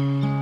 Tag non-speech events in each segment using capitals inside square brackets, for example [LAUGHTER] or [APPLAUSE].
Mm-hmm.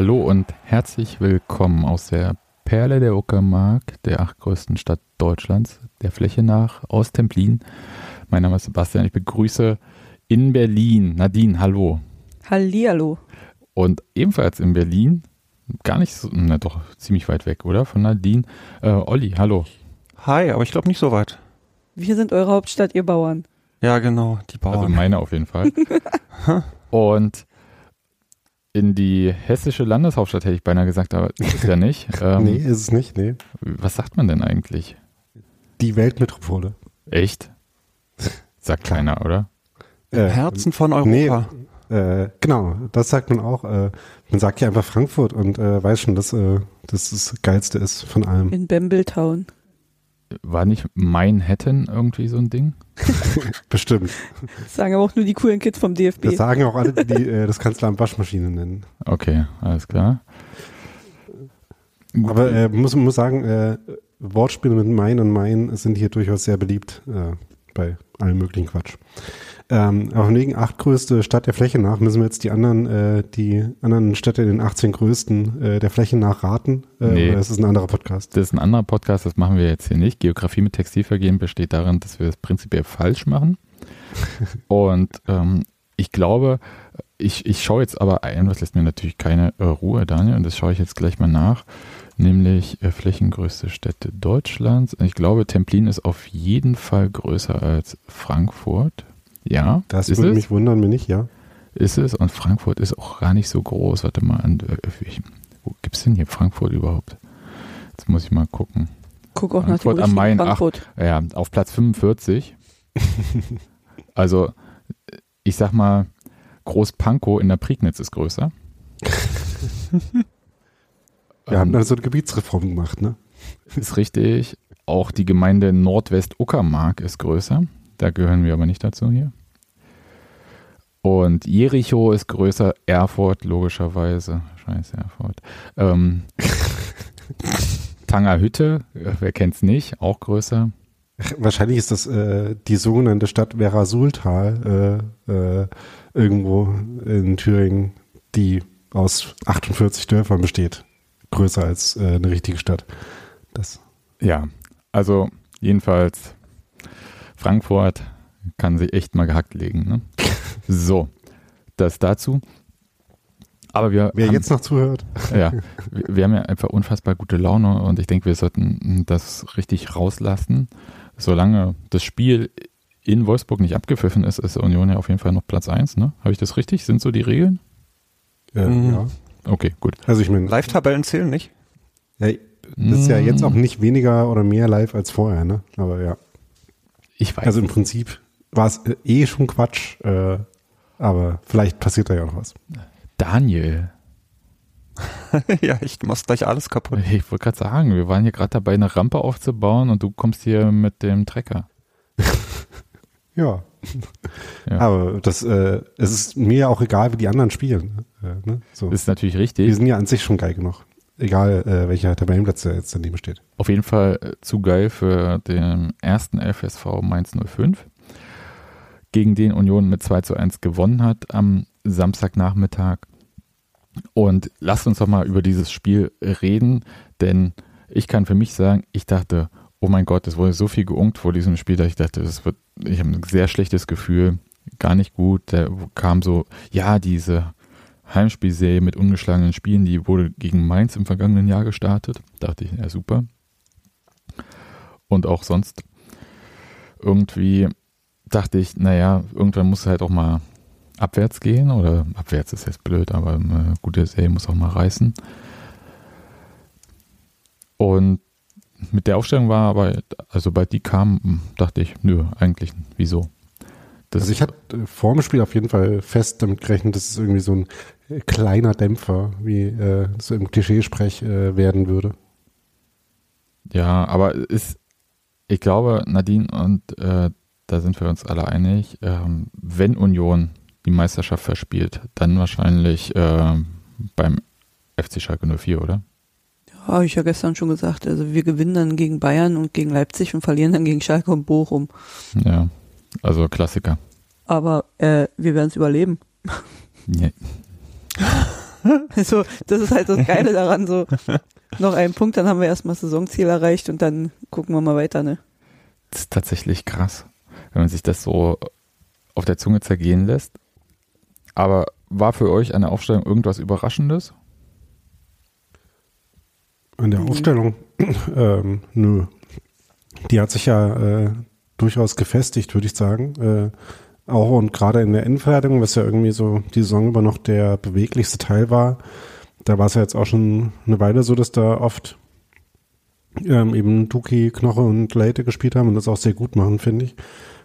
Hallo und herzlich willkommen aus der Perle der Uckermark, der achtgrößten Stadt Deutschlands, der Fläche nach, aus Templin. Mein Name ist Sebastian, ich begrüße in Berlin Nadine, hallo. Hallihallo. Und ebenfalls in Berlin, gar nicht so, na doch, ziemlich weit weg, oder? Von Nadine, äh, Olli, hallo. Hi, aber ich glaube nicht so weit. Wir sind eure Hauptstadt, ihr Bauern. Ja, genau, die Also Bauern. meine auf jeden Fall. [LAUGHS] und in die hessische Landeshauptstadt hätte ich beinahe gesagt, aber ist es ja nicht. [LAUGHS] Ähm, nee, ist es nicht, nee. Was sagt man denn eigentlich? Die Weltmetropole. Echt? Sagt keiner, oder? Im Äh, Herzen von nee, Europa. Äh, genau, das sagt man auch. Äh, man sagt ja einfach Frankfurt und äh, weiß schon, dass äh, das das Geilste ist von allem. In Bambletown. War nicht Manhattan irgendwie so ein Ding? [LAUGHS] Bestimmt. Das sagen aber auch nur die coolen Kids vom DFB. Das sagen auch alle, die äh, das Kanzleramt Waschmaschine nennen. Okay, alles klar. Gut. Aber äh, muss muss sagen, äh, Wortspiele mit Main und Main sind hier durchaus sehr beliebt äh, bei allem möglichen Quatsch. Ähm, aber von wegen achtgrößte Stadt der Fläche nach müssen wir jetzt die anderen, äh, die anderen Städte in den 18 größten äh, der Fläche nach raten. Äh, Nee. Oder ist ein anderer Podcast? das ist ein anderer Podcast, das machen wir jetzt hier nicht. Geografie mit Textilvergehen besteht darin, dass wir das prinzipiell falsch machen. [LAUGHS] Und ähm, ich glaube, ich, ich schaue jetzt aber ein, was lässt mir natürlich keine äh, Ruhe, Daniel, und das schaue ich jetzt gleich mal nach, nämlich äh, flächengrößte Städte Deutschlands. Ich glaube, Templin ist auf jeden Fall größer als Frankfurt. Ja, Das ist würde es? mich wundern, wenn nicht, ja. Ist es und Frankfurt ist auch gar nicht so groß. Warte mal, an, äh, wo gibt es denn hier Frankfurt überhaupt? Jetzt muss ich mal gucken. Guck auch nach Frankfurt am richtigen Main, Frankfurt. Ja, auf Platz 45. [LAUGHS] also, ich sag mal, Groß-Pankow in der Prignitz ist größer. Wir haben Ähm, dann so eine Gebietsreform gemacht, ne? ist richtig. Auch die Gemeinde Nordwest-Uckermark ist größer. Da gehören wir aber nicht dazu hier. Und Jericho ist größer, Erfurt logischerweise. Scheiß Erfurt. Ähm, [LAUGHS] Tangerhütte, äh, wer kennt's nicht, auch größer. Wahrscheinlich ist das äh, die sogenannte Stadt Vera-Sultal äh, äh, irgendwo in Thüringen, die aus 48 Dörfern besteht. Größer als äh, eine richtige Stadt. Das, Ja, also jedenfalls Frankfurt kann sich echt mal gehackt legen. Ne? [LAUGHS] So, das dazu. Aber wir wer haben, jetzt noch zuhört, ja, [LAUGHS] wir, wir haben ja einfach unfassbar gute Laune und ich denke, wir sollten das richtig rauslassen. Solange das Spiel in Wolfsburg nicht abgepfiffen ist, ist Union ja auf jeden Fall noch Platz 1. Ne? Habe ich das richtig? Sind so die Regeln? äh, Mhm. ja. Okay, gut. Also ich meine, Live-Tabellen zählen nicht. ja, das ist ja jetzt Mm. auch nicht weniger oder mehr live als vorher, ne? Aber ja. Ich weiß. Also im Prinzip war es äh, eh schon Quatsch, äh, aber vielleicht passiert da ja noch was. Daniel, [LAUGHS] ja, ich mach's gleich alles kaputt. ich wollte gerade sagen, wir waren hier gerade dabei, eine Rampe aufzubauen und du kommst hier mit dem Trecker. [LAUGHS] Ja. Ja. Aber das, äh, es ist mir ja auch egal, wie die anderen spielen. Äh, ne? so. Ist natürlich Die richtig. sind ja an sich schon geil genug. Egal, äh, welcher Tabellenplatz jetzt daneben steht. Auf jeden Fall äh, zu geil für den ersten FSV Mainz 05, gegen den Union mit 2 zu 1 gewonnen hat am Samstagnachmittag. Und lasst uns doch mal über dieses Spiel reden, denn ich kann für mich sagen, ich dachte, oh mein Gott, es wurde so viel geunkt vor diesem Spiel, dass ich dachte, das wird, ich habe ein sehr schlechtes Gefühl, gar nicht gut. Da kam so, ja, diese Heimspielserie mit ungeschlagenen Spielen, die wurde gegen Mainz im vergangenen Jahr gestartet. Dachte ich, ja super. Und auch sonst irgendwie dachte ich, naja, irgendwann muss halt auch mal abwärts gehen oder abwärts ist jetzt blöd, aber eine gute Serie muss auch mal reißen. Und mit der Aufstellung war aber, also sobald die kam, dachte ich, nö, eigentlich, wieso? Das also ich hatte vor dem Spiel auf jeden Fall fest damit gerechnet, dass es irgendwie so ein kleiner Dämpfer, wie äh, so im Klischeesprech äh, werden würde. Ja, aber ist, ich glaube, Nadine, und äh, da sind wir uns alle einig, ähm, wenn Union die Meisterschaft verspielt, dann wahrscheinlich äh, beim FC Schalke 04, oder? Ja, habe ich ja gestern schon gesagt. Also wir gewinnen dann gegen Bayern und gegen Leipzig und verlieren dann gegen Schalke und Bochum. Ja, also Klassiker. Aber äh, wir werden es überleben. Nee. [LAUGHS] Also, das ist halt das Geile daran, so noch einen Punkt, dann haben wir erstmal Saisonziel erreicht und dann gucken wir mal weiter, ne? Das ist tatsächlich krass, wenn man sich das so auf der Zunge zergehen lässt. Aber war für euch eine Aufstellung irgendwas Überraschendes? An der Aufstellung? [CLEARS THROAT] ähm, nö. Die hat sich ja äh, durchaus gefestigt, würde ich sagen. Äh, auch und gerade in der Endverteidigung, was ja irgendwie so die Saison über noch der beweglichste Teil war, da war es ja jetzt auch schon eine Weile so, dass da oft ähm, eben Duki, Knoche und Leite gespielt haben und das auch sehr gut machen, finde ich.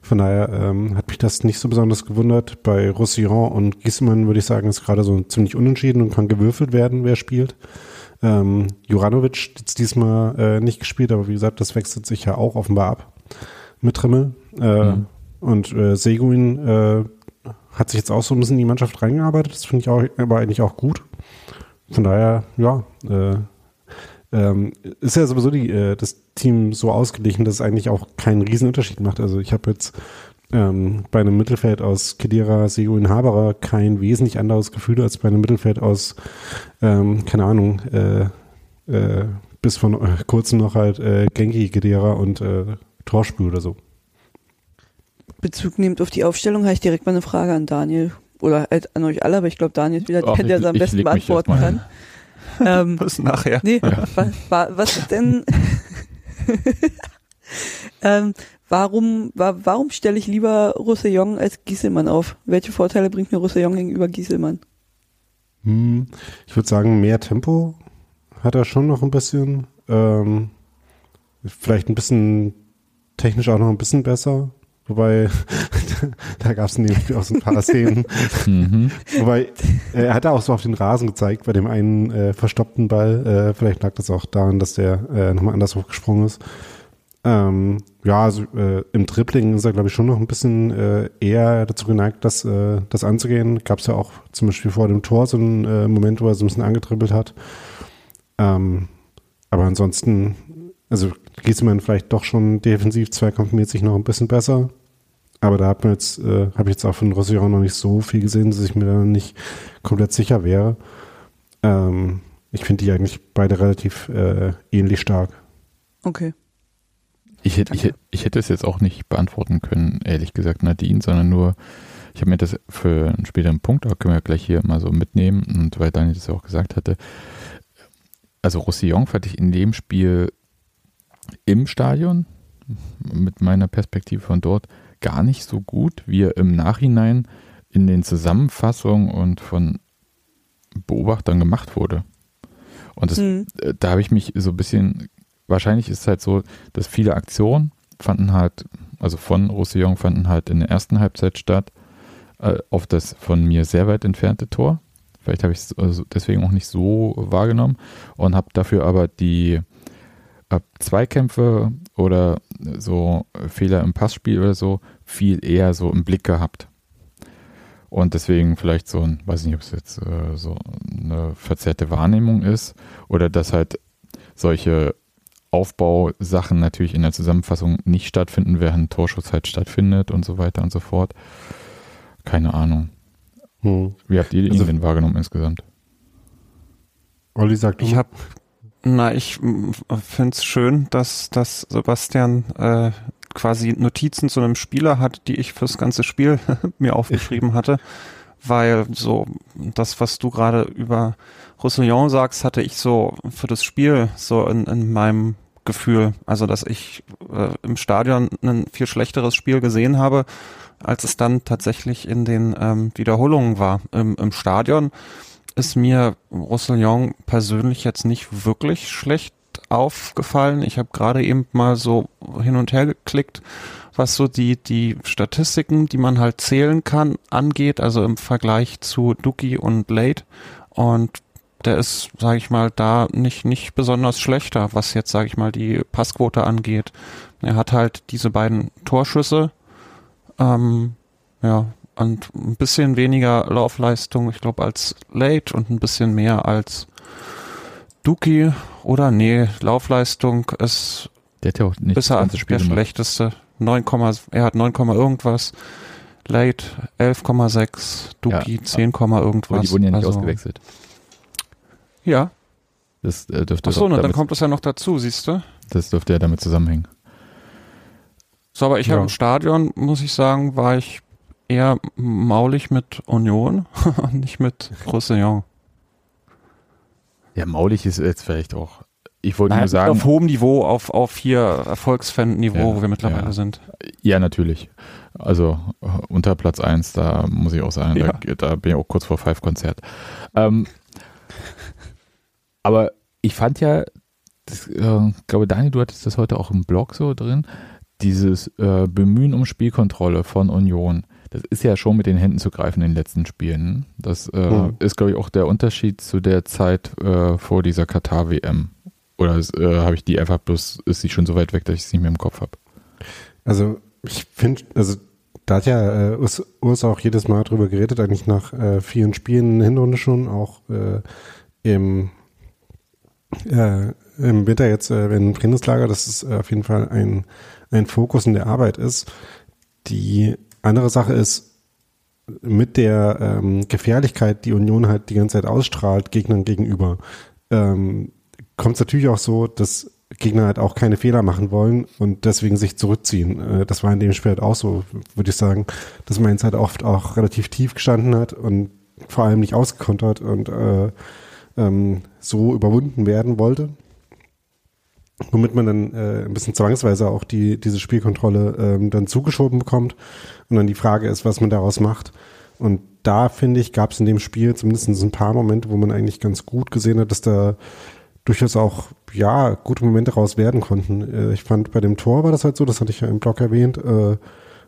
Von daher ähm, hat mich das nicht so besonders gewundert. Bei Roussillon und Giesemann würde ich sagen, ist gerade so ziemlich unentschieden und kann gewürfelt werden, wer spielt. Ähm, Juranovic jetzt diesmal äh, nicht gespielt, aber wie gesagt, das wechselt sich ja auch offenbar ab mit Trimmel. Äh, mhm. Und äh, Seguin äh, hat sich jetzt auch so ein bisschen in die Mannschaft reingearbeitet. Das finde ich auch, aber eigentlich auch gut. Von daher, ja, äh, ähm, ist ja sowieso die, äh, das Team so ausgeglichen, dass es eigentlich auch keinen Riesenunterschied macht. Also ich habe jetzt ähm, bei einem Mittelfeld aus Kedira, Seguin, Haberer kein wesentlich anderes Gefühl als bei einem Mittelfeld aus, ähm, keine Ahnung, äh, äh, bis von äh, kurzem noch halt äh, Genki, Kedira und äh, Torspiel oder so. Bezug nehmend auf die Aufstellung habe ich direkt mal eine Frage an Daniel oder halt an euch alle, aber ich glaube, Daniel ist wieder der, der es am besten beantworten kann. ähm, [LAUGHS] Bis nachher. Nee, ja. was, was ist denn [LAUGHS] ähm, warum, wa, warum stelle ich lieber Roussillon als Gieselmann auf? Welche Vorteile bringt mir Roussillon gegenüber Gieselmann? Hm, ich würde sagen, mehr Tempo hat er schon noch ein bisschen. Ähm, vielleicht ein bisschen technisch auch noch ein bisschen besser. Wobei, [LAUGHS] da gab es nämlich auch so ein paar Szenen. mhm. Wobei, er hat auch so auf den Rasen gezeigt bei dem einen äh, verstoppten Ball. Äh, vielleicht lag das auch daran, dass der äh, nochmal anders hochgesprungen ist. Ähm, ja, also äh, im Dribbling ist er, glaube ich, schon noch ein bisschen äh, eher dazu geneigt, das, äh, das anzugehen. Gab es ja auch zum Beispiel vor dem Tor so einen äh, Moment, wo er so ein bisschen angetribbelt hat. Ähm, aber ansonsten also Giesemann vielleicht doch schon defensiv zweikampfmäßig noch ein bisschen besser. Aber da hat man jetzt, äh, habe ich jetzt auch von Rossillon noch nicht so viel gesehen, dass ich mir da nicht komplett sicher wäre. Ähm, ich finde die eigentlich beide relativ äh, ähnlich stark. Okay. Ich hätte, ich, ich hätte es jetzt auch nicht beantworten können, ehrlich gesagt, Nadine, sondern nur, ich habe mir das für einen späteren Punkt, da können wir gleich hier mal so mitnehmen, und weil Daniel das auch gesagt hatte, also Roussillon fand ich in dem Spiel im Stadion, mit meiner Perspektive von dort, gar nicht so gut, wie er im Nachhinein in den Zusammenfassungen und von Beobachtern gemacht wurde. Und das, mhm. da habe ich mich so ein bisschen, wahrscheinlich ist es halt so, dass viele Aktionen fanden halt, also von Roussillon fanden halt in der ersten Halbzeit statt, äh, auf das von mir sehr weit entfernte Tor. Vielleicht habe ich es also deswegen auch nicht so wahrgenommen und habe dafür aber die Zweikämpfe oder so Fehler im Passspiel oder so viel eher so im Blick gehabt. Und deswegen vielleicht so ein, weiß nicht, ob es jetzt äh, so eine verzerrte Wahrnehmung ist oder dass halt solche Aufbausachen natürlich in der Zusammenfassung nicht stattfinden, während Torschuss halt stattfindet und so weiter und so fort. Keine Ahnung. Hm. Wie habt ihr ihn also, denn wahrgenommen insgesamt? Olli sagt, ich habe na, ich finde es schön, dass, dass Sebastian äh, quasi Notizen zu einem Spieler hat, die ich fürs ganze Spiel [LAUGHS] mir aufgeschrieben hatte, weil so das, was du gerade über Roussillon sagst, hatte ich so für das Spiel so in, in meinem Gefühl, also dass ich äh, im Stadion ein viel schlechteres Spiel gesehen habe, als es dann tatsächlich in den ähm, Wiederholungen war. Im, im Stadion ist mir Roussillon persönlich jetzt nicht wirklich schlecht aufgefallen. Ich habe gerade eben mal so hin und her geklickt, was so die, die Statistiken, die man halt zählen kann, angeht, also im Vergleich zu Duki und Late. Und der ist, sage ich mal, da nicht, nicht besonders schlechter, was jetzt, sage ich mal, die Passquote angeht. Er hat halt diese beiden Torschüsse, ähm, ja, und ein bisschen weniger Laufleistung, ich glaube, als Late und ein bisschen mehr als Duki. Oder nee, Laufleistung ist der hat ja auch nicht bisher der schlechteste. 9, er hat 9, irgendwas. Late 11,6, Duki ja, 10, irgendwas. Die wurden ja nicht also, ausgewechselt. Ja. Das äh, dürfte Ach so, dann kommt das ja noch dazu, siehst du? Das dürfte ja damit zusammenhängen. So, aber ich ja. habe im Stadion, muss ich sagen, war ich eher maulig mit Union, [LAUGHS] nicht mit Roussillon. Ja, maulig ist jetzt vielleicht auch. Ich wollte nur sagen. Auf hohem Niveau, auf, auf hier Erfolgsfan-Niveau, ja, wo wir mittlerweile ja. sind. Ja, natürlich. Also unter Platz 1, da muss ich auch sagen, ja. da, da, bin ich auch kurz vor Five-Konzert. Ähm, aber ich fand ja, das, äh, glaube Dani, du hattest das heute auch im Blog so drin, dieses äh, Bemühen um Spielkontrolle von Union das ist ja schon mit den Händen zu greifen in den letzten Spielen. Das äh, mhm. ist, glaube ich, auch der Unterschied zu der Zeit äh, vor dieser Katar-WM. Oder äh, habe ich die einfach bloß, ist sie schon so weit weg, dass ich sie nicht mehr im Kopf habe? Also, ich finde, also da hat ja äh, Urs, Urs, auch jedes Mal drüber geredet, eigentlich nach äh, vielen Spielen in der Hinrunde schon, auch äh, im, äh, im Winter jetzt äh, im Trainingslager, dass es äh, auf jeden Fall ein, ein Fokus in der Arbeit ist, die andere Sache ist, mit der ähm, Gefährlichkeit, die Union halt die ganze Zeit ausstrahlt, Gegnern gegenüber, ähm, kommt es natürlich auch so, dass Gegner halt auch keine Fehler machen wollen und deswegen sich zurückziehen. Äh, das war in dem Spiel halt auch so, würde ich sagen, dass Mainz halt oft auch relativ tief gestanden hat und vor allem nicht ausgekontert und äh, ähm, so überwunden werden wollte womit man dann äh, ein bisschen zwangsweise auch die, diese Spielkontrolle ähm, dann zugeschoben bekommt. Und dann die Frage ist, was man daraus macht. Und da, finde ich, gab es in dem Spiel zumindest ein paar Momente, wo man eigentlich ganz gut gesehen hat, dass da durchaus auch, ja, gute Momente raus werden konnten. Äh, ich fand, bei dem Tor war das halt so, das hatte ich ja im Blog erwähnt. Äh,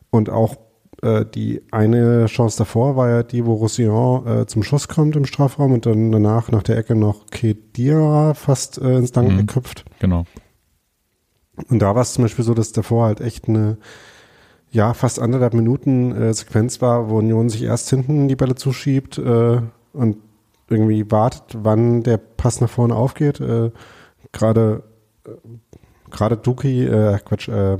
und auch äh, die eine Chance davor war ja die, wo Roussillon äh, zum Schuss kommt im Strafraum und dann danach nach der Ecke noch Kedira fast äh, ins Dank mhm, geköpft. Genau. Und da war es zum Beispiel so, dass davor halt echt eine, ja, fast anderthalb Minuten äh, Sequenz war, wo Union sich erst hinten die Bälle zuschiebt äh, und irgendwie wartet, wann der Pass nach vorne aufgeht. Äh, gerade äh, gerade Duki, äh, Quatsch, [LAUGHS] äh,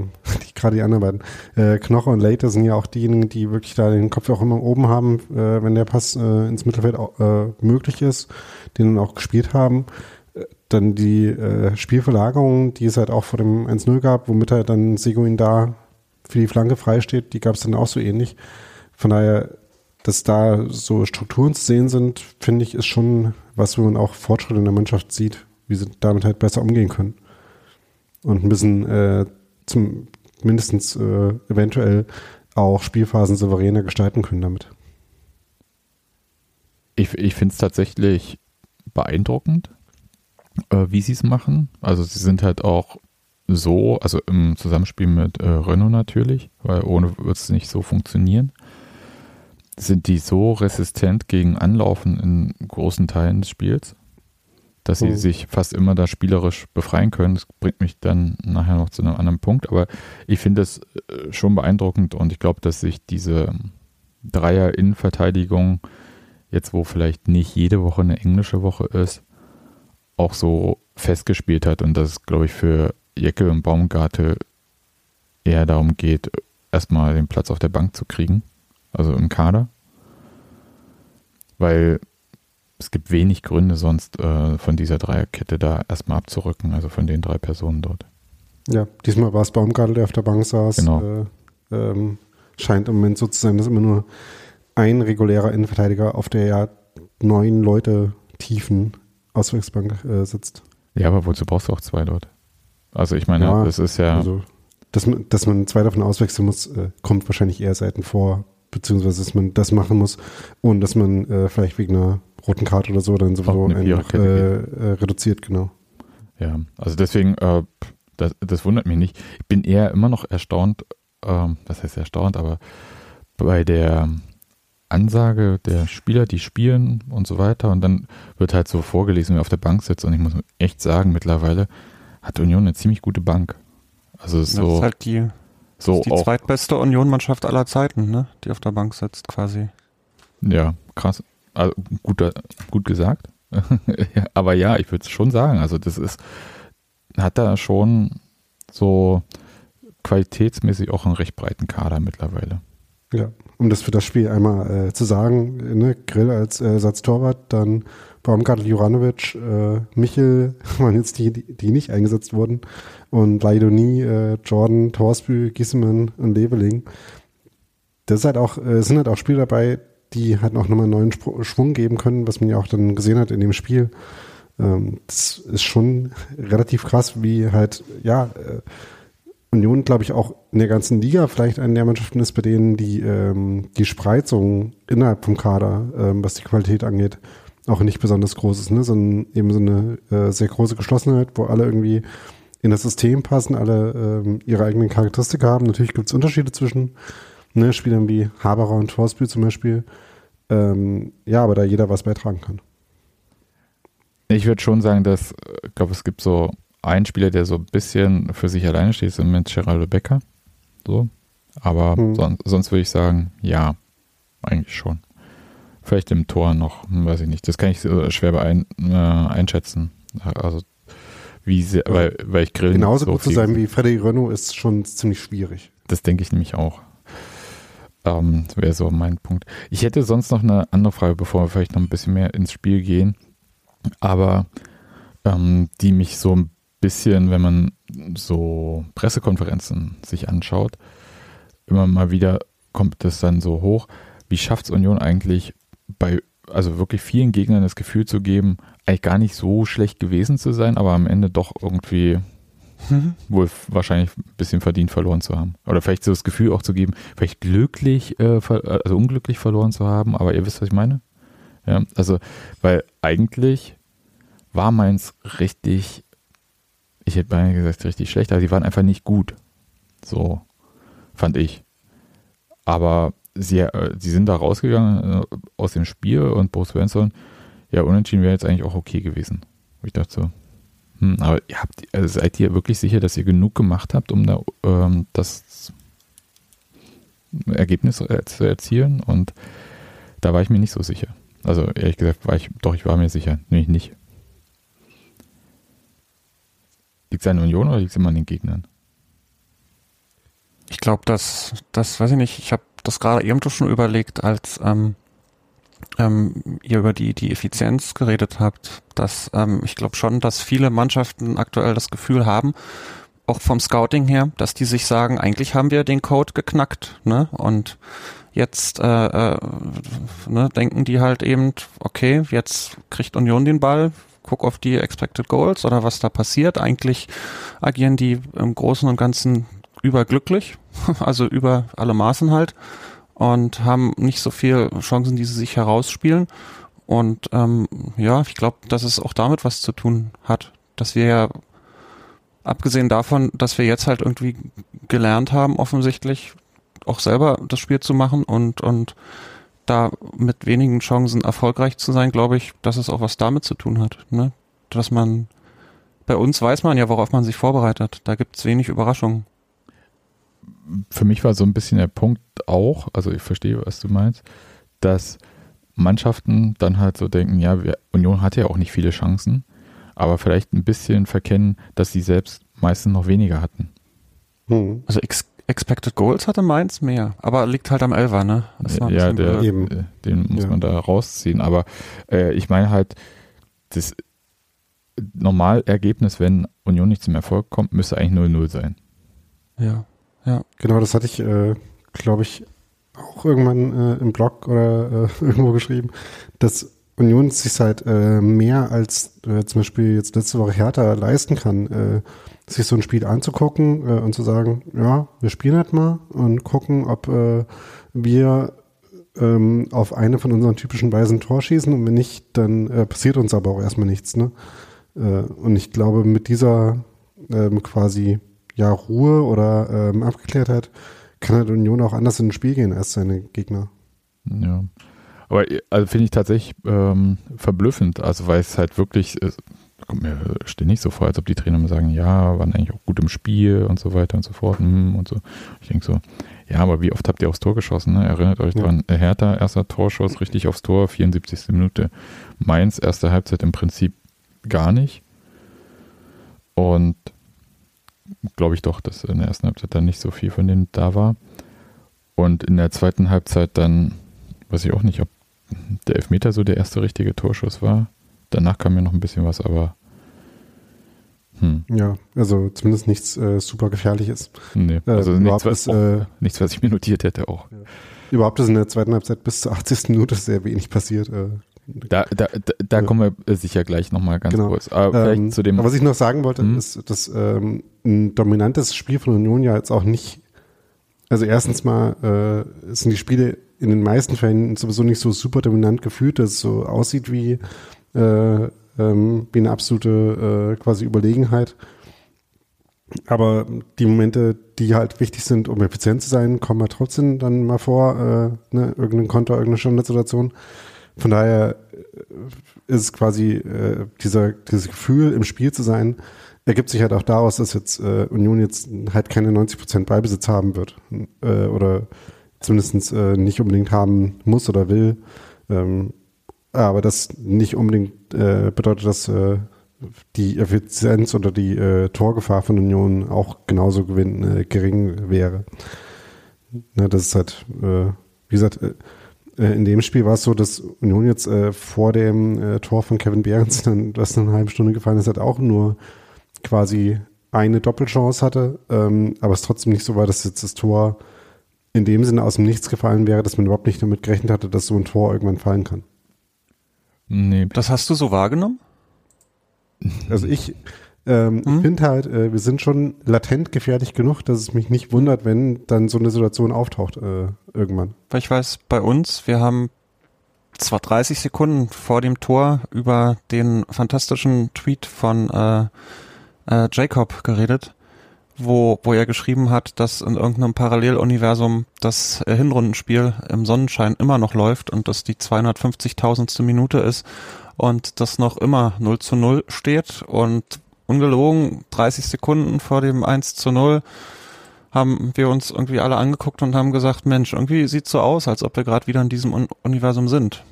gerade die anderen beiden, äh, Knoche und Leite sind ja auch diejenigen, die wirklich da den Kopf auch immer oben haben, äh, wenn der Pass äh, ins Mittelfeld äh, möglich ist, den auch gespielt haben dann die äh, Spielverlagerung, die es halt auch vor dem 1-0 gab, womit er dann Seguin da für die Flanke freisteht, die gab es dann auch so ähnlich. Von daher, dass da so Strukturen zu sehen sind, finde ich, ist schon was, wo man auch Fortschritte in der Mannschaft sieht, wie sie damit halt besser umgehen können. Und bisschen äh, zum mindestens äh, eventuell auch Spielphasen souveräner gestalten können damit. Ich, ich finde es tatsächlich beeindruckend, äh, wie sie es machen. Also sie sind halt auch so, also im Zusammenspiel mit äh, Renault natürlich, weil ohne wird es nicht so funktionieren. Sind die so resistent gegen Anlaufen in großen Teilen des Spiels, dass sie mhm. sich fast immer da spielerisch befreien können. Das bringt mich dann nachher noch zu einem anderen Punkt, aber ich finde es äh, schon beeindruckend und ich glaube, dass sich diese Dreier-Innenverteidigung, jetzt wo vielleicht nicht jede Woche eine englische Woche ist, auch so festgespielt hat und dass es, glaube ich, für Jecke und Baumgarte eher darum geht, erstmal den Platz auf der Bank zu kriegen, also im Kader. Weil es gibt wenig Gründe sonst äh, von dieser Dreierkette da erstmal abzurücken, also von den drei Personen dort. Ja, diesmal war es Baumgartel, der auf der Bank saß. Genau. Äh, ähm, scheint im Moment so zu sein, dass immer nur ein regulärer Innenverteidiger auf der ja neun Leute tiefen Auswechselbank äh, sitzt. Ja, aber wozu brauchst du auch zwei dort? Also ich meine, ja, das ist ja. Also, dass man, dass man zwei davon auswechseln muss, äh, kommt wahrscheinlich eher selten vor, beziehungsweise dass man das machen muss und dass man äh, vielleicht wegen einer roten Karte oder so dann sowieso einen äh, äh, reduziert, genau. Ja, also deswegen, äh, das, das wundert mich nicht. Ich bin eher immer noch erstaunt, ähm, was heißt erstaunt, aber bei der Ansage der Spieler, die spielen und so weiter und dann wird halt so vorgelesen, wer auf der Bank sitzt und ich muss echt sagen, mittlerweile hat Union eine ziemlich gute Bank. Also so, das ist halt die, so die auch, zweitbeste Union-Mannschaft aller Zeiten, ne? die auf der Bank sitzt quasi. ja, krass. Also gut, gut gesagt. [LAUGHS] Aber ja, ich würde es schon sagen. Also das ist, hat da schon so qualitätsmäßig auch einen recht breiten Kader mittlerweile. Ja, um das für das Spiel einmal äh, zu sagen, ne, Grill als äh, Ersatztorwart, dann Baumgartel, Juranovic, äh, Michel [LAUGHS] waren jetzt die, die, nicht eingesetzt wurden und Leidoni, äh, Jordan, Torsbü, Gissemann und Leveling. Das ist halt auch, äh, sind halt auch Spieler dabei, die halt auch nochmal einen neuen Spr Schwung geben können, was man ja auch dann gesehen hat in dem Spiel. Ähm, das ist schon [LAUGHS] relativ krass, wie halt, ja, äh, Union, glaube ich, auch in der ganzen Liga vielleicht eine der Mannschaften ist, bei denen die, ähm, die Spreizung innerhalb vom Kader, ähm, was die Qualität angeht, auch nicht besonders groß ist, ne? sondern eben so eine äh, sehr große Geschlossenheit, wo alle irgendwie in das System passen, alle ähm, ihre eigenen Charakteristika haben. Natürlich gibt es Unterschiede zwischen ne, Spielern wie Haberer und Torsby zum Beispiel. Ähm, ja, aber da jeder was beitragen kann. Ich würde schon sagen, dass, ich glaube, es gibt so einen Spieler, der so ein bisschen für sich alleine steht, ist mit Geraldo Becker. So. Aber Hm. son sonst würde ich sagen, ja, eigentlich schon. Vielleicht im Tor noch, weiß ich nicht. Das kann ich schwer beein äh, einschätzen. Also, wie sehr, Ja. weil, weil ich Grill Genauso so gut zu sein wie Freddy Renault ist schon ziemlich schwierig. Das denke ich nämlich auch. Ähm, das wäre so mein Punkt. Ich hätte sonst noch eine andere Frage, bevor wir vielleicht noch ein bisschen mehr ins Spiel gehen. Aber ähm, die mich so ein bisschen, wenn man so Pressekonferenzen sich anschaut, immer mal wieder kommt das dann so hoch. Wie schafft es Union eigentlich bei also wirklich vielen Gegnern das Gefühl zu geben, eigentlich gar nicht so schlecht gewesen zu sein, aber am Ende doch irgendwie wohl wahrscheinlich ein bisschen verdient verloren zu haben. Oder vielleicht so das Gefühl auch zu geben, vielleicht glücklich, äh, also unglücklich verloren zu haben, aber ihr wisst, was ich meine? Ja, also, weil eigentlich war meins richtig, ich hätte beinahe gesagt, richtig schlecht, aber die waren einfach nicht gut. So, fand ich. Aber sie, äh, sie sind da rausgegangen äh, aus dem Spiel und Bruce Svensson, ja, unentschieden wäre jetzt eigentlich auch okay gewesen. Ich dachte so, hm, aber ihr habt, also seid ihr wirklich sicher, dass ihr genug gemacht habt, um da ähm, das Ergebnis zu erzielen? Und da war ich mir nicht so sicher. Also ehrlich gesagt war ich, doch, ich war mir sicher, nämlich nicht. Liegt es an Union oder liegt es immer an den Gegnern? Ich glaube, dass, das weiß ich nicht, ich habe das gerade eben schon überlegt, als ähm, ähm, ihr über die, die Effizienz geredet habt, dass ähm, ich glaube schon, dass viele Mannschaften aktuell das Gefühl haben, auch vom Scouting her, dass die sich sagen, eigentlich haben wir den Code geknackt, ne? Und jetzt äh, äh, ne, denken die halt eben, okay, jetzt kriegt Union den Ball, guck auf die Expected Goals oder was da passiert. Eigentlich agieren die im Großen und Ganzen überglücklich, [LAUGHS] also über alle Maßen halt und haben nicht so viel Chancen, die sie sich herausspielen. Und ähm, ja, ich glaube, dass es auch damit was zu tun hat, dass wir ja abgesehen davon, dass wir jetzt halt irgendwie gelernt haben, offensichtlich auch selber das Spiel zu machen und und da mit wenigen Chancen erfolgreich zu sein, glaube ich, dass es auch was damit zu tun hat, ne? Dass man bei uns weiß man ja, worauf man sich vorbereitet. Da gibt es wenig Überraschungen. Für mich war so ein bisschen der Punkt auch, also ich verstehe, was du meinst, dass Mannschaften dann halt so denken, ja, wir, Union hatte ja auch nicht viele Chancen, aber vielleicht ein bisschen verkennen, dass sie selbst meistens noch weniger hatten. Hm. Also Ex Expected Goals hatte Mainz mehr, aber liegt halt am Elfer, ne? Das war ein ja, der, blöd. Eben. äh, den muss Ja. man da rausziehen. Aber äh, ich meine halt, das Normalergebnis, wenn Union nicht zum Erfolg kommt, müsste eigentlich 0-0 sein. ja. Genau, das hatte ich, äh, glaube ich, auch irgendwann äh, im Blog oder äh, [LAUGHS] irgendwo geschrieben, dass Union sich halt mehr als äh, zum Beispiel jetzt letzte Woche Hertha leisten kann, äh, sich so ein Spiel anzugucken und zu sagen, ja, wir spielen halt mal und gucken, ob wir ähm, auf eine von unseren typischen Weisen ein Tor schießen und wenn nicht, dann äh, passiert uns aber auch erstmal nichts. Ne? Äh, und ich glaube, mit dieser ähm, quasi ja Ruhe oder ähm, Abgeklärtheit kann halt Union auch anders in ein Spiel gehen als seine Gegner. Ja. Aber also finde ich tatsächlich ähm, verblüffend, also weil es halt wirklich, es kommt mir ständig so vor, als ob die Trainer mir sagen, ja, waren eigentlich auch gut im Spiel und so weiter und so fort hm, und so. Ich denke so, ja, aber wie oft habt ihr aufs Tor geschossen? Ne? Erinnert euch ja. dran, Hertha, erster Torschuss, richtig aufs Tor, 74. Minute. Mainz, erste Halbzeit im Prinzip gar nicht. Und glaube ich doch, dass in der ersten Halbzeit dann nicht so viel von denen da war. Und in der zweiten Halbzeit dann, weiß ich auch nicht, ob der Elfmeter so der erste richtige Torschuss war. Danach kam mir noch ein bisschen was, aber. Hm. Ja, also zumindest nichts äh, super gefährliches. Nee, äh, also äh, nichts, was, ist, äh, nichts, was ich mir notiert hätte auch. Ja. Überhaupt ist in der zweiten Halbzeit bis zur 80. Minute sehr wenig passiert. Äh, da, da, da, kommen wir sicher gleich nochmal ganz genau. kurz. Aber, ähm, zu dem was ich noch sagen wollte, hm? ist, dass ähm, ein dominantes Spiel von Union ja jetzt auch nicht, also erstens mal äh, sind die Spiele in den meisten Fällen sowieso nicht so super dominant gefühlt, dass es so aussieht wie, äh, ähm, wie eine absolute äh, quasi Überlegenheit. Aber die Momente, die halt wichtig sind, um effizient zu sein, kommen ja trotzdem dann mal vor, äh, ne, irgendein Konter, irgendeine Standardsituation. Von daher äh, ist es quasi äh, dieser, dieses Gefühl, im Spiel zu sein, ergibt sich halt auch daraus, dass jetzt äh, Union jetzt halt keine 90 Prozent Beibesitz haben wird äh, oder zumindest äh, nicht unbedingt haben muss oder will. Ähm, aber das nicht unbedingt äh, bedeutet, dass die Effizienz oder die Torgefahr von Union auch genauso gewinn, gering wäre. Ne, das ist halt, wie gesagt, in dem Spiel war es so, dass Union jetzt äh, vor dem äh, Tor von Kevin Behrens, dann, das eine halbe Stunde gefallen ist, halt auch nur quasi eine Doppelchance hatte, ähm, aber es trotzdem nicht so war, dass jetzt das Tor in dem Sinne aus dem Nichts gefallen wäre, dass man überhaupt nicht damit gerechnet hatte, dass so ein Tor irgendwann fallen kann. Nee. Das hast du so wahrgenommen? Also ich, ähm, hm? Ich finde halt, äh, wir sind schon latent gefährlich genug, dass es mich nicht wundert, wenn dann so eine Situation auftaucht äh, irgendwann. Weil ich weiß, bei uns, wir haben zwar 30 Sekunden vor dem Tor über den fantastischen Tweet von äh, äh, Jacob geredet, wo, wo er geschrieben hat, dass in irgendeinem Paralleluniversum das äh, Hinrundenspiel im Sonnenschein immer noch läuft und dass die 250.000. Minute ist und das noch immer 0 zu 0 steht und ungelogen 30 Sekunden vor dem 1 zu 0 haben wir uns irgendwie alle angeguckt und haben gesagt, Mensch, irgendwie sieht so aus, als ob wir gerade wieder in diesem Un Universum sind.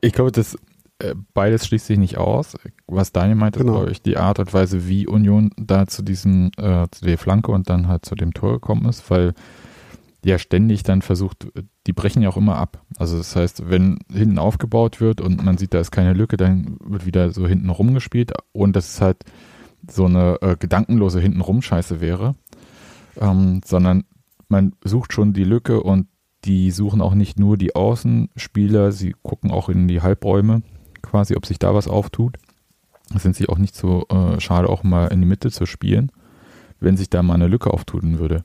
Ich glaube, das äh, beides schließt sich nicht aus. Was Daniel meint, ist, genau. glaube ich, die Art und Weise, wie Union da zu diesem, äh, zu der Flanke und dann halt zu dem Tor gekommen ist, weil ja ständig dann versucht, die brechen ja auch immer ab. Also das heißt, wenn hinten aufgebaut wird und man sieht, da ist keine Lücke, dann wird wieder so hinten rumgespielt und das ist halt so eine äh, gedankenlose hintenrum Scheiße wäre, ähm, sondern man sucht schon die Lücke und die suchen auch nicht nur die Außenspieler, sie gucken auch in die Halbräume quasi, ob sich da was auftut. Sind sich auch nicht so äh, schade, auch mal in die Mitte zu spielen, wenn sich da mal eine Lücke auftun würde.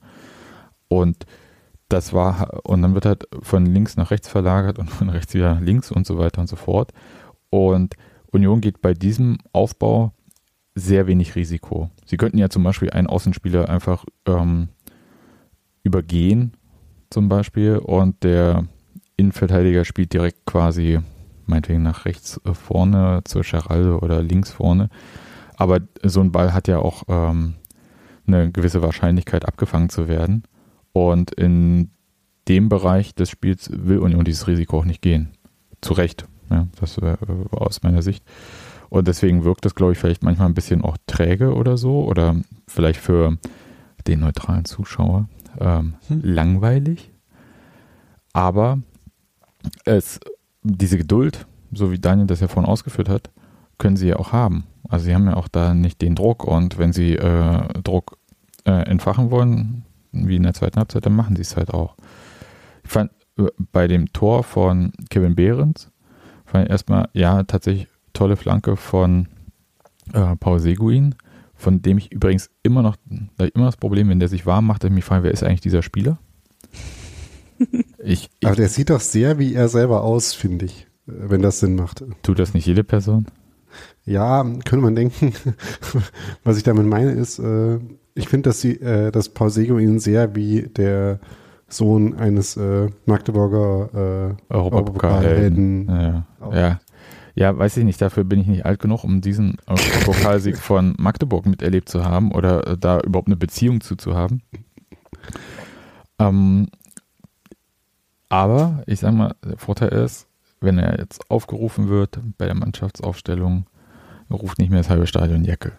Und das war, und dann wird halt von links nach rechts verlagert und von rechts wieder nach links und so weiter und so fort. Und Union geht bei diesem Aufbau sehr wenig Risiko. Sie könnten ja zum Beispiel einen Außenspieler einfach ähm, übergehen, zum Beispiel, und der Innenverteidiger spielt direkt quasi, meinetwegen nach rechts äh, vorne zur Charal oder links vorne. Aber so ein Ball hat ja auch ähm, eine gewisse Wahrscheinlichkeit abgefangen zu werden. Und in dem Bereich des Spiels will Union dieses Risiko auch nicht gehen. Zu Recht. Ja, das äh, aus meiner Sicht. Und deswegen wirkt das, glaube ich, vielleicht manchmal ein bisschen auch träge oder so. Oder vielleicht für den neutralen Zuschauer ähm, hm. langweilig. Aber es, diese Geduld, so wie Daniel das ja vorhin ausgeführt hat, können sie ja auch haben. Also sie haben ja auch da nicht den Druck und wenn sie äh, Druck äh, entfachen wollen, wie in der zweiten Halbzeit, dann machen sie es halt auch. Ich fand äh, bei dem Tor von Kevin Behrens, fand ich erstmal, ja, tatsächlich tolle Flanke von äh, Paul Seguin, von dem ich übrigens immer noch, da ich immer das Problem, wenn der sich warm macht, ich mich frage, wer ist eigentlich dieser Spieler? [LAUGHS] Ich, ich, Aber der sieht doch sehr wie er selber aus, finde ich. wenn das Sinn macht. Tut das nicht jede Person? Ja, könnte man denken. [LAUGHS] Was ich damit meine ist, äh, ich finde, dass sie, äh, dass Paul Seguin sehr wie der Sohn eines äh, Magdeburger äh, Europapokalhelden. Ja, ja. ja, weiß ich nicht. Dafür bin ich nicht alt genug, um diesen Pokalsieg [LAUGHS] von Magdeburg miterlebt zu haben oder äh, da überhaupt eine Beziehung zu zu haben. Ähm, aber ich sage mal, der Vorteil ist, wenn er jetzt aufgerufen wird bei der Mannschaftsaufstellung, ruft nicht mehr das halbe Stadion Jacke.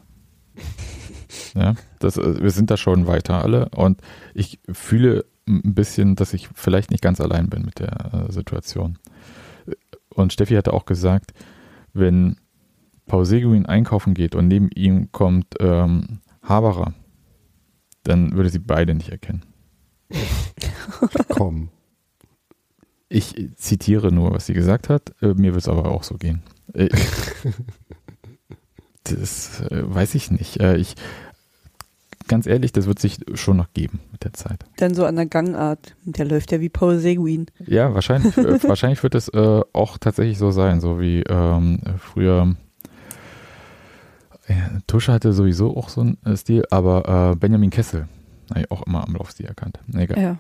Ja, das, äh, wir sind da schon weiter alle und ich fühle ein bisschen, dass ich vielleicht nicht ganz allein bin mit der äh, Situation. Und Steffi hatte auch gesagt, wenn Paul Seguin einkaufen geht und neben ihm kommt ähm, Haberer, dann würde sie beide nicht erkennen. Komm. Ich zitiere nur, was sie gesagt hat. Äh, mir wird es aber auch so gehen. Äh, [LAUGHS] das äh, weiß ich nicht. Äh, ich, ganz ehrlich, das wird sich schon noch geben mit der Zeit. Dann so an der Gangart. Der läuft ja wie Paul Seguin. Ja, wahrscheinlich, äh, [LAUGHS] wahrscheinlich wird es äh, auch tatsächlich so sein, so wie ähm, früher. Tusche hatte sowieso auch so einen Stil, aber äh, Benjamin Kessel, habe auch immer am Laufstil erkannt. Egal. Ja.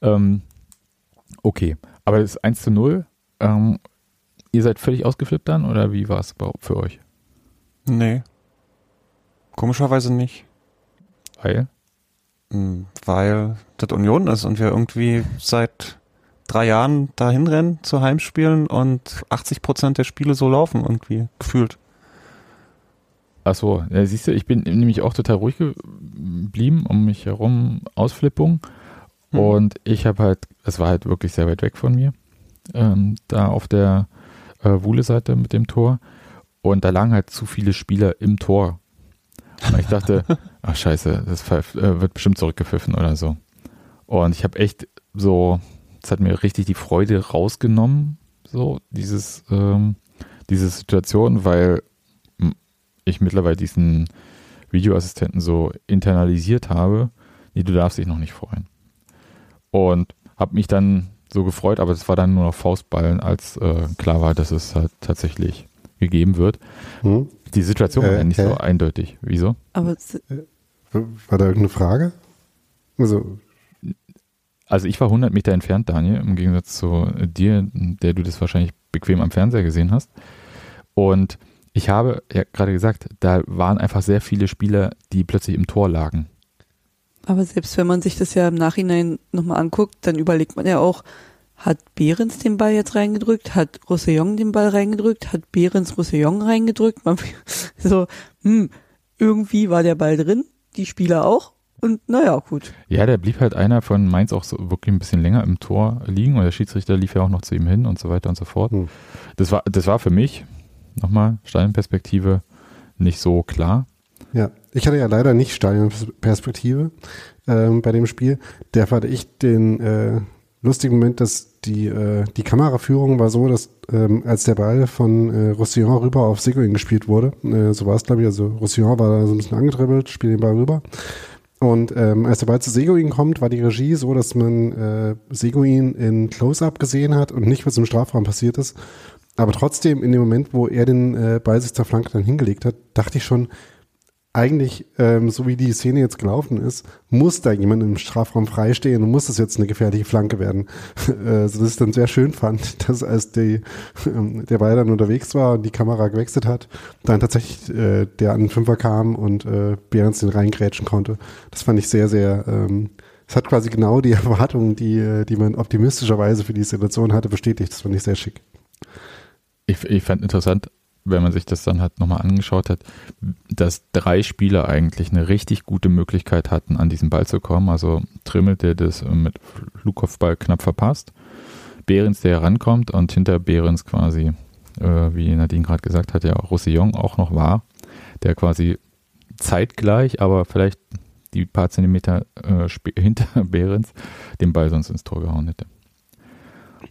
Ähm, okay, aber es ist 1 zu 0. Ähm, ihr seid völlig ausgeflippt dann oder wie war es überhaupt für euch? Nee. Komischerweise nicht. Weil? Hm, weil das Union ist und wir irgendwie seit drei Jahren dahin rennen zu Heimspielen und 80 Prozent der Spiele so laufen irgendwie gefühlt. Achso, ja, siehst du, ich bin nämlich auch total ruhig geblieben, um mich herum Ausflippung. Hm. Und ich habe halt, es war halt wirklich sehr weit weg von mir, ähm, da auf der äh, Wuhle-Seite mit dem Tor. Und da lagen halt zu viele Spieler im Tor. Und ich dachte, [LAUGHS] ach scheiße, das äh, wird bestimmt zurückgepfiffen oder so. Und ich habe echt so, es hat mir richtig die Freude rausgenommen, so dieses, ähm, diese Situation, weil ich mittlerweile diesen Videoassistenten so internalisiert habe, nee, du darfst dich noch nicht freuen. Und habe mich dann so gefreut, aber es war dann nur noch Faustballen, als äh, klar war, dass es halt tatsächlich gegeben wird. Hm? Die Situation war äh, ja nicht äh, so eindeutig. Wieso? Aber äh, war da irgendeine Frage? Also, also ich war 100 Meter entfernt, Daniel, im Gegensatz zu dir, der du das wahrscheinlich bequem am Fernseher gesehen hast. Und ich habe ja gerade gesagt, da waren einfach sehr viele Spieler, die plötzlich im Tor lagen. Aber selbst wenn man sich das ja im Nachhinein nochmal anguckt, dann überlegt man ja auch, hat Behrens den Ball jetzt reingedrückt? Hat Roussillon den Ball reingedrückt? Hat Behrens Roussillon reingedrückt? Man, [LAUGHS] so, hm, irgendwie war der Ball drin, die Spieler auch. Und naja, gut. Ja, da blieb halt einer von Mainz auch so wirklich ein bisschen länger im Tor liegen und der Schiedsrichter lief ja auch noch zu ihm hin und so weiter und so fort. Hm. Das, war, das war für mich, nochmal, Stadionperspektive, nicht so klar. Ja, ich hatte ja leider nicht Stadionperspektive ähm, bei dem Spiel. Der hatte ich den äh, lustigen Moment, dass die, äh, die Kameraführung war so, dass ähm, als der Ball von äh, Roussillon rüber auf Seguin gespielt wurde, äh, so war es glaube ich, also Roussillon war da so ein bisschen angedribbelt, spielt den Ball rüber. Und ähm, als der Ball zu Seguin kommt, war die Regie so, dass man äh, Seguin in Close-Up gesehen hat und nicht, was im Strafraum passiert ist. Aber trotzdem, in dem Moment, wo er den äh, Ball sich zur Flanke dann hingelegt hat, dachte ich schon, eigentlich, ähm, so wie die Szene jetzt gelaufen ist, muss da jemand im Strafraum freistehen und muss das jetzt eine gefährliche Flanke werden. [LAUGHS] äh, so dass ich dann sehr schön fand, [LAUGHS] dass als die, ähm, der Ball dann unterwegs war und die Kamera gewechselt hat, dann tatsächlich äh, der an den Fünfer kam und äh, Behrens den reingrätschen konnte. Das fand ich sehr, sehr, ähm, es hat quasi genau die [LAUGHS] Erwartungen, die, äh, die man optimistischerweise für die Situation hatte, bestätigt. Das fand ich sehr schick. Ich, ich fand interessant, wenn man sich das dann halt nochmal angeschaut hat, dass drei Spieler eigentlich eine richtig gute Möglichkeit hatten, an diesen Ball zu kommen. Also Trimmel, der das mit Flugkopfball knapp verpasst, Behrens, der herankommt und hinter Behrens quasi, äh, wie Nadine gerade gesagt hat, ja Roussillon auch noch war, der quasi zeitgleich, aber vielleicht die paar Zentimeter äh, [LAUGHS] hinter Behrens den Ball sonst ins Tor gehauen hätte.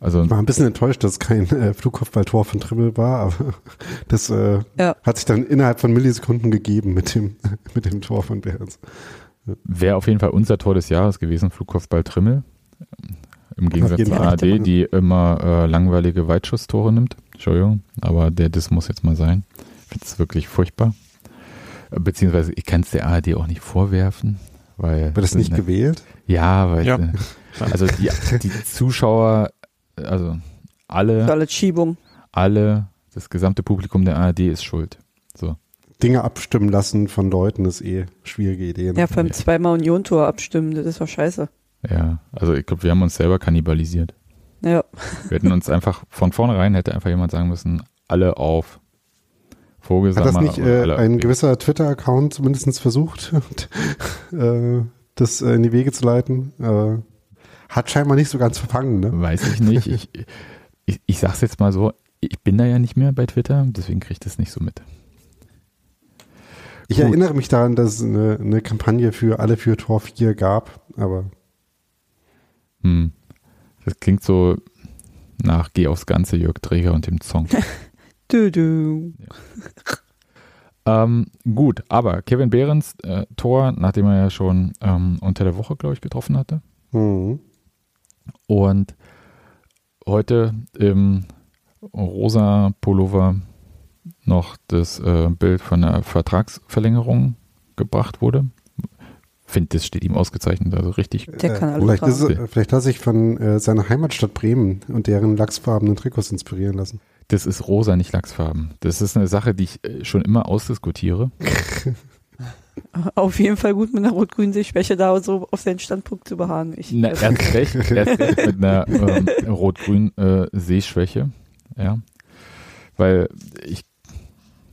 Also war ein bisschen enttäuscht, dass es kein äh, Flugkopfballtor von Trimmel war, aber [LAUGHS] das äh, ja. hat sich dann innerhalb von Millisekunden gegeben mit dem, [LAUGHS] mit dem Tor von Behrens. Wäre auf jeden Fall unser Tor des Jahres gewesen, Flugkopfball Trimmel. Im Gegensatz zur AD, die immer äh, langweilige Weitschusstore nimmt. Entschuldigung, aber der Diss muss jetzt mal sein. Ich finde es wirklich furchtbar. Beziehungsweise ich kann es der ARD auch nicht vorwerfen, weil. Wird das nicht ne, gewählt? Ja, weil Ja. äh, also die, die Zuschauer, also alle, Alle Schiebung. alle, das gesamte Publikum der ARD ist schuld. So. Dinge abstimmen lassen von Leuten ist eh schwierige Ideen. Ja, vor allem zweimal Union-Tor abstimmen, das ist doch scheiße. Ja, also ich glaube, wir haben uns selber kannibalisiert. Ja, Wir hätten uns einfach von vornherein hätte einfach jemand sagen müssen, alle auf Vogelsammer. Hat das nicht äh, ein gewisser Twitter-Account zumindest versucht, [LAUGHS] äh, das äh, in die Wege zu leiten? Hat scheinbar nicht so ganz verfangen, ne? Weiß ich nicht. Ich, ich, ich sag's jetzt mal so, ich bin da ja nicht mehr bei Twitter, deswegen kriege ich das nicht so mit. Ich Gut. erinnere mich daran, dass es eine, eine Kampagne für alle für Tor 4 gab, aber Hm. Das klingt so nach Geh aufs Ganze, Jörg Träger und dem Song. [LAUGHS] du, du. ähm, gut, aber Kevin Behrens äh, Tor, nachdem er ja schon ähm, unter der Woche, glaube ich, getroffen hatte. hm. Und heute im rosa Pullover noch das äh, Bild von der Vertragsverlängerung gebracht wurde. Finde, das steht ihm ausgezeichnet, also richtig. Der kann alles vielleicht, ist, er- vielleicht hat er sich von äh, seiner Heimatstadt Bremen und deren lachsfarbenen Trikots inspirieren lassen. Das ist rosa, nicht Lachsfarben. Das ist eine Sache, die ich äh, schon immer ausdiskutiere. [LAUGHS] Auf jeden Fall gut mit einer rot-grünen Sehschwäche da so auf seinen Standpunkt zu beharren. Ich, Na, erst recht, erst recht mit einer ähm, rot-grün äh, Sehschwäche. Ja. Weil ich,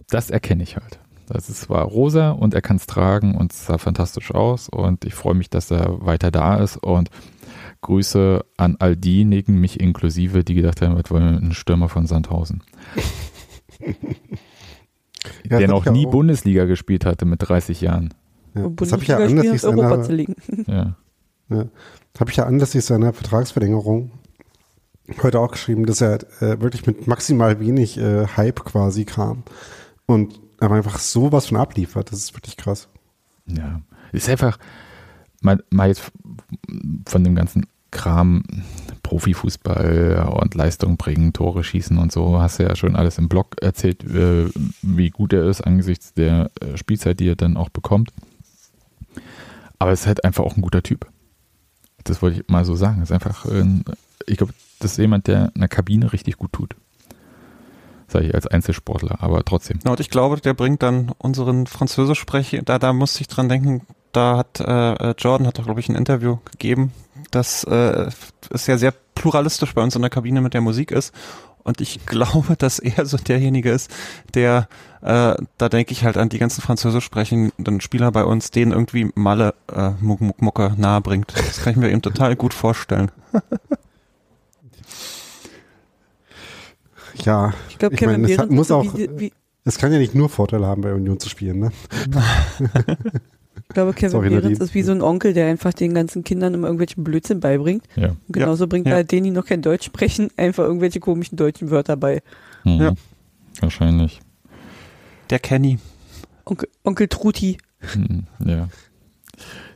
das erkenne ich halt. Das ist zwar rosa und er kann es tragen und es sah fantastisch aus und ich freue mich, dass er weiter da ist und Grüße an all diejenigen, mich inklusive, die gedacht haben, wollen wir mit einem Stürmer von Sandhausen. [LAUGHS] Ja, der noch nie auch- Bundesliga gespielt hatte mit 30 Jahren. Ja, das habe ich ja Bundesliga anlässlich spielen, Europa zu seiner, liegen. [LAUGHS] Ja. habe ich ja anlässlich seiner Vertragsverlängerung heute auch geschrieben, dass er äh, wirklich mit maximal wenig äh, Hype quasi kam und aber einfach sowas von abliefert. Das ist wirklich krass. Ja, ist einfach mal, mal jetzt von dem ganzen Kram Profifußball und Leistung bringen, Tore schießen und so, hast du ja schon alles im Blog erzählt, äh, wie gut er ist angesichts der äh, Spielzeit, die er dann auch bekommt. Aber es ist halt einfach auch ein guter Typ. Das wollte ich mal so sagen. Es ist einfach, ein, ich glaube, das ist jemand, der in der Kabine richtig gut tut. Sage ich als Einzelsportler, aber trotzdem. Ja, und ich glaube, der bringt dann unseren Französisch-Sprech, da, da musste ich dran denken, da hat äh, Jordan hat doch, glaube ich, ein Interview gegeben, dass äh, es ja sehr pluralistisch bei uns in der Kabine mit der Musik ist. Und ich [LAUGHS] glaube, dass er so derjenige ist, der, äh, da denke ich halt an die ganzen französisch sprechenden Spieler bei uns, denen irgendwie Malle äh, Muck, Muck, Mucke nahe bringt. Das kann ich mir eben total gut vorstellen. Ja, Ich glaube, Ich Kevin meine, es hat- Behrens muss auch- wie, wie, es kann ja nicht nur Vorteile haben, bei Union zu spielen. Ne? [LAUGHS] ich glaube, Kevin Sorry, Behrens ist wie so ein Onkel, der einfach den ganzen Kindern immer irgendwelchen Blödsinn beibringt. Ja. Und genauso bringt ja. er denen, die noch kein Deutsch sprechen, einfach irgendwelche komischen deutschen Wörter bei. Mhm. Ja. Wahrscheinlich. Der Kenny. Onkel, Onkel Truti. Hm, Ja.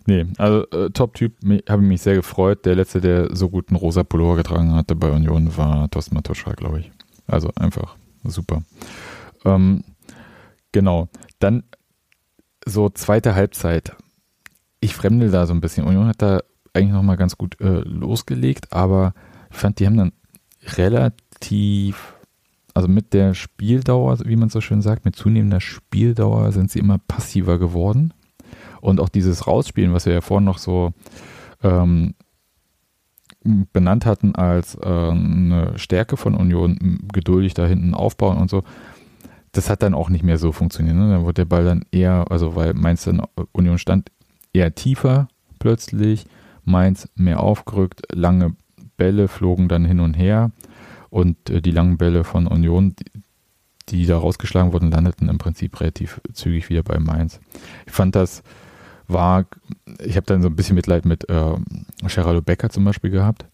Nee, also äh, Top-Typ, habe mich sehr gefreut. Der letzte, der so gut einen rosa Pullover getragen hatte bei Union, war Thorsten Matuschka, glaube ich. Also einfach super. Ähm, genau. Dann so zweite Halbzeit. Ich fremdel da so ein bisschen. Union hat da eigentlich nochmal ganz gut äh, losgelegt, aber ich fand, die haben dann relativ, also mit der Spieldauer, wie man so schön sagt, mit zunehmender Spieldauer sind sie immer passiver geworden. Und auch dieses Rausspielen, was wir ja vorhin noch so ähm, benannt hatten als äh, eine Stärke von Union, geduldig da hinten aufbauen und so, das hat dann auch nicht mehr so funktioniert. Ne? Dann wurde der Ball dann eher, also weil Mainz dann Union stand, eher tiefer plötzlich, Mainz mehr aufgerückt, lange Bälle flogen dann hin und her und äh, die langen Bälle von Union, die, die da rausgeschlagen wurden, landeten im Prinzip relativ zügig wieder bei Mainz. Ich fand das war, ich habe dann so ein bisschen Mitleid mit äh, Geraldo Becker zum Beispiel gehabt.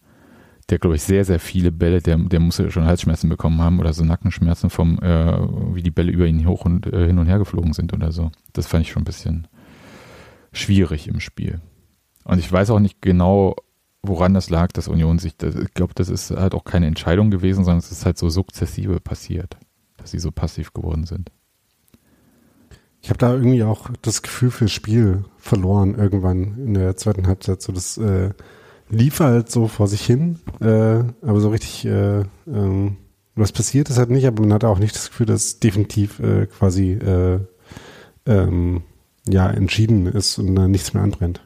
Der, glaube ich, sehr, sehr viele Bälle, der, der musste schon Halsschmerzen bekommen haben oder so Nackenschmerzen vom, äh, wie die Bälle über ihn hoch und äh, hin und her geflogen sind oder so. Das fand ich schon ein bisschen schwierig im Spiel. Und ich weiß auch nicht genau, woran das lag, dass Union sich, das, ich glaube, das ist halt auch keine Entscheidung gewesen, sondern es ist halt so sukzessive passiert, dass sie so passiv geworden sind. Ich habe da irgendwie auch das Gefühl fürs Spiel verloren irgendwann in der zweiten Halbzeit. So das äh, lief halt so vor sich hin, äh, aber so richtig äh, ähm, was passiert ist halt nicht, aber man hatte auch nicht das Gefühl, dass definitiv äh, quasi äh, ähm, ja entschieden ist und da nichts mehr anbrennt.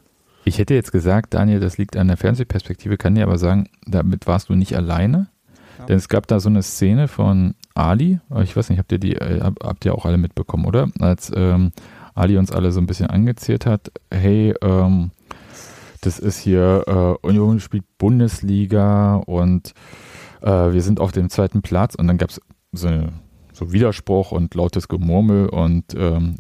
Ich hätte jetzt gesagt, Daniel, das liegt an der Fernsehperspektive, kann dir aber sagen, damit warst du nicht alleine. Ja. Denn es gab da so eine Szene von Ali, ich weiß nicht, habt ihr die, äh, habt ihr auch alle mitbekommen, oder? Als ähm, Ali uns alle so ein bisschen angezählt hat, hey, ähm, das ist hier, äh, Union spielt Bundesliga und äh, wir sind auf dem zweiten Platz und dann gab es so, so Widerspruch und lautes Gemurmel und ähm,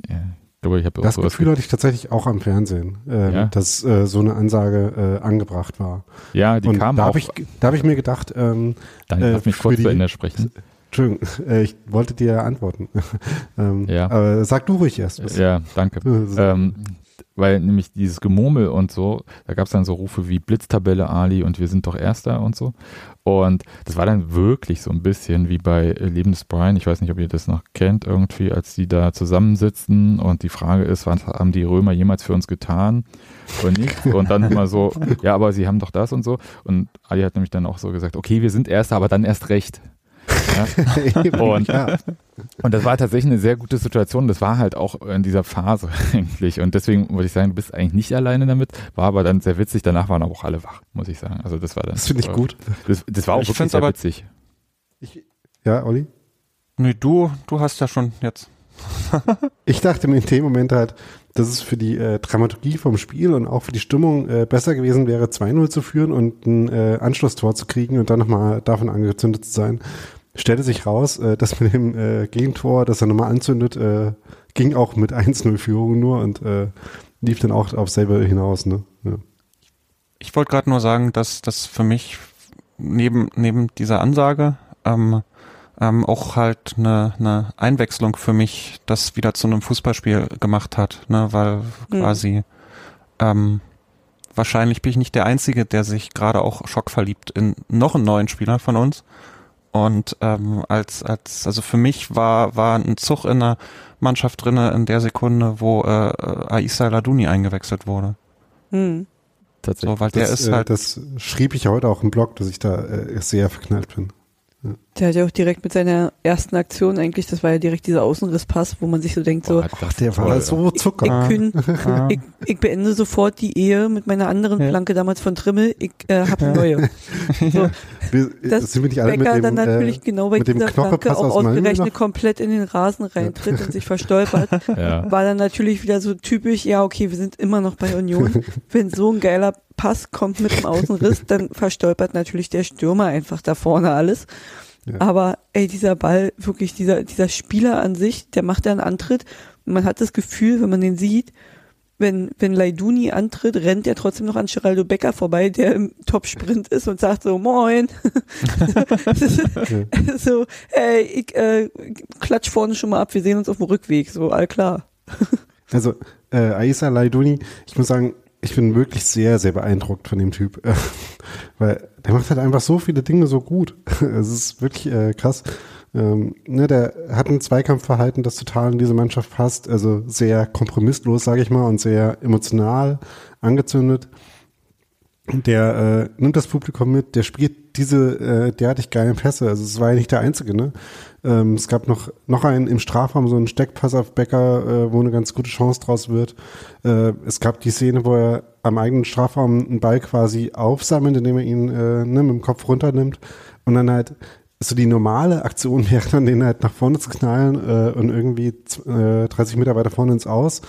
glaube, ich habe Das Gefühl hatte ich tatsächlich auch am Fernsehen, äh, ja? dass äh, so eine Ansage äh, angebracht war. Ja, die und kam da auch. Hab ich, da habe ich mir gedacht, ähm, Daniel, lass mich kurz zu Ende sprechen. Entschuldigung, [LAUGHS] äh, ich wollte dir antworten. [LAUGHS] ähm, ja. Aber sag du ruhig erst. Was. Ja, danke. [LAUGHS] ähm, weil nämlich dieses Gemurmel und so, da gab es dann so Rufe wie Blitztabelle Ali und wir sind doch Erster und so. Und das war dann wirklich so ein bisschen wie bei Leben des Brian. Ich weiß nicht, ob ihr das noch kennt, irgendwie, als die da zusammensitzen und die Frage ist, was haben die Römer jemals für uns getan oder nicht? Und dann immer so, ja, aber sie haben doch das und so. Und Ali hat nämlich dann auch so gesagt, okay, wir sind Erster, aber dann erst recht. Ja? [LAUGHS] und, ja. Und das war tatsächlich eine sehr gute Situation. Das war halt auch in dieser Phase [LAUGHS] eigentlich. Und deswegen würde ich sagen, du bist eigentlich nicht alleine damit. War aber dann sehr witzig. Danach waren aber auch alle wach, muss ich sagen. Also das war dann. Das finde ich gut. Das, das war auch ich wirklich sehr aber, witzig. Ich, ja, Olli? Nee, du, du hast ja schon jetzt. [LAUGHS] ich dachte mir in dem Moment halt, dass es für die äh, Dramaturgie vom Spiel und auch für die Stimmung äh, besser gewesen wäre, 2-0 zu führen und ein äh, Anschlusstor zu kriegen und dann nochmal davon angezündet zu sein. Stellte sich raus, äh, dass mit dem äh, Gegentor, das er nochmal anzündet, äh, ging auch mit 1-0-Führung nur und äh, lief dann auch auf selber hinaus. Ne? Ja. Ich wollte gerade nur sagen, dass das für mich neben, neben dieser Ansage ähm, ähm, auch halt eine, eine Einwechslung für mich, das wieder zu einem Fußballspiel gemacht hat, ne, weil mhm. quasi ähm, wahrscheinlich bin ich nicht der Einzige, der sich gerade auch schockverliebt in noch einen neuen Spieler von uns. Und ähm, als, als, also für mich war, war ein Zug in der Mannschaft drinne in der Sekunde, wo äh, Aisa Laduni eingewechselt wurde. Mhm. Tatsächlich. So, weil das, der ist halt. Das schrieb ich heute auch im Blog, dass ich da äh, sehr verknallt bin. Der hat ja auch direkt mit seiner ersten Aktion eigentlich, das war ja direkt dieser Außenrisspass, wo man sich so denkt, so, Ach, der war so Zucker. Ich, ich, [LAUGHS] ich, ich, beende sofort die Ehe mit meiner anderen Flanke damals von Trimmel, ich äh, habe eine neue. [LAUGHS] So, das sind wir nicht alle Becker mit dem, dann natürlich äh, genau bei dieser Flanke auch ausgerechnet komplett in den Rasen reintritt und sich verstolpert, [LAUGHS] ja. war dann natürlich wieder so typisch, ja okay, wir sind immer noch bei Union. Wenn so ein geiler Pass kommt mit dem Außenriss, dann verstolpert natürlich der Stürmer einfach da vorne alles. Ja. Aber ey, dieser Ball, wirklich dieser, dieser Spieler an sich, der macht ja einen Antritt. Und man hat das Gefühl, wenn man den sieht, wenn, wenn Leiduni antritt, rennt er trotzdem noch an Geraldo Becker vorbei, der im Top-Sprint ist und sagt so, moin. [LAUGHS] so, ey, ich äh, klatsch vorne schon mal ab, wir sehen uns auf dem Rückweg, so, all klar. also, äh, Aisa Leiduni, ich muss sagen, ich bin wirklich sehr, sehr beeindruckt von dem Typ. [LAUGHS] Weil der macht halt einfach so viele Dinge so gut. [LAUGHS] Es ist wirklich äh, krass. Ähm, ne, der hat ein Zweikampfverhalten, das total in diese Mannschaft passt. Also sehr kompromisslos, sage ich mal, und sehr emotional angezündet. Der äh, nimmt das Publikum mit, der spielt diese äh, derartig geilen Pässe. Also es war ja nicht der einzige, ne? Ähm, es gab noch, noch einen im Strafraum, so einen Steckpass auf Becker, äh, wo eine ganz gute Chance draus wird. Äh, es gab die Szene, wo er am eigenen Strafraum einen Ball quasi aufsammelt, indem er ihn äh, ne, mit dem Kopf runternimmt und dann halt so die normale Aktion [LAUGHS] wäre dann, den halt nach vorne zu knallen äh, und irgendwie äh, 30 Meter weiter vorne ins Aus.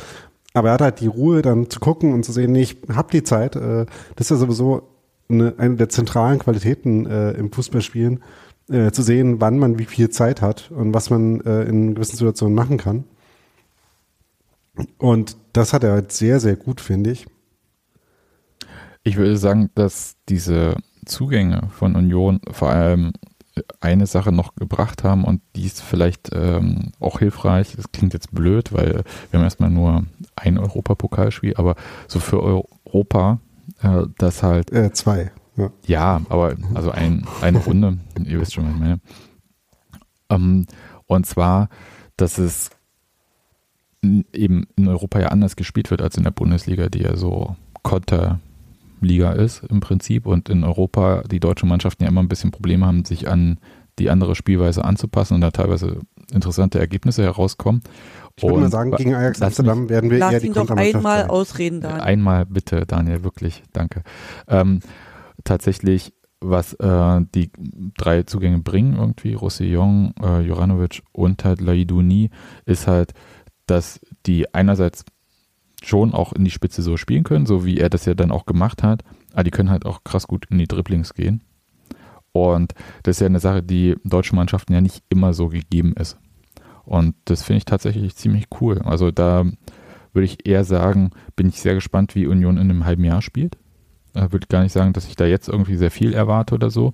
Aber er hat halt die Ruhe, dann zu gucken und zu sehen, nee, ich hab die Zeit. Äh, das ist ja sowieso eine, eine der zentralen Qualitäten äh, im Fußballspielen äh, zu sehen, wann man wie viel Zeit hat und was man äh, in gewissen Situationen machen kann. Und das hat er halt sehr, sehr gut, finde ich. Ich würde sagen, dass diese Zugänge von Union vor allem eine Sache noch gebracht haben und die ist vielleicht ähm, auch hilfreich. Das klingt jetzt blöd, weil wir haben erstmal nur ein Europapokalspiel, aber so für Europa äh, dass halt. Äh, zwei. Ja. ja, aber also ein, eine Runde, [LAUGHS] ihr wisst schon, was ich meine. Ähm, und zwar, dass es eben in Europa ja anders gespielt wird als in der Bundesliga, die ja so Konterliga ist im Prinzip und in Europa die deutschen Mannschaften ja immer ein bisschen Probleme haben, sich an die andere Spielweise anzupassen und da teilweise interessante Ergebnisse herauskommen. Ich würde mal sagen, gegen Ajax Amsterdam werden wir eher die ihn doch einmal sein. ausreden, Daniel. Einmal bitte, Daniel, wirklich, danke. Ähm, tatsächlich, was äh, die drei Zugänge bringen, irgendwie, Roussillon, äh, Juranovic und halt Laiduni, ist halt, dass die einerseits schon auch in die Spitze so spielen können, so wie er das ja dann auch gemacht hat, aber die können halt auch krass gut in die Dribblings gehen. Und das ist ja eine Sache, die deutschen Mannschaften ja nicht immer so gegeben ist. Und das finde ich tatsächlich ziemlich cool. Also da würde ich eher sagen, bin ich sehr gespannt, wie Union in einem halben Jahr spielt. Da würde ich gar nicht sagen, dass ich da jetzt irgendwie sehr viel erwarte oder so,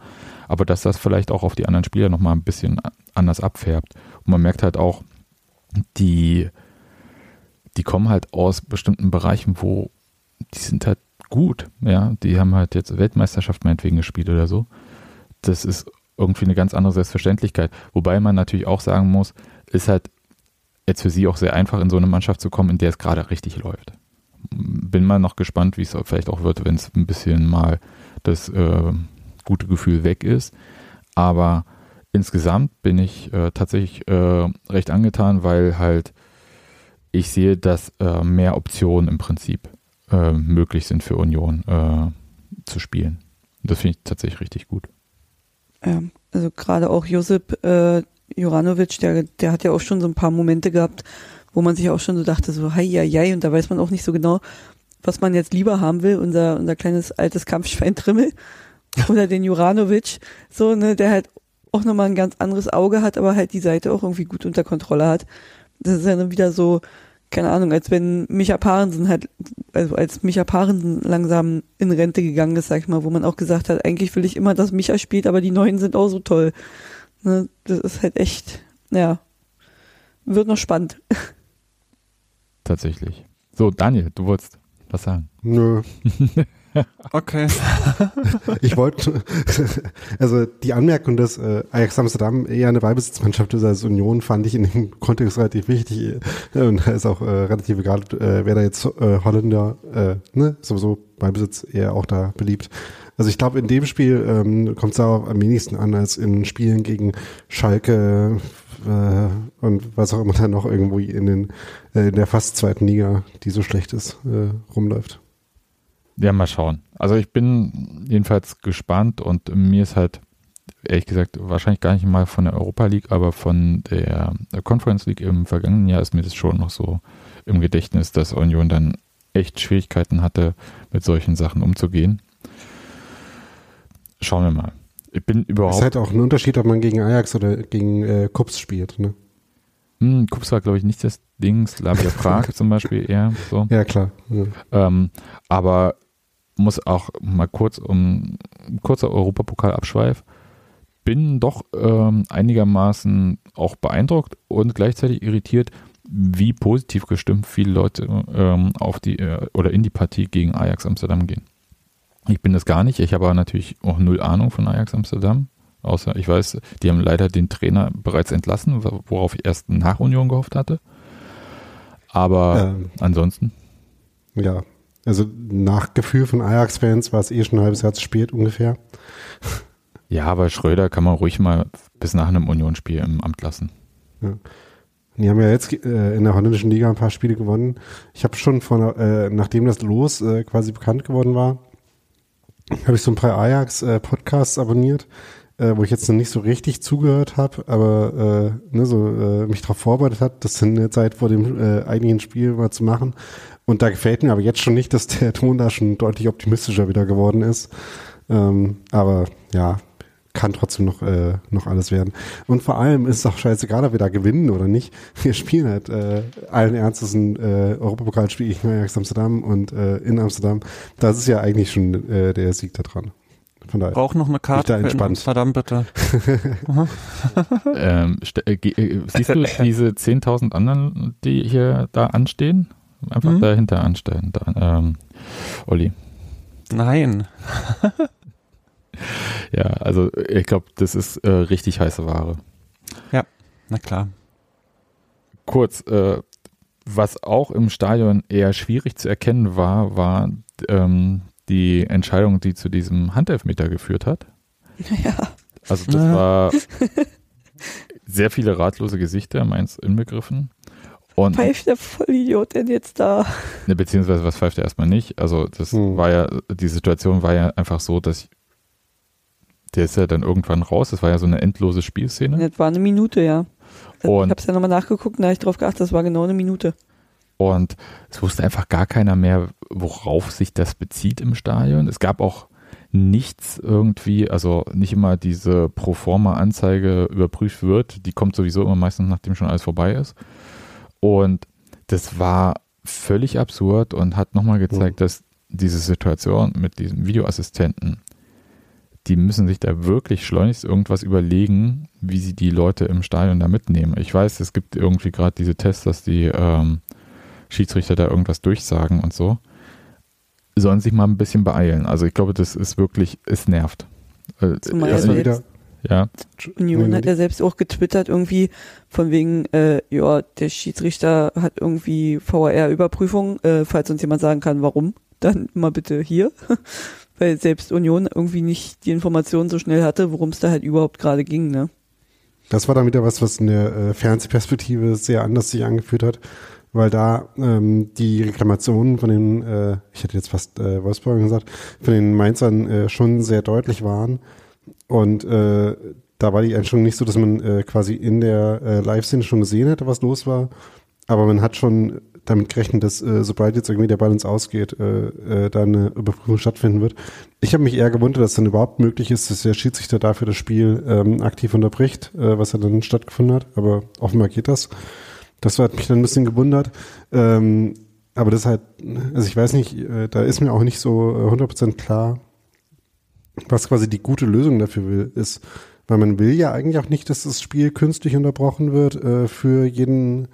aber dass das vielleicht auch auf die anderen Spieler nochmal ein bisschen anders abfärbt. Und man merkt halt auch, die, die kommen halt aus bestimmten Bereichen, wo die sind halt gut, ja. Die haben halt jetzt Weltmeisterschaft meinetwegen gespielt oder so das ist irgendwie eine ganz andere Selbstverständlichkeit. Wobei man natürlich auch sagen muss, ist halt jetzt für sie auch sehr einfach, in so eine Mannschaft zu kommen, in der es gerade richtig läuft. Bin mal noch gespannt, wie es vielleicht auch wird, wenn es ein bisschen mal das äh, gute Gefühl weg ist. Aber insgesamt bin ich äh, tatsächlich äh, recht angetan, weil halt ich sehe, dass äh, mehr Optionen im Prinzip äh, möglich sind für Union äh, zu spielen. Das finde ich tatsächlich richtig gut. Ja, also gerade auch Josip äh, Juranovic, der, der hat ja auch schon so ein paar Momente gehabt, wo man sich auch schon so dachte, so hei, hei, hei, und da weiß man auch nicht so genau, was man jetzt lieber haben will, unser, unser kleines altes Kampfschwein Trimmel [LAUGHS] oder den Juranovic, so, ne, der halt auch nochmal ein ganz anderes Auge hat, aber halt die Seite auch irgendwie gut unter Kontrolle hat. Das ist ja dann wieder so, keine Ahnung, als wenn Micha Parensen halt, also als Micha Parensen langsam in Rente gegangen ist, sag ich mal, wo man auch gesagt hat, eigentlich will ich immer, dass Micha spielt, aber die Neuen sind auch so toll. Ne, das ist halt echt, ja, wird noch spannend. [LAUGHS] Tatsächlich. So, Daniel, du wolltest was sagen? Nö. [LAUGHS] Okay. [LAUGHS] ich wollte, also die Anmerkung, dass äh, Ajax Amsterdam eher eine Ballbesitzmannschaft ist als Union, fand ich in dem [LAUGHS] Kontext relativ wichtig. Äh, und da ist auch äh, relativ egal, äh, wer da jetzt äh, Holländer, äh, ne, sowieso Ballbesitz eher auch da beliebt. Also ich glaube, in dem Spiel ähm, kommt es auch am wenigsten an als in Spielen gegen Schalke äh, und was auch immer da noch irgendwo in, den, äh, in der fast zweiten Liga, die so schlecht ist, äh, rumläuft. Ja, mal schauen. Also ich bin jedenfalls gespannt und mir ist halt ehrlich gesagt wahrscheinlich gar nicht mal von der Europa League, aber von der Conference League im vergangenen Jahr ist mir das schon noch so im Gedächtnis, dass Union dann echt Schwierigkeiten hatte, mit solchen Sachen umzugehen. Schauen wir mal. Ich bin überhaupt. Es ist halt auch ein Unterschied, ob man gegen Ajax oder gegen äh, Kups spielt, ne? Hm, Kups war, glaube ich, nicht das Ding. Slavia [LAUGHS] Prag zum Beispiel eher so. Ja, klar. Ja. Ähm, aber muss auch mal kurz um kurzer Europapokalabschweif. Bin doch ähm, einigermaßen auch beeindruckt und gleichzeitig irritiert, wie positiv gestimmt viele Leute ähm, auf die äh, oder in die Partie gegen Ajax Amsterdam gehen. Ich bin das gar nicht. Ich habe aber natürlich auch null Ahnung von Ajax Amsterdam. Außer ich weiß, die haben leider den Trainer bereits entlassen, worauf ich erst nach Union gehofft hatte. Aber ähm, ansonsten. Ja, also nach Gefühl von Ajax-Fans war es eh schon ein halbes Jahr zu spät ungefähr. [LAUGHS] Ja, aber Schröder kann man ruhig mal bis nach einem Unionsspiel im Amt lassen. Ja. Die haben ja jetzt äh, in der holländischen Liga ein paar Spiele gewonnen. Ich habe schon von, äh, nachdem das Los äh, quasi bekannt geworden war, habe ich so ein paar Ajax-Podcasts äh, abonniert, äh, wo ich jetzt noch nicht so richtig zugehört habe, aber äh, ne, so äh, mich darauf vorbereitet hat, das in der Zeit vor dem äh, eigentlichen Spiel mal zu machen. Und da gefällt mir aber jetzt schon nicht, dass der Ton da schon deutlich optimistischer wieder geworden ist. Ähm, aber ja, kann trotzdem noch, äh, noch alles werden. Und vor allem ist es auch scheißegal, ob wir da gewinnen oder nicht. [LAUGHS] Wir spielen halt äh, allen Ernstes ein äh, Europapokalspiel gegen Ajax Amsterdam und äh, in Amsterdam. Das ist ja eigentlich schon äh, der Sieg da dran. Von daher. Brauch noch eine Karte in Amsterdam, bitte. [LAUGHS] ähm, äh, äh, siehst du diese 10.000 anderen, die hier da anstehen? Einfach mhm. dahinter anstellen, da, ähm, Olli. Nein. [LAUGHS] [LAUGHS] Ja, also ich glaube, das ist äh, richtig heiße Ware. Na klar. Kurz, äh, was auch im Stadion eher schwierig zu erkennen war, war ähm, die Entscheidung, die zu diesem Handelfmeter geführt hat. [LAUGHS] Ja. Also das Ja. war [LAUGHS] sehr viele ratlose Gesichter, meins inbegriffen. Und Pfeift der Vollidiot denn jetzt da? ne, beziehungsweise was pfeift er erstmal nicht. Also das Hm. war ja, die Situation war ja einfach so, dass ich, der ist ja dann irgendwann raus. Das war ja so eine endlose Spielszene. Das war eine Minute, ja. Und- ich habe es ja nochmal nachgeguckt und da habe ich drauf geachtet, das war genau eine Minute. Und es wusste einfach gar keiner mehr, worauf sich das bezieht im Stadion. Es gab auch nichts irgendwie, also nicht immer diese Proforma-Anzeige überprüft wird. Die kommt sowieso immer meistens, nachdem schon alles vorbei ist. Und das war völlig absurd und hat nochmal gezeigt, dass diese Situation mit diesem Videoassistenten, die müssen sich da wirklich schleunigst irgendwas überlegen, wie sie die Leute im Stadion da mitnehmen. Ich weiß, es gibt irgendwie gerade diese Tests, dass die ähm, Schiedsrichter da irgendwas durchsagen und so. Sollen sich mal ein bisschen beeilen. Also ich glaube, das ist wirklich, es nervt. Äh, Zumal war jetzt- wieder, ja, Union Nee, hat ja selbst auch getwittert irgendwie von wegen, äh, ja, der Schiedsrichter hat irgendwie VAR-Überprüfung, äh, falls uns jemand sagen kann, warum, dann mal bitte hier. [LAUGHS] Weil selbst Union irgendwie nicht die Informationen so schnell hatte, worum es da halt überhaupt gerade ging, ne? Das war dann wieder was, was in der äh, Fernsehperspektive sehr anders sich angeführt hat, weil da ähm, die Reklamationen von den, äh, ich hätte jetzt fast äh, Wolfsburg gesagt, von den Mainzern äh, schon sehr deutlich waren. Und äh, da war die Einstellung nicht so, dass man äh, quasi in der äh, Live-Szene schon gesehen hätte, was los war. Aber man hat schon damit gerechnet, dass äh, sobald jetzt irgendwie der ins Ausgeht, äh, äh, da eine Überprüfung stattfinden wird. Ich habe mich eher gewundert, dass dann überhaupt möglich ist, dass der Schiedsrichter dafür das Spiel ähm, aktiv unterbricht, äh, was ja dann stattgefunden hat. Aber offenbar geht das. Das hat mich dann ein bisschen gewundert. Ähm, aber das ist halt, also ich weiß nicht, äh, da ist mir auch nicht so äh, 100% klar, was quasi die gute Lösung dafür will, ist. Weil man will ja eigentlich auch nicht, dass das Spiel künstlich unterbrochen wird äh, für jeden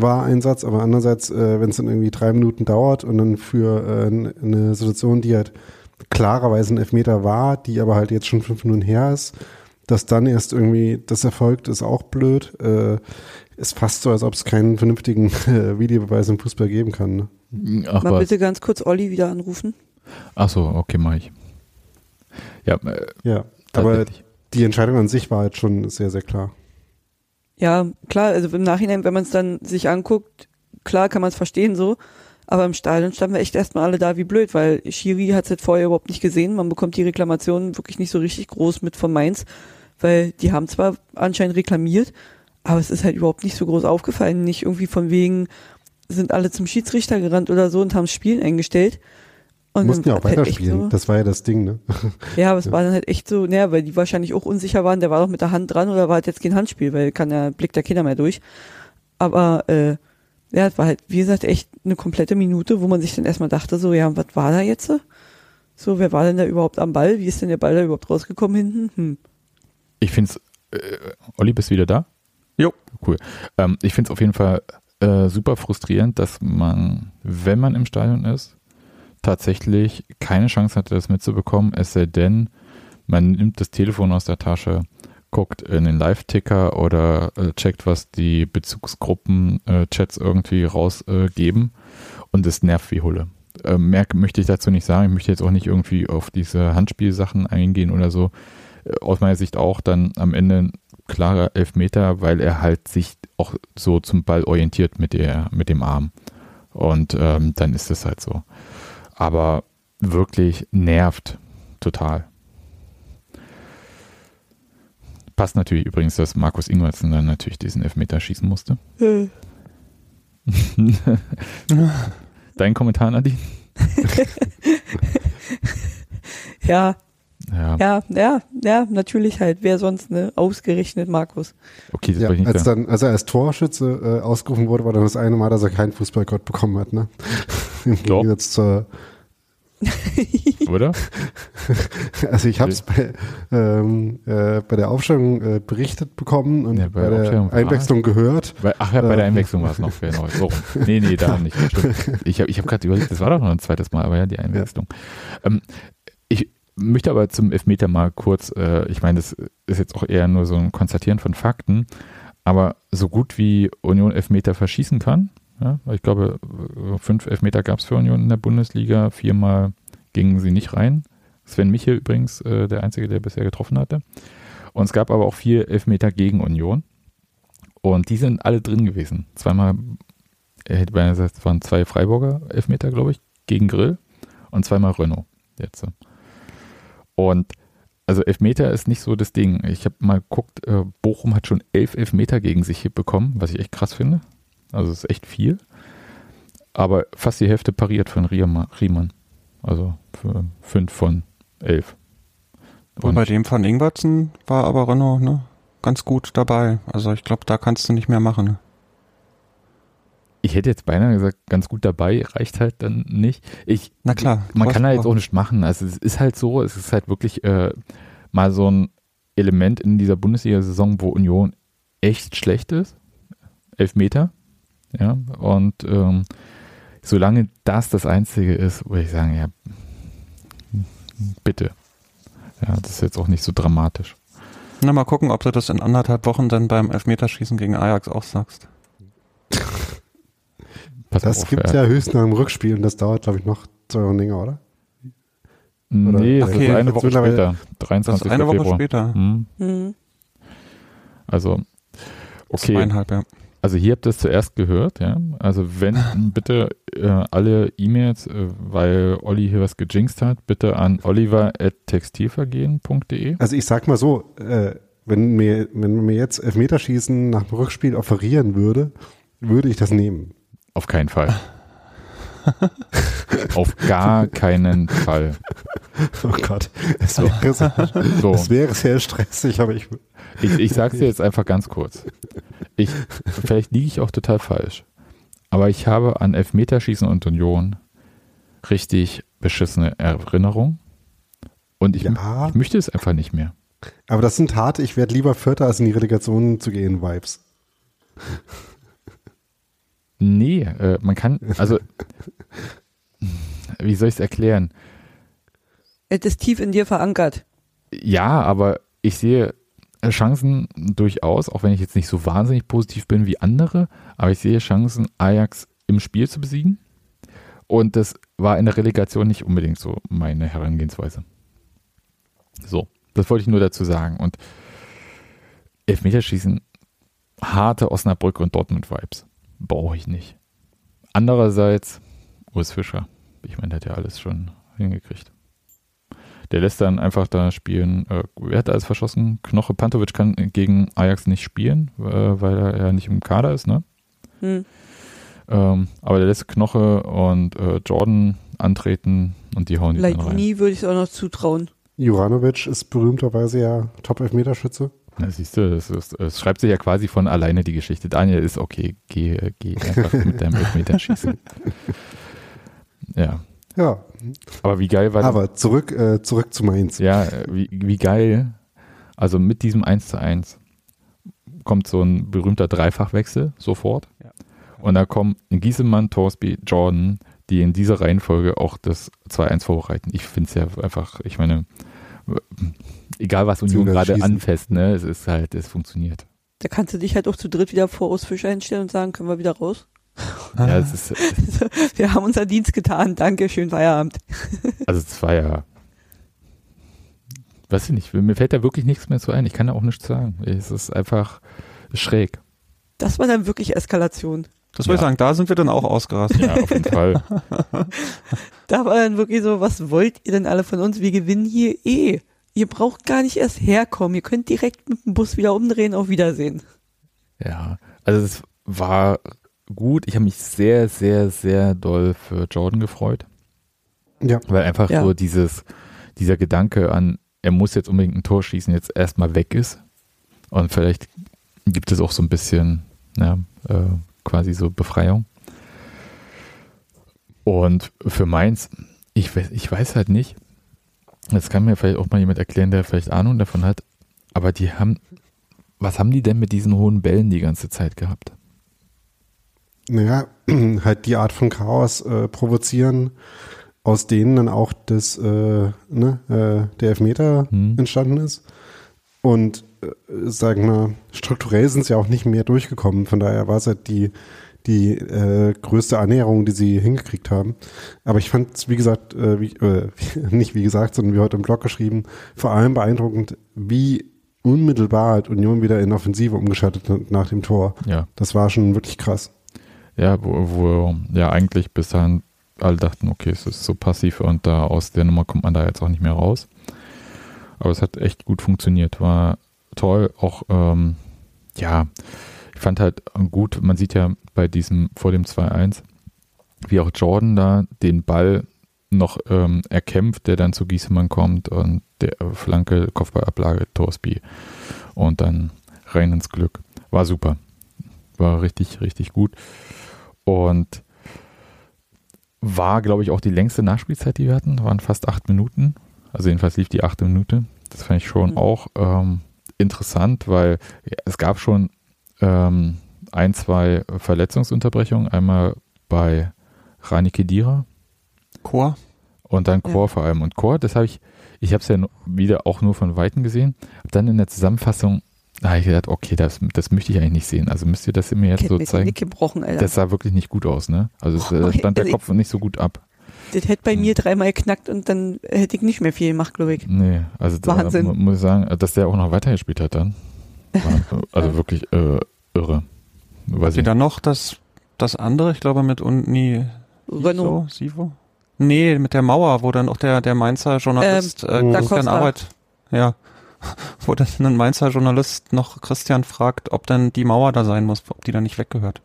Wahreinsatz, aber andererseits, äh, wenn es dann irgendwie drei Minuten dauert und dann für äh, eine Situation, die halt klarerweise ein Elfmeter war, die aber halt jetzt schon fünf Minuten her ist, dass dann erst irgendwie das erfolgt, ist auch blöd. Äh, ist fast so, als ob es keinen vernünftigen äh, Videobeweis im Fußball geben kann. Ne? ach mal was. bitte ganz kurz Olli wieder anrufen. Ach so, okay, mach ich. Ja, äh, Ja, aber die Entscheidung an sich war jetzt schon sehr, sehr klar. Ja, klar, also im Nachhinein, wenn man es dann sich anguckt, klar kann man es verstehen so, aber im Stadion standen wir echt erstmal alle da wie blöd, weil Schiri hat es halt vorher überhaupt nicht gesehen. Man bekommt die Reklamationen wirklich nicht so richtig groß mit von Mainz, weil die haben zwar anscheinend reklamiert, aber es ist halt überhaupt nicht so groß aufgefallen. Nicht irgendwie von wegen, sind alle zum Schiedsrichter gerannt oder so und haben das Spiel eingestellt. Und Mussten ja auch halt weiterspielen. so- Das war ja das Ding, ne? ja, aber es Ja. war dann halt echt so, naja, weil die wahrscheinlich auch unsicher waren, der war doch mit der Hand dran oder war halt jetzt kein Handspiel, weil kann ja, blickt der Kinder mehr durch. Aber äh, ja, es war halt, wie gesagt, echt eine komplette Minute, wo man sich dann erstmal dachte, so, ja, was war da jetzt? So, wer war denn da überhaupt am Ball? Wie ist denn der Ball da überhaupt rausgekommen hinten? Hm. ich finde es, äh, Olli, bist du wieder da? Jo. Cool. Ähm, ich finde es auf jeden Fall äh, super frustrierend, dass man, wenn man im Stadion ist, tatsächlich keine Chance hatte, das mitzubekommen, es sei denn, man nimmt das Telefon aus der Tasche, guckt in den Live-Ticker oder äh, checkt, was die Bezugsgruppen-Chats irgendwie rausgeben und es nervt wie Hulle. Äh, mehr möchte ich dazu nicht sagen. Ich möchte jetzt auch nicht irgendwie auf diese Handspielsachen eingehen oder so. Äh, aus meiner Sicht auch dann am Ende ein klarer Elfmeter, weil er halt sich auch so zum Ball orientiert mit, der, mit dem Arm. Und ähm, dann ist es halt so. Aber wirklich nervt total. Passt natürlich übrigens, dass Markus Ingwertsen dann natürlich diesen Elfmeter schießen musste. Äh, [LAUGHS] Dein Kommentar, Nadine? [LAUGHS] ja, Ja, ja, ja, ja, natürlich halt. Wer sonst, ne? Ausgerechnet Markus. okay, das Ja, ich nicht als, dann, als er als Torschütze äh, ausgerufen wurde, war dann das eine Mal, dass er keinen Fußballgott bekommen hat, ne? [LAUGHS] Im Doch. Gegensatz zur [LAUGHS] Oder? [LAUGHS] Also ich habe es bei, ähm, äh, bei der Aufstellung äh, berichtet bekommen und Ja, bei bei, der Aufstellung der Einwechslung gehört. Bei, ach ja, bei der Ähm. Einwechslung war es noch genau. So. Nee, nee, da nicht. Stimmt. Ich habe ich hab gerade überlegt, das war doch noch ein zweites Mal, aber ja, die Einwechslung. Ähm, ich möchte aber zum Elfmeter mal kurz, äh, ich meine, das ist jetzt auch eher nur so ein Konstatieren von Fakten, aber so gut wie Union Elfmeter verschießen kann, ja, ich glaube, fünf Elfmeter gab es für Union in der Bundesliga, viermal gingen sie nicht rein. Sven Michel übrigens äh, der Einzige, der bisher getroffen hatte. Und es gab aber auch vier Elfmeter gegen Union. Und die sind alle drin gewesen. Zweimal, er hätte beinahe gesagt, es waren zwei Freiburger Elfmeter, glaube ich, gegen Grill und zweimal Renault jetzt. Und also Elfmeter ist nicht so das Ding. Ich habe mal geguckt, äh, Bochum hat schon elf Elfmeter gegen sich hier bekommen, was ich echt krass finde. Also es ist echt viel. Aber fast die Hälfte pariert von Riemann. Also für fünf von elf. Und bei dem von Ingwertsen war aber Renault ne, ganz gut dabei. Also ich glaube, da kannst du nicht mehr machen. Ich hätte jetzt beinahe gesagt, ganz gut dabei, reicht halt dann nicht. Ich, Na klar. man kann da jetzt auch nicht machen. Also es ist halt so, es ist halt wirklich äh, mal so ein Element in dieser Bundesliga-Saison, wo Union echt schlecht ist. Elf Meter. Ja, und ähm, solange das das Einzige ist, würde ich sagen, ja, bitte. Ja, das ist jetzt auch nicht so dramatisch. Na, mal gucken, ob du das in anderthalb Wochen dann beim Elfmeterschießen gegen Ajax auch sagst. Pass Das auf, gibt's ja höchstens nach dem Rückspiel und das dauert, glaube ich, noch zwei Wochen länger, oder? Nee, das Okay, ist eine Woche später. Das 23. ist eine Woche Februar. später. Hm. Mhm. Also, okay. Zweieinhalb, ja. Also hier habt ihr es zuerst gehört, ja. Also wenn [LAUGHS] bitte äh, alle E-Mails, äh, weil Olli hier was gejinxt hat, bitte an oliver.textilvergehen.de. Also ich sag mal so, äh, wenn mir, wenn man mir jetzt Elfmeterschießen nach dem Rückspiel offerieren würde, würde ich das nehmen. Auf keinen Fall. [LAUGHS] Auf gar keinen Fall. Oh Gott, es wäre, so, [LAUGHS] So, es wäre sehr stressig, aber ich, ich, ich sag's dir jetzt einfach ganz kurz. Ich, vielleicht liege ich auch total falsch, aber ich habe an Elfmeterschießen und Union richtig beschissene Erinnerungen und ich, ja, ich möchte es einfach nicht mehr. aber das sind harte, ich werde lieber Vierter als in die Relegation zu gehen, Vibes. Nee, äh, man kann, also, [LAUGHS] wie soll ich es erklären? Es ist tief in dir verankert. Ja, aber ich sehe Chancen durchaus, auch wenn ich jetzt nicht so wahnsinnig positiv bin wie andere, aber ich sehe Chancen, Ajax im Spiel zu besiegen. Und das war in der Relegation nicht unbedingt so meine Herangehensweise. So, das wollte ich nur dazu sagen. Und Elfmeterschießen, harte Osnabrück und Dortmund-Vibes. Brauche ich nicht. Andererseits, Urs Fischer, ich meine, der hat ja alles schon hingekriegt. Der lässt dann einfach da spielen. Äh, wer hat da alles verschossen? Knoche Pantovic kann gegen Ajax nicht spielen, äh, weil er ja nicht im Kader ist, ne? Hm. Ähm, aber der lässt Knoche und äh, Jordan antreten und die hauen die dann rein. Leitini würde ich es auch noch zutrauen. Juranovic ist berühmterweise ja Top-Elfmeterschütze. Na, siehst du, das, es schreibt sich ja quasi von alleine die Geschichte. Daniel ist okay, geh, geh einfach [LAUGHS] mit deinem Elfmeterschießen. Ja, Ja, aber wie geil war das? aber zurück, äh, zurück zu Mainz. Ja, wie, wie geil. Also mit diesem 1 zu 1 kommt so ein berühmter Dreifachwechsel sofort. Ja. Und da kommen Giesemann, Torsby, Jordan, die in dieser Reihenfolge auch das 2-1 vorbereiten. Ich finde es ja einfach, ich meine, egal was Union gerade schießen. anfasst, ne, es ist halt, es funktioniert. Da kannst du dich halt auch zu dritt wieder vor Urs Fischer hinstellen und sagen, können wir wieder raus? Ja, es ist, [LAUGHS] Wir haben unser Dienst getan, danke, schönen Feierabend. also es war ja, weiß ich nicht, mir fällt da wirklich nichts mehr zu ein. Ich kann da auch nichts sagen. Es ist einfach schräg. Das war dann wirklich Eskalation. Das würde ich Ja. sagen, da sind wir dann auch ausgerastet. Ja, auf jeden Fall. [LAUGHS] Da war dann wirklich so, was wollt ihr denn alle von uns? Wir gewinnen hier eh. Ihr braucht gar nicht erst herkommen. Ihr könnt direkt mit dem Bus wieder umdrehen. Auf Wiedersehen. Ja, also es war gut. Ich habe mich sehr, sehr, sehr doll für Jordan gefreut, Ja, weil einfach Ja. so dieses, dieser Gedanke an, er muss jetzt unbedingt ein Tor schießen, jetzt erstmal weg ist. Und vielleicht gibt es auch so ein bisschen, ja, äh, quasi so Befreiung. Und für Mainz, ich, weiß, ich weiß halt nicht. Das kann mir vielleicht auch mal jemand erklären, der vielleicht Ahnung davon hat. Aber die haben, was haben die denn mit diesen hohen Bällen die ganze Zeit gehabt? Naja, [CLEARS THROAT] halt die Art von Chaos äh, provozieren, aus denen dann auch das, äh, ne, äh, der Elfmeter Hm. entstanden ist. Und sagen wir, strukturell sind sie auch nicht mehr durchgekommen. Von daher war es halt die, die äh, größte Annäherung, die sie hingekriegt haben. Aber ich fand es, wie gesagt, äh, wie, äh, [LAUGHS] nicht wie gesagt, sondern wie heute im Blog geschrieben, vor allem beeindruckend, wie unmittelbar halt Union wieder in Offensive umgeschaltet hat nach dem Tor. Ja. Das war schon wirklich krass. Ja, wo, wo ja eigentlich bis dahin alle dachten, okay, es ist so passiv und da aus der Nummer kommt man da jetzt auch nicht mehr raus. Aber es hat echt gut funktioniert, war toll. Auch, ähm, ja, ich fand halt gut, man sieht ja bei diesem, vor dem 2-1, wie auch Jordan da den Ball noch ähm, erkämpft, der dann zu Giesemann kommt und der äh, Flanke, Kopfballablage, Torsby und dann rein ins Glück. War super. War richtig, richtig gut. Und war, glaube ich, auch die längste Nachspielzeit, die wir hatten. Waren fast acht Minuten. Also jedenfalls lief die achte Minute. Das fand ich schon Mhm. auch ähm, interessant, weil ja, es gab schon ähm, ein, zwei Verletzungsunterbrechungen. Einmal bei Rani Kedira Chor? und dann Ja. Chor vor allem. Und Chor, das habe ich, ich habe es ja wieder auch nur von Weitem gesehen. Hab dann in der Zusammenfassung, da habe ich gedacht, okay, das, das möchte ich eigentlich nicht sehen. Also müsst ihr das mir jetzt Kennt so zeigen. Gebrochen, Alter. Das sah wirklich nicht gut aus, ne? Also es, Oh, stand der ehrlich. Kopf nicht so gut ab. Das hätte bei mir dreimal geknackt und dann hätte ich nicht mehr viel gemacht, glaube ich. Nee, also da Wahnsinn. mu- muss ich sagen, dass der auch noch weitergespielt hat dann. War, [LAUGHS] also wirklich äh, irre. Weiß dann noch das, das andere, ich glaube mit Uni Renault. Sivo? Sivo? Nee, mit der Mauer, wo dann auch der, der Mainzer Journalist äh, Da Christian. Arbeit, ja, [LAUGHS] wo dann ein Mainzer Journalist noch Christian fragt, ob denn die Mauer da sein muss, ob die da nicht weggehört.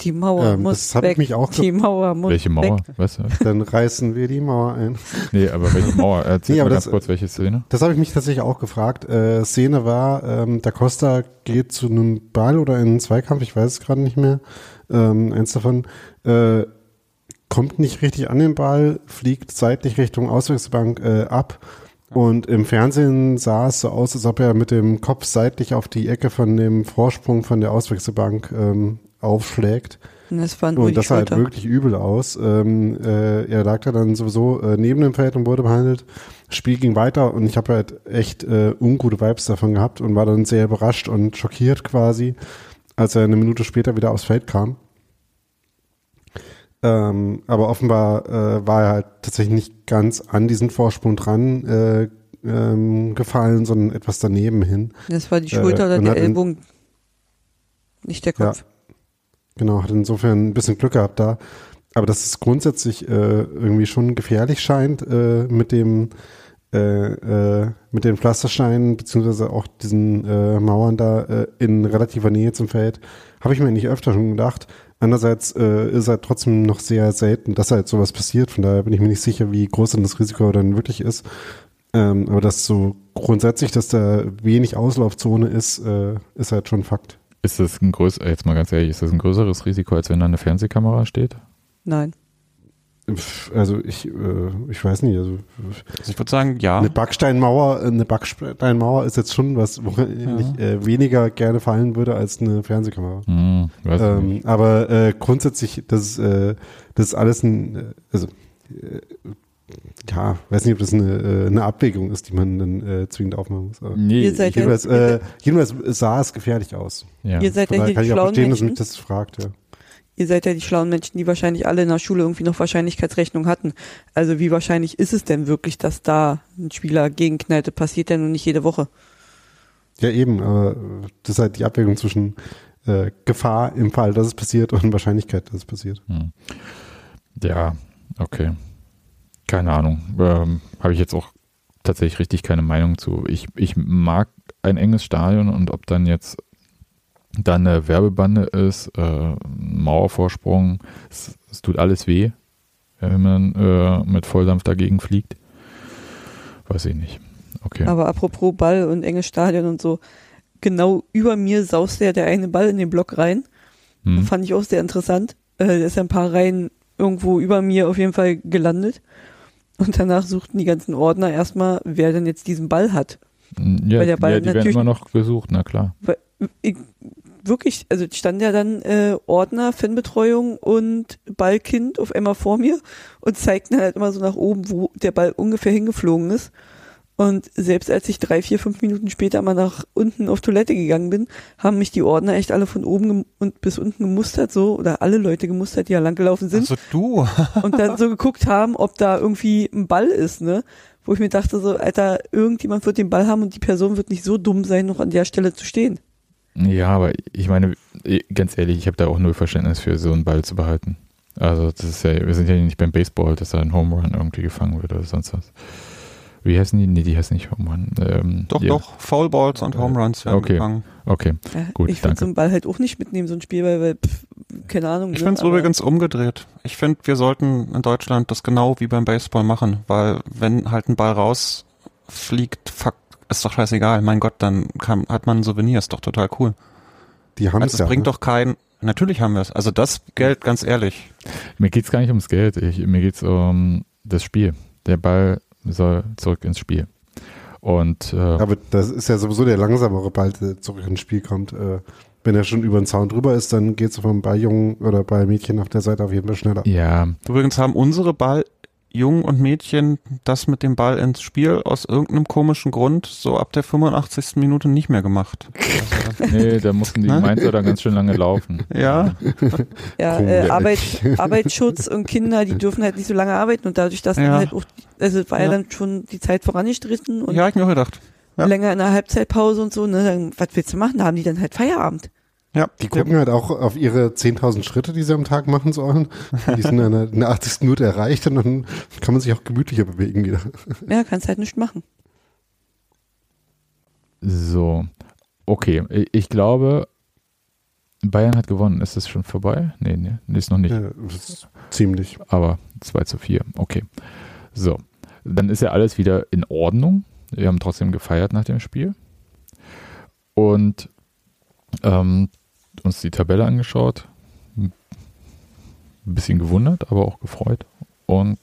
Die Mauer Ähm, muss das hab ich weg. mich auch die Mauer muss Welche Mauer? weg. Weißt du? Dann reißen wir die Mauer ein. Nee, aber welche Mauer? [LAUGHS] Erzähl Nee, mal aber ganz das- kurz, welche Szene. Das habe ich mich tatsächlich auch gefragt. Äh, Szene war, ähm, Da Costa geht zu einem Ball oder in einen Zweikampf, ich weiß es gerade nicht mehr. Ähm, eins davon äh, kommt nicht richtig an den Ball, fliegt seitlich Richtung Auswechselbank äh, ab. Und im Fernsehen sah es so aus, als ob er mit dem Kopf seitlich auf die Ecke von dem Vorsprung von der Auswechselbank ähm, aufschlägt. Und das Und das sah halt wirklich übel aus. Ähm, äh, er lag da dann sowieso äh, neben dem Feld und wurde behandelt. Spiel ging weiter und ich habe halt echt äh, ungute Vibes davon gehabt und war dann sehr überrascht und schockiert quasi, als er eine Minute später wieder aufs Feld kam. Ähm, aber offenbar äh, war er halt tatsächlich nicht ganz an diesen Vorsprung dran äh, ähm, gefallen, sondern etwas daneben hin. Das war die äh, Schulter oder und der Ellbogen. Nicht der Kopf. Genau, hat insofern ein bisschen Glück gehabt da. Aber dass es grundsätzlich äh, irgendwie schon gefährlich scheint äh, mit dem äh, äh, mit den Pflastersteinen beziehungsweise auch diesen äh, Mauern da äh, in relativer Nähe zum Feld, habe ich mir nicht öfter schon gedacht. Andererseits äh, ist halt trotzdem noch sehr selten, dass halt sowas passiert. Von daher bin ich mir nicht sicher, wie groß denn das Risiko dann wirklich ist. Ähm, aber dass so grundsätzlich, dass da wenig Auslaufzone ist, äh, ist halt schon Fakt. Ist das ein größeres, jetzt mal ganz ehrlich, ist das ein größeres Risiko, als wenn da eine Fernsehkamera steht? Nein. Also ich, äh, ich weiß nicht, also Also ich würde sagen, ja. eine Backsteinmauer, eine Backsteinmauer ist jetzt schon was, wo ich äh, weniger gerne fallen würde als eine Fernsehkamera. Hm, weiß ich nicht. Ähm, aber äh, grundsätzlich, das ist, äh, das ist alles ein, äh, also äh, ja, weiß nicht, ob das eine, äh, eine Abwägung ist, die man dann äh, zwingend aufmachen muss. Aber Nee, Ihr seid ich, ja- jedenfalls, äh, jedenfalls sah es gefährlich aus. ja. Ihr seid Von ja daher hier kann die ich auch verstehen, dass mich Menschen. das fragt, ja. Ihr seid ja die schlauen Menschen, die wahrscheinlich alle in der Schule irgendwie noch Wahrscheinlichkeitsrechnung hatten. Also wie wahrscheinlich ist es denn wirklich, dass da ein Spieler gegenknallte? Passiert ja nun nicht jede Woche. Ja, eben, aber das ist halt die Abwägung zwischen äh, Gefahr im Fall, dass es passiert und Wahrscheinlichkeit, dass es passiert. Hm. Ja, okay. Keine Ahnung. Ähm, Habe ich jetzt auch tatsächlich richtig keine Meinung zu. Ich, ich mag ein enges Stadion und ob dann jetzt da eine Werbebande ist, äh, Mauervorsprung, es, es tut alles weh, wenn man äh, mit Volldampf dagegen fliegt. Weiß ich nicht. Okay. Aber apropos Ball und enges Stadion und so, genau über mir sauste ja der eine Ball in den Block rein. Hm. Fand ich auch sehr interessant. Äh, der ist ja ein paar Reihen irgendwo über mir auf jeden Fall gelandet. Und danach suchten die ganzen Ordner erstmal, wer denn jetzt diesen Ball hat. Ja, Weil der Ball ja die werden immer noch gesucht, na klar. Ich, wirklich, also stand ja dann äh, Ordner, Fanbetreuung und Ballkind auf einmal vor mir und zeigten halt immer so nach oben, wo der Ball ungefähr hingeflogen ist. Und selbst als ich drei, vier, fünf Minuten später mal nach unten auf Toilette gegangen bin, haben mich die Ordner echt alle von oben und bis unten gemustert, so, oder alle Leute gemustert, die da langgelaufen sind Also du. [LAUGHS] und dann so geguckt haben, ob da irgendwie ein Ball ist, ne? Wo ich mir dachte so, Alter, irgendjemand wird den Ball haben und die Person wird nicht so dumm sein, noch an der Stelle zu stehen. Ja, aber ich meine, ganz ehrlich, ich habe da auch null Verständnis für, so einen Ball zu behalten. Also das ist ja, wir sind ja nicht beim Baseball, dass da ein Home Run irgendwie gefangen wird oder sonst was. Wie heißen die? Nee, die heißen nicht Home Run. Ähm, Doch, ja. doch. Foul Balls und Home Runs werden Okay. gefangen. Okay, Ja, Gut, ich würde so einen Ball halt auch nicht mitnehmen, so ein Spiel, weil, weil pff, keine Ahnung. Ich ne? finde es übrigens umgedreht. Ich finde, wir sollten in Deutschland das genau wie beim Baseball machen, weil wenn halt ein Ball rausfliegt, fuck, ist doch scheißegal. Mein Gott, dann kann, hat man ein Souvenir, ist doch total cool. Die haben Also es ja, bringt ne? doch kein, natürlich haben wir es. Also das Geld, ganz ehrlich. mir geht's gar nicht ums Geld, ich, mir geht's um das Spiel. Der Ball soll zurück ins Spiel. Und äh, Aber das ist ja sowieso der langsamere Ball, der zurück ins Spiel kommt. Äh, wenn er schon über den Zaun drüber ist, dann geht es vom Balljungen oder Ballmädchen auf der Seite auf jeden Fall schneller. ja, Übrigens haben unsere Balljungen und Mädchen das mit dem Ball ins Spiel aus irgendeinem komischen Grund so ab der 85. Minute nicht mehr gemacht. [LAUGHS] nee, da mussten die Ne? Mainzer dann ganz schön lange laufen. Ja, Ja, äh, Arbeit, [LAUGHS] Arbeitsschutz und Kinder, die dürfen halt nicht so lange arbeiten und dadurch, dass dann Ja. halt auch, also es war ja. Ja. dann schon die Zeit vorangestritten und ja, ich mir auch gedacht. ja. länger in der Halbzeitpause und so, ne, dann, was willst du machen? Da haben die dann halt Feierabend. Ja, Die gucken halt auch auf ihre 10.000 Schritte, die sie am Tag machen sollen. Die sind in der, in der 80. Minute erreicht und dann kann man sich auch gemütlicher bewegen wieder. Ja, kannst halt nichts machen. So, okay. Ich- glaube, Bayern hat gewonnen. Ist das schon vorbei? Nee, nee, nee, ist noch nicht. Ja, ist ziemlich. Aber 2 zu 4. Okay. So, dann ist ja alles wieder in Ordnung. Wir haben trotzdem gefeiert nach dem Spiel. Und ähm, uns die Tabelle angeschaut. Ein bisschen gewundert, aber auch gefreut. Und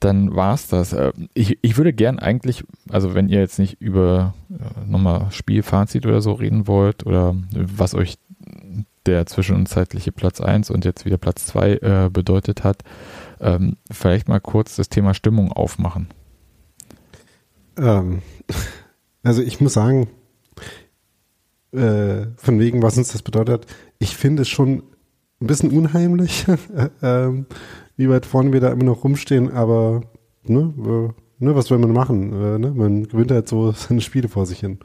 dann war es das. Äh, Ich, ich würde gern eigentlich, also wenn ihr jetzt nicht über äh, nochmal Spielfazit oder so reden wollt oder was euch der zwischenzeitliche Platz 1 und jetzt wieder Platz 2 äh, bedeutet hat, ähm, vielleicht mal kurz das Thema Stimmung aufmachen. Ähm, [LAUGHS] also ich muss sagen, äh, von wegen, was uns das bedeutet, ich finde es schon ein bisschen unheimlich, [LAUGHS] ähm, wie weit vorne wir da immer noch rumstehen, aber ne, äh, ne, was will man machen? Äh, ne? Man gewinnt halt so [LAUGHS] seine Spiele vor sich hin.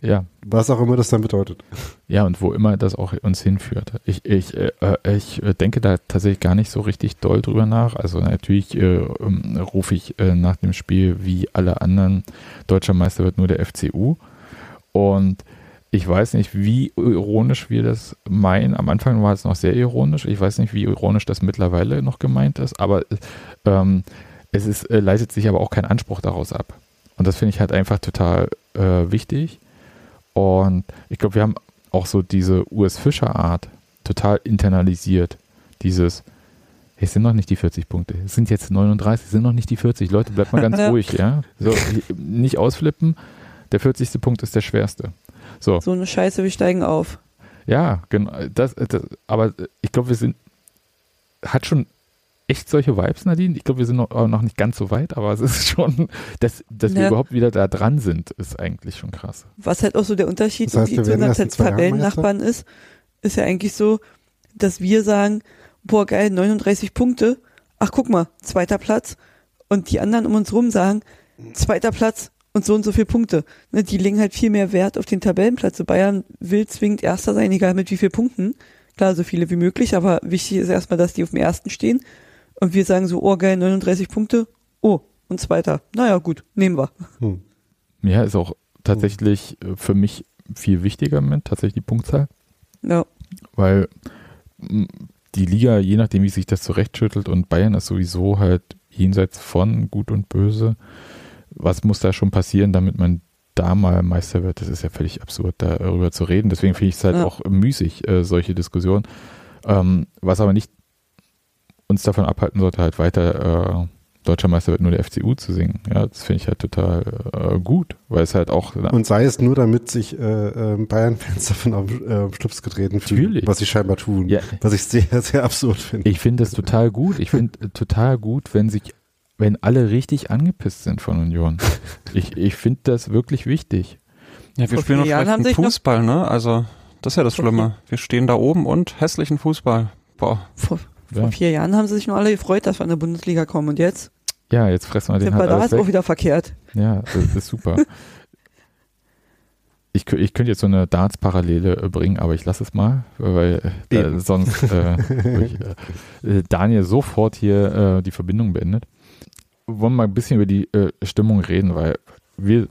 Ja, Was auch immer das dann bedeutet. ja, und wo immer das auch uns hinführt. Ich, ich, äh, äh, ich äh, denke da tatsächlich gar nicht so richtig doll drüber nach. Also natürlich äh, ähm, rufe ich äh, nach dem Spiel wie alle anderen, deutscher Meister wird nur der FCU. Und ich weiß nicht, wie ironisch wir das meinen. Am Anfang war es noch sehr ironisch. Ich weiß nicht, wie ironisch das mittlerweile noch gemeint ist. Aber ähm, es ist, äh, leitet sich aber auch kein Anspruch daraus ab. Und das finde ich halt einfach total äh, wichtig. Und ich glaube, wir haben auch so diese Urs Fischer Art total internalisiert. Dieses, es sind noch nicht die 40 Punkte, es sind jetzt 39, es sind noch nicht die 40. Leute, bleibt mal [LAUGHS] ganz ruhig, ja. So, nicht ausflippen. Der 40. Punkt ist der schwerste. So, So eine Scheiße, wir steigen auf. ja, genau. Das, das, aber ich glaube, wir sind, hat schon echt solche Vibes, Nadine. Ich glaube, wir sind noch, noch nicht ganz so weit, aber es ist [LAUGHS] schon, dass, dass wir Ja. überhaupt wieder da dran sind, ist eigentlich schon krass. Was halt auch so der Unterschied Das heißt, zu unseren Tabellennachbarn ist, ist ja eigentlich so, dass wir sagen, boah geil, 39 Punkte, ach guck mal, zweiter Platz. Und die anderen um uns rum sagen, zweiter Platz und so und so viele Punkte. Ne, die legen halt viel mehr Wert auf den Tabellenplatz. So Bayern will zwingend Erster sein, egal mit wie vielen Punkten. Klar, so viele wie möglich, aber wichtig ist erstmal, dass die auf dem Ersten stehen. Und wir sagen so, oh geil, 39 Punkte, oh, und Zweiter. Naja, gut, nehmen wir. Hm. Ja, ist auch tatsächlich äh, für mich viel wichtiger im Moment, tatsächlich die Punktzahl, Ja, weil m, die Liga, je nachdem, wie sich das zurechtschüttelt und Bayern ist sowieso halt jenseits von Gut und Böse. Was muss da schon passieren, damit man da mal Meister wird? Das ist ja völlig absurd, darüber zu reden. Deswegen finde ich es halt Ja. auch müßig, äh, solche Diskussionen. Ähm, was aber nicht uns davon abhalten sollte, halt weiter äh, Deutscher Meister wird nur der FCU zu singen. Ja, das finde ich halt total äh, gut, weil es halt auch. Und sei es nur, damit sich äh, äh, Bayern-Fans davon auf äh, Schlips getreten fühlen, Natürlich. was sie scheinbar tun. Ja. Was ich sehr, sehr absurd finde. Ich finde das total gut. Ich finde total gut, wenn sich, wenn alle richtig angepisst sind von Union. [LAUGHS] Ich, ich finde das wirklich wichtig. Ja, wir Vor spielen vier doch Jahren haben schlechten noch- Fußball, ne? Also, das ist ja das Schlimme. Wir stehen da oben und hässlichen Fußball. Boah. Vor, Ja. vor vier Jahren haben sie sich nur alle gefreut, dass wir in der Bundesliga kommen. Und jetzt Ja, jetzt fressen wir den halt da, ist auch weg. wieder verkehrt. Ja, das ist super. [LAUGHS] Ich, ich könnte jetzt so eine Darts-Parallele äh, bringen, aber ich lasse es mal, weil äh, sonst äh, [LAUGHS] wirklich, äh, Daniel sofort hier äh, die Verbindung beendet. Wollen mal ein bisschen über die äh, Stimmung reden, weil wir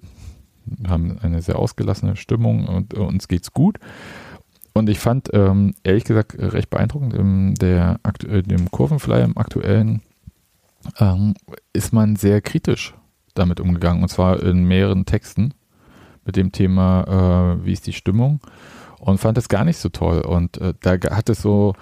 haben eine sehr ausgelassene Stimmung und äh, uns geht's gut. Und ich fand, ähm, ehrlich gesagt, recht beeindruckend, im, der, aktu- äh, dem Kurvenflyer im aktuellen ähm, ist man sehr kritisch damit umgegangen und zwar in mehreren Texten mit dem Thema, äh, wie ist die Stimmung und fand es gar nicht so toll und äh, da hat es so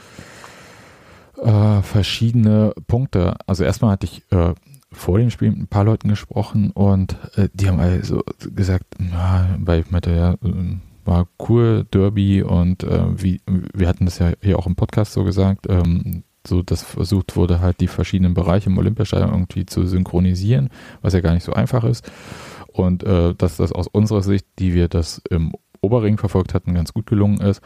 äh, verschiedene Punkte. Also erstmal hatte ich äh, vor dem Spiel mit ein paar Leuten gesprochen und äh, die haben also gesagt, na, weil ich meinte, ja, äh, war cool, Derby und äh, wie, wir hatten das ja hier auch im Podcast so gesagt, ähm, so dass versucht wurde, halt die verschiedenen Bereiche im Olympiastadion irgendwie zu synchronisieren, was ja gar nicht so einfach ist. Und äh, dass das aus unserer Sicht, die wir das im Oberring verfolgt hatten, ganz gut gelungen ist.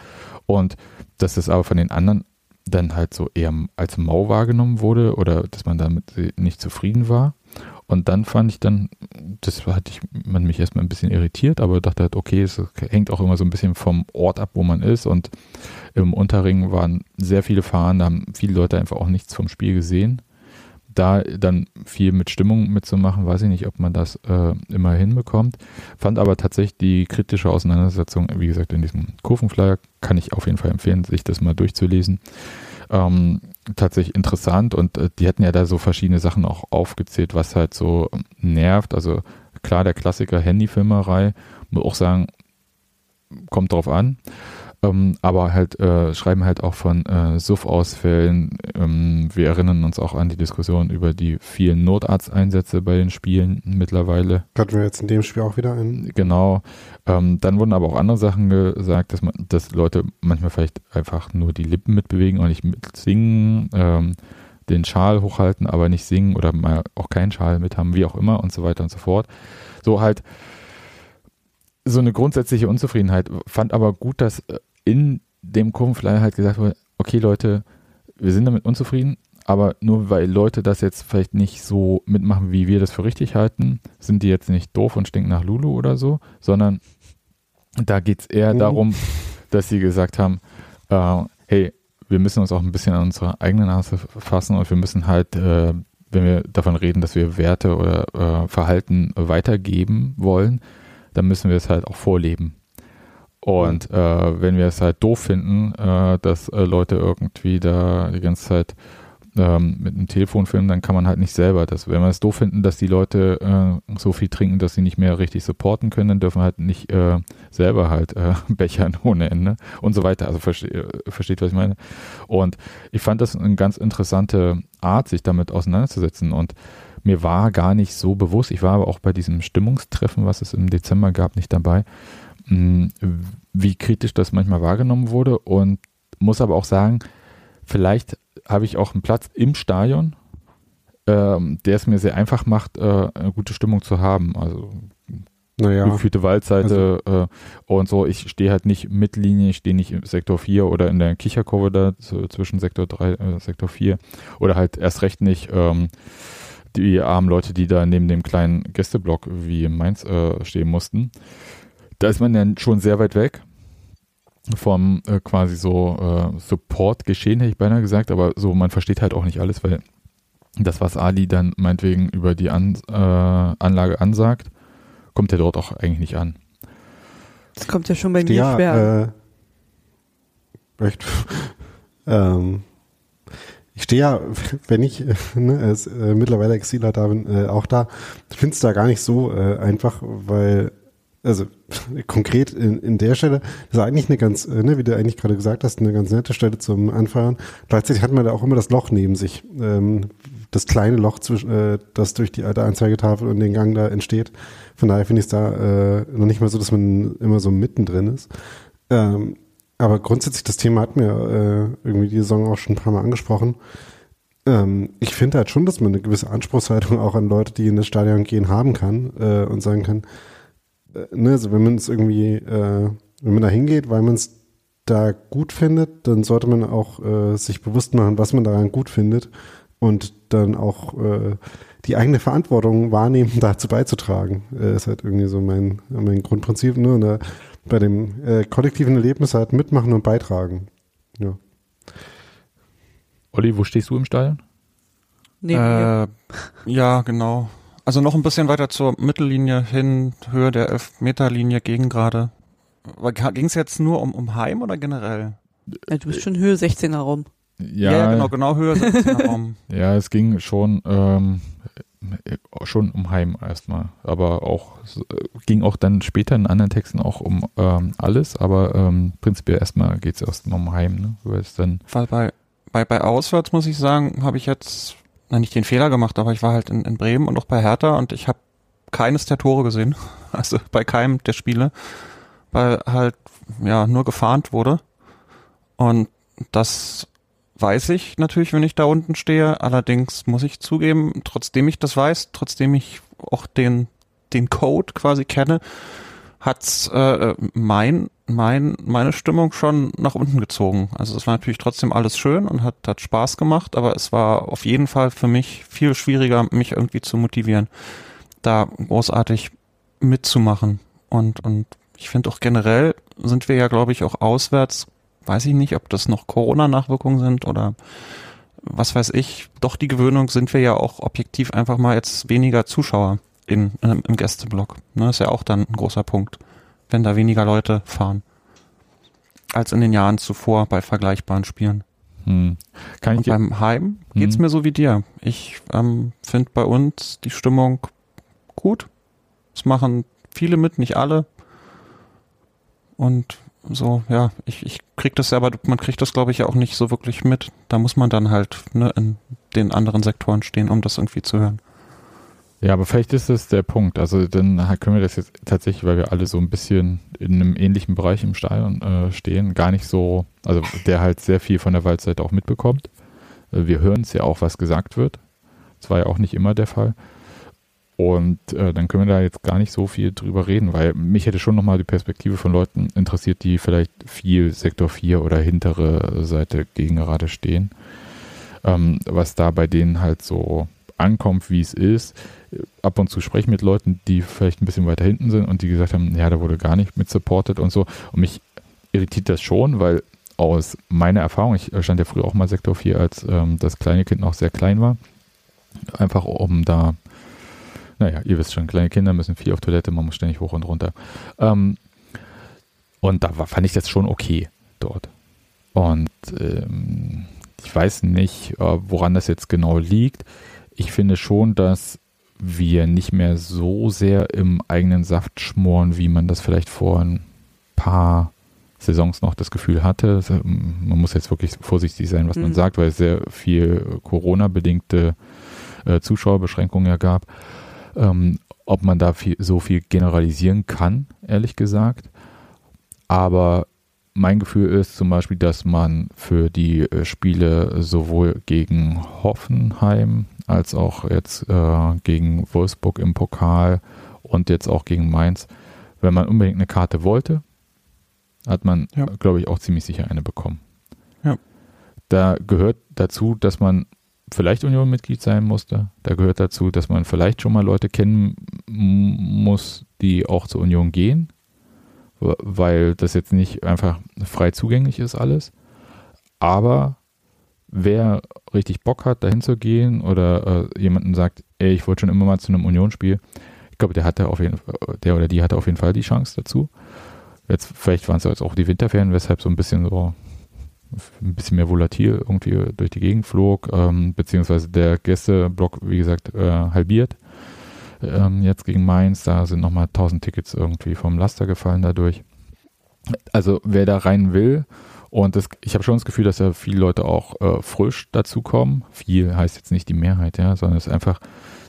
Und dass das aber von den anderen dann halt so eher als mau wahrgenommen wurde oder dass man damit nicht zufrieden war. Und dann fand ich dann, das hatte ich, man mich erstmal ein bisschen irritiert, aber dachte halt, okay, es hängt auch immer so ein bisschen vom Ort ab, wo man ist. Und im Unterring waren sehr viele Fahren, da haben viele Leute einfach auch nichts vom Spiel gesehen. Da dann viel mit Stimmung mitzumachen, weiß ich nicht, ob man das äh, immer hinbekommt. Fand aber tatsächlich die kritische Auseinandersetzung, wie gesagt, in diesem Kurvenflyer, kann ich auf jeden Fall empfehlen, sich das mal durchzulesen. Ähm, tatsächlich interessant und äh, die hatten ja da so verschiedene Sachen auch aufgezählt, was halt so nervt. Also klar, der Klassiker Handyfilmerei, muss auch sagen, kommt drauf an. Ähm, aber halt äh, schreiben halt auch von äh, Suff-Ausfällen. Ähm, wir erinnern uns auch an die Diskussion über die vielen Notarzteinsätze bei den Spielen mittlerweile. Hatten wir jetzt in dem Spiel auch wieder einen. Genau. Ähm, dann wurden aber auch andere Sachen gesagt, dass man, dass Leute manchmal vielleicht einfach nur die Lippen mitbewegen und nicht mitsingen, ähm, den Schal hochhalten, aber nicht singen oder mal auch keinen Schal mit haben, wie auch immer und so weiter und so fort. So halt so eine grundsätzliche Unzufriedenheit. Fand aber gut, dass äh, in dem Kurvenflyer halt gesagt wurde, okay Leute, wir sind damit unzufrieden, aber nur weil Leute das jetzt vielleicht nicht so mitmachen, wie wir das für richtig halten, sind die jetzt nicht doof und stinken nach Lulu oder so, sondern da geht es eher Mhm. darum, dass sie gesagt haben, äh, hey, wir müssen uns auch ein bisschen an unsere eigene Nase fassen und wir müssen halt, äh, wenn wir davon reden, dass wir Werte oder äh, Verhalten weitergeben wollen, dann müssen wir es halt auch vorleben. Und äh, wenn wir es halt doof finden, äh, dass äh, Leute irgendwie da die ganze Zeit ähm, mit einem Telefon filmen, dann kann man halt nicht selber das. Wenn wir es doof finden, dass die Leute äh, so viel trinken, dass sie nicht mehr richtig supporten können, dann dürfen halt nicht äh, selber halt äh, [LAUGHS] bechern ohne Ende und so weiter. Also verste äh, versteht, was ich meine. Und ich fand das eine ganz interessante Art, sich damit auseinanderzusetzen. Und mir war gar nicht so bewusst, ich war aber auch bei diesem Stimmungstreffen, was es im Dezember gab, nicht dabei, mh, wie kritisch das manchmal wahrgenommen wurde und muss aber auch sagen, vielleicht habe ich auch einen Platz im Stadion, ähm, der es mir sehr einfach macht, äh, eine gute Stimmung zu haben. Also Naja, gefühlte Waldseite äh, und so. Ich stehe halt nicht Mittellinie, ich stehe nicht im Sektor 4 oder in der Kicherkurve da zwischen Sektor 3 äh, Sektor 4 oder halt erst recht nicht ähm, die armen Leute, die da neben dem kleinen Gästeblock wie in Mainz äh, stehen mussten. Da ist man dann schon sehr weit weg vom äh, quasi so äh, Support-Geschehen, hätte ich beinahe gesagt, aber so, man versteht halt auch nicht alles, weil das, was Ali dann meinetwegen über die An äh, Anlage ansagt, kommt ja dort auch eigentlich nicht an. Das kommt ja schon bei mir ja, schwer äh, echt, [LAUGHS] ähm, ich stehe ja, [LAUGHS] wenn ich [LAUGHS] ne, als äh, mittlerweile Exiler da bin, äh, auch da, finde es da gar nicht so äh, einfach, weil, also [LAUGHS] konkret in, in der Stelle, das ist eigentlich eine ganz, äh, ne, wie du eigentlich gerade gesagt hast, eine ganz nette Stelle zum Anfeuern. Gleichzeitig hat man da auch immer das Loch neben sich. Ähm, das kleine Loch, zwischen, äh, das durch die alte Anzeigetafel und den Gang da entsteht. Von daher finde ich es da äh, noch nicht mal so, dass man immer so mittendrin ist. Ähm, aber grundsätzlich, das Thema hat mir äh, irgendwie die Saison auch schon ein paar Mal angesprochen. Ähm, ich finde halt schon, dass man eine gewisse Anspruchshaltung auch an Leute, die in das Stadion gehen, haben kann äh, und sagen kann, äh, ne, also wenn man es irgendwie, äh, wenn man da hingeht, weil man es da gut findet, dann sollte man auch äh, sich bewusst machen, was man daran gut findet und dann auch äh, die eigene Verantwortung wahrnehmen, [LAUGHS] dazu beizutragen. Ist halt irgendwie so mein, mein Grundprinzip. Ne? Und da, bei dem äh, kollektiven Erlebnis halt mitmachen und beitragen. Ja. Olli, wo stehst du im Stadion? Neben. Äh, ja, genau. Also noch ein bisschen weiter zur Mittellinie hin, Höhe der Elfmeterlinie gegen gerade. Ging es jetzt nur um, um Heim oder generell? Ja, du bist schon Höhe 16er Raum. Ja, genau, genau Höhe 16er Raum. [LAUGHS] ja, es ging schon, ähm, schon um Heim erstmal, aber auch äh, ging auch dann später in anderen Texten auch um ähm, alles, aber ähm, prinzipiell erstmal geht es erstmal um Heim, ne? Weil es dann Weil bei, bei, bei Auswärts muss ich sagen, habe ich jetzt na, nicht den Fehler gemacht, aber ich war halt in, in Bremen und auch bei Hertha und ich habe keines der Tore gesehen. [LAUGHS] Also bei keinem der Spiele, weil halt ja nur gefahrnt wurde. Und das weiß ich natürlich, wenn ich da unten stehe. Allerdings muss ich zugeben, trotzdem ich das weiß, trotzdem ich auch den, den Code quasi kenne, hat's äh, mein, mein, meine Stimmung schon nach unten gezogen. Also es war natürlich trotzdem alles schön und hat, hat Spaß gemacht, aber es war auf jeden Fall für mich viel schwieriger, mich irgendwie zu motivieren, da großartig mitzumachen. Und, und ich finde auch generell sind wir ja, glaube ich, auch auswärts weiß ich nicht, ob das noch Corona-Nachwirkungen sind oder was weiß ich. Doch die Gewöhnung sind wir ja auch objektiv einfach mal jetzt weniger Zuschauer in, in im Gästeblock. Ne, ist ja auch dann ein großer Punkt, wenn da weniger Leute fahren als in den Jahren zuvor bei vergleichbaren Spielen. hm. kann Und ich beim Heim geht's Hm. mir so wie dir. Ich ähm, finde bei uns die Stimmung gut. Es machen viele mit, nicht alle. Und so, ja, ich, ich krieg das ja, aber man kriegt das, glaube ich, ja auch nicht so wirklich mit. Da muss man dann halt ne, in den anderen Sektoren stehen, um das irgendwie zu hören. Ja, aber vielleicht ist das der Punkt. Also dann können wir das jetzt tatsächlich, weil wir alle so ein bisschen in einem ähnlichen Bereich im Stadion äh, stehen, gar nicht so, also der halt sehr viel von der Waldseite auch mitbekommt. Äh, wir hören es ja auch, was gesagt wird. Das war ja auch nicht immer der Fall. Und äh, dann können wir da jetzt gar nicht so viel drüber reden, weil mich hätte schon nochmal die Perspektive von Leuten interessiert, die vielleicht viel Sektor 4 oder hintere Seite gegen gerade stehen. Ähm, was da bei denen halt so ankommt, wie es ist. Ab und zu spreche ich mit Leuten, die vielleicht ein bisschen weiter hinten sind und die gesagt haben, ja, da wurde gar nicht mit supported und so. Und mich irritiert das schon, weil aus meiner Erfahrung, ich stand ja früher auch mal Sektor 4, als ähm, das kleine Kind noch sehr klein war. Einfach um da, naja, ihr wisst schon, kleine Kinder müssen viel auf Toilette, man muss ständig hoch und runter. Ähm, und da war, fand ich das schon okay dort. Und ähm, ich weiß nicht, äh, woran das jetzt genau liegt. Ich finde schon, dass wir nicht mehr so sehr im eigenen Saft schmoren, wie man das vielleicht vor ein paar Saisons noch das Gefühl hatte. Also, Man muss jetzt wirklich vorsichtig sein, was man Mhm. sagt, weil es sehr viel Corona-bedingte äh, Zuschauerbeschränkungen ja gab. Ähm, ob man da viel, so viel generalisieren kann, ehrlich gesagt. Aber mein Gefühl ist zum Beispiel, dass man für die äh, Spiele sowohl gegen Hoffenheim als auch jetzt äh, gegen Wolfsburg im Pokal und jetzt auch gegen Mainz, wenn man unbedingt eine Karte wollte, hat man, Ja. glaube ich, auch ziemlich sicher eine bekommen. Ja. Da gehört dazu, dass man vielleicht Union-Mitglied sein musste. Da gehört dazu, dass man vielleicht schon mal Leute kennen muss, die auch zur Union gehen, weil das jetzt nicht einfach frei zugänglich ist alles. Aber wer richtig Bock hat, dahin zu gehen oder äh, jemanden sagt, ey, ich wollte schon immer mal zu einem Unionsspiel, ich glaube, der hatte auf jeden Fall, der oder die hatte auf jeden Fall die Chance dazu. Jetzt, vielleicht waren es jetzt auch die Winterferien, weshalb so ein bisschen so ein bisschen mehr volatil irgendwie durch die Gegend flog, ähm, beziehungsweise der Gästeblock, wie gesagt, äh, halbiert. Ähm, jetzt gegen Mainz, da sind nochmal 1000 Tickets irgendwie vom Laster gefallen dadurch. also wer da rein will, und das, ich habe schon das Gefühl, dass da viele Leute auch äh, frisch dazukommen. Viel heißt jetzt nicht die Mehrheit, ja, sondern es ist einfach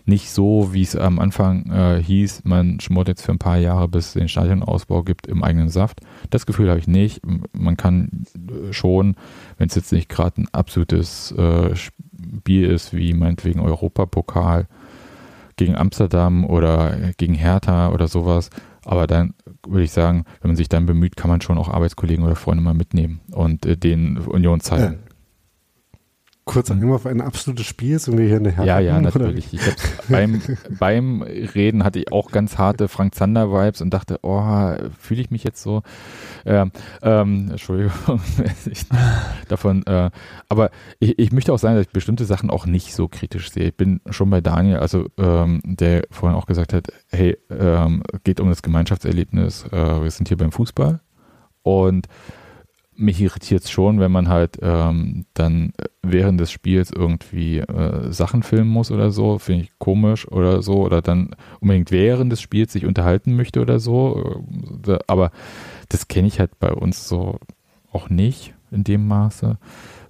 nicht so, wie es am Anfang äh, hieß, man schmort jetzt für ein paar Jahre, bis es den Stadionausbau gibt, im eigenen Saft. Das Gefühl habe ich nicht. Man kann äh, schon, wenn es jetzt nicht gerade ein absolutes äh, Spiel ist, wie meinetwegen Europapokal gegen Amsterdam oder gegen Hertha oder sowas, aber dann würde ich sagen, wenn man sich dann bemüht, kann man schon auch Arbeitskollegen oder Freunde mal mitnehmen und äh, den Union zeigen. Äh, kurzer hm. Einwurf, ein absolutes Spiel, sind wir hier in der Herren, Ja, ja, natürlich. Ich beim, [LAUGHS] beim Reden hatte ich auch ganz harte Frank Zander-Vibes und dachte, oh, fühle ich mich jetzt so? Ähm, ähm, Entschuldigung, [LAUGHS] davon. Äh, aber ich, ich möchte auch sagen, dass ich bestimmte Sachen auch nicht so kritisch sehe. Ich bin schon bei Daniel, also ähm, der vorhin auch gesagt hat, hey, ähm, geht um das Gemeinschaftserlebnis. Äh, wir sind hier beim Fußball und mich irritiert es schon, wenn man halt ähm, dann während des Spiels irgendwie äh, Sachen filmen muss oder so, finde ich komisch oder so, oder dann unbedingt während des Spiels sich unterhalten möchte oder so. Äh, aber das kenne ich halt bei uns so auch nicht in dem Maße.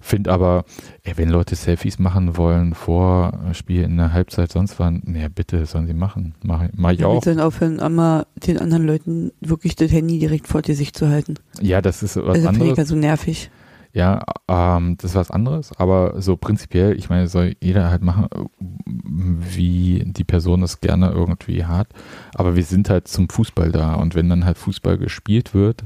Finde aber, ey, wenn Leute Selfies machen wollen vor Spiel in der Halbzeit, sonst wann, ja bitte, sollen sie machen. Mach, mach ich ja, auch. dann aufhören, einmal den anderen Leuten wirklich das Handy direkt vor dir sich zu halten. Ja, das ist was also anderes. Also so nervig. Ja, ähm, das ist was anderes, aber so prinzipiell, ich meine, soll jeder halt machen, wie die Person es gerne irgendwie hat. Aber wir sind halt zum Fußball da und wenn dann halt Fußball gespielt wird,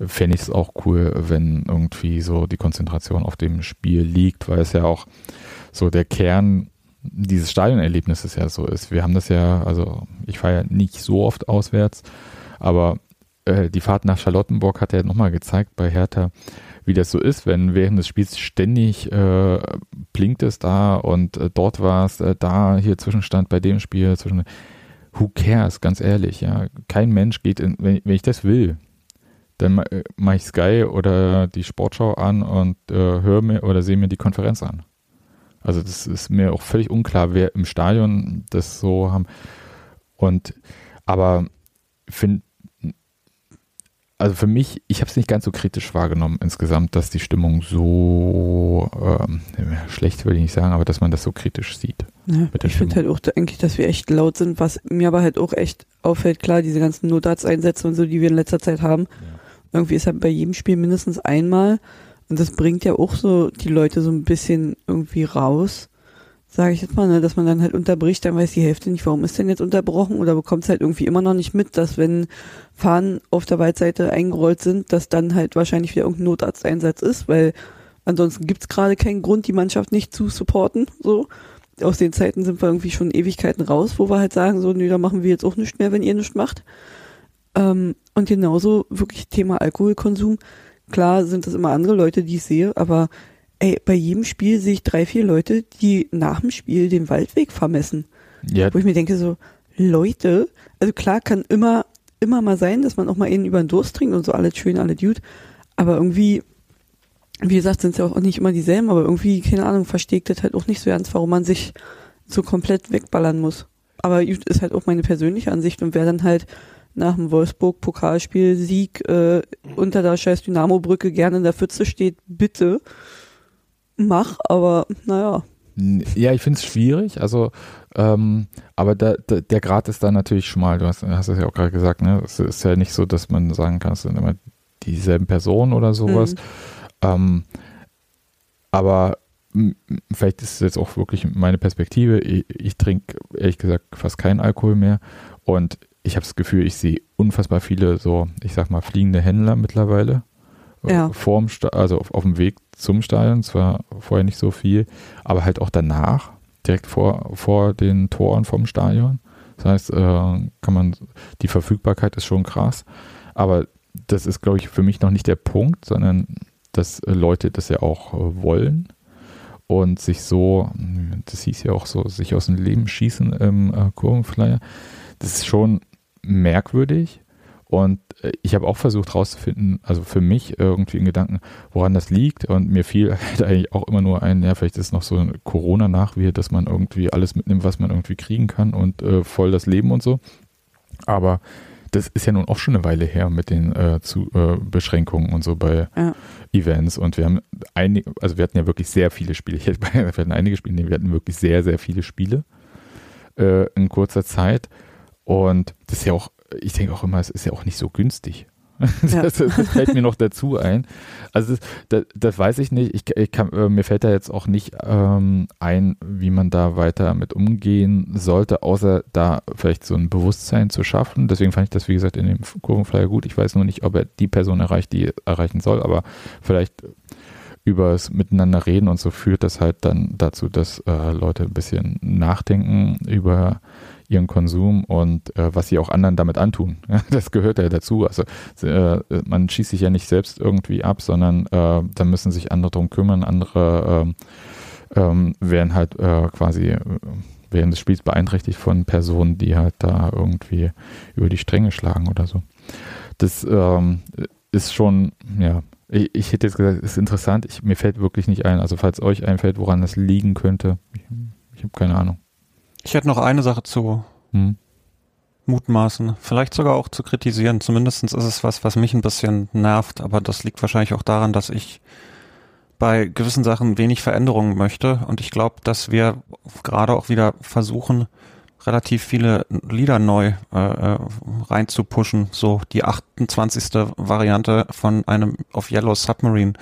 fände ich es auch cool, wenn irgendwie so die Konzentration auf dem Spiel liegt, weil es ja auch so der Kern dieses Stadionerlebnisses ja so ist. Wir haben das ja, also ich fahre ja nicht so oft auswärts, aber äh, die Fahrt nach Charlottenburg hat ja nochmal gezeigt bei Hertha, wie das so ist, wenn während des Spiels ständig äh, blinkt es da und äh, dort war es äh, da, hier Zwischenstand bei dem Spiel, zwischen who cares, ganz ehrlich, ja. Kein Mensch geht in, wenn, wenn ich das will, dann äh, mache ich Sky oder die Sportschau an und äh, höre mir oder sehe mir die Konferenz an. Also das ist mir auch völlig unklar, wer im Stadion das so haben. Und aber finde also für mich, ich habe es nicht ganz so kritisch wahrgenommen insgesamt, dass die Stimmung so ähm, schlecht würde ich nicht sagen, aber dass man das so kritisch sieht. Ja, ich finde halt auch eigentlich, dass wir echt laut sind, was mir aber halt auch echt auffällt, klar, diese ganzen Notarzteinsätze und so, die wir in letzter Zeit haben. Ja irgendwie ist halt bei jedem Spiel mindestens einmal. Und das bringt ja auch so die Leute so ein bisschen irgendwie raus, sage ich jetzt mal, ne, dass man dann halt unterbricht, dann weiß die Hälfte nicht, warum ist denn jetzt unterbrochen oder bekommt es halt irgendwie immer noch nicht mit, dass wenn Fahnen auf der Waldseite eingerollt sind, dass dann halt wahrscheinlich wieder irgendein Notarzteinsatz ist, weil ansonsten gibt's gerade keinen Grund, die Mannschaft nicht zu supporten, so. Aus den Zeiten sind wir irgendwie schon Ewigkeiten raus, wo wir halt sagen, so, nö, da machen wir jetzt auch nichts mehr, wenn ihr nichts macht. Ähm, und genauso wirklich Thema Alkoholkonsum. Klar sind das immer andere Leute, die ich sehe, aber ey, bei jedem Spiel sehe ich drei, vier Leute, die nach dem Spiel den Waldweg vermessen. Ja. Wo ich mir denke so, Leute, also klar kann immer, immer mal sein, dass man auch mal einen über den Durst trinkt und so alles schön, alle Dude. Aber irgendwie, wie gesagt, sind es ja auch nicht immer dieselben, aber irgendwie, keine Ahnung, verstehe ich das halt auch nicht so ernst, warum man sich so komplett wegballern muss. Aber ist halt auch meine persönliche Ansicht und wer dann halt nach dem Wolfsburg-Pokalspiel-Sieg äh, unter der scheiß Dynamo-Brücke gerne in der Pfütze steht, bitte mach, aber naja. Ja, ich finde es schwierig, also ähm, aber da, da, der Grad ist da natürlich schmal, du hast, hast es ja auch gerade gesagt, ne? Es ist ja nicht so, dass man sagen kann, es sind immer dieselben Personen oder sowas. Mhm. Ähm, aber vielleicht ist es jetzt auch wirklich meine Perspektive. Ich, ich trinke ehrlich gesagt fast keinen Alkohol mehr und ich habe das Gefühl, ich sehe unfassbar viele so, ich sag mal, fliegende Händler mittlerweile. Äh, ja. Vorm also auf, auf dem Weg zum Stadion, zwar vorher nicht so viel, aber halt auch danach, direkt vor, vor den Toren vom Stadion. Das heißt, äh, kann man, die Verfügbarkeit ist schon krass, aber das ist, glaube ich, für mich noch nicht der Punkt, sondern dass äh, Leute das ja auch äh, wollen und sich so, das hieß ja auch so, sich aus dem Leben schießen im Kurvenflyer. Das ist schon merkwürdig. Und äh, ich habe auch versucht herauszufinden, also für mich irgendwie in Gedanken, woran das liegt. Und mir fiel [LAUGHS] halt eigentlich auch immer nur ein, ja, vielleicht ist es noch so ein Corona-Nachwehe, dass man irgendwie alles mitnimmt, was man irgendwie kriegen kann und äh, voll das Leben und so. Aber das ist ja nun auch schon eine Weile her mit den äh, zu, äh, Beschränkungen und so bei Ja. Events und wir haben einige, also wir hatten ja wirklich sehr viele Spiele. Ich hätte, [LAUGHS] wir hatten einige Spiele, nee, wir hatten wirklich sehr, sehr viele Spiele äh, in kurzer Zeit und das ist ja auch, ich denke auch immer, es ist ja auch nicht so günstig. [LAUGHS] Ja. Das, das fällt mir noch dazu ein. Also das, das, das weiß ich nicht. Ich, ich kann, äh, mir fällt da jetzt auch nicht ähm, ein, wie man da weiter mit umgehen sollte, außer da vielleicht so ein Bewusstsein zu schaffen. Deswegen fand ich das, wie gesagt, in dem Kurvenflyer gut. Ich weiß nur nicht, ob er die Person erreicht, die er erreichen soll, aber vielleicht übers Miteinander reden und so führt das halt dann dazu, dass äh, Leute ein bisschen nachdenken über ihren Konsum und äh, was sie auch anderen damit antun. [LAUGHS] Das gehört ja dazu. Also äh, man schießt sich ja nicht selbst irgendwie ab, sondern äh, da müssen sich andere drum kümmern. Andere ähm, ähm, werden halt äh, quasi äh, während des Spiels beeinträchtigt von Personen, die halt da irgendwie über die Stränge schlagen oder so. Das ähm, ist schon, ja, ich, ich hätte jetzt gesagt, ist interessant. Ich, mir fällt wirklich nicht ein. Also falls euch einfällt, woran das liegen könnte, ich, ich habe keine Ahnung. Ich hätte noch eine Sache zu Hm. mutmaßen, vielleicht sogar auch zu kritisieren. Zumindest ist es was, was mich ein bisschen nervt, aber das liegt wahrscheinlich auch daran, dass ich bei gewissen Sachen wenig Veränderungen möchte und ich glaube, dass wir gerade auch wieder versuchen, relativ viele Lieder neu äh, äh, reinzupushen. So die 28. Variante von einem auf Yellow Submarine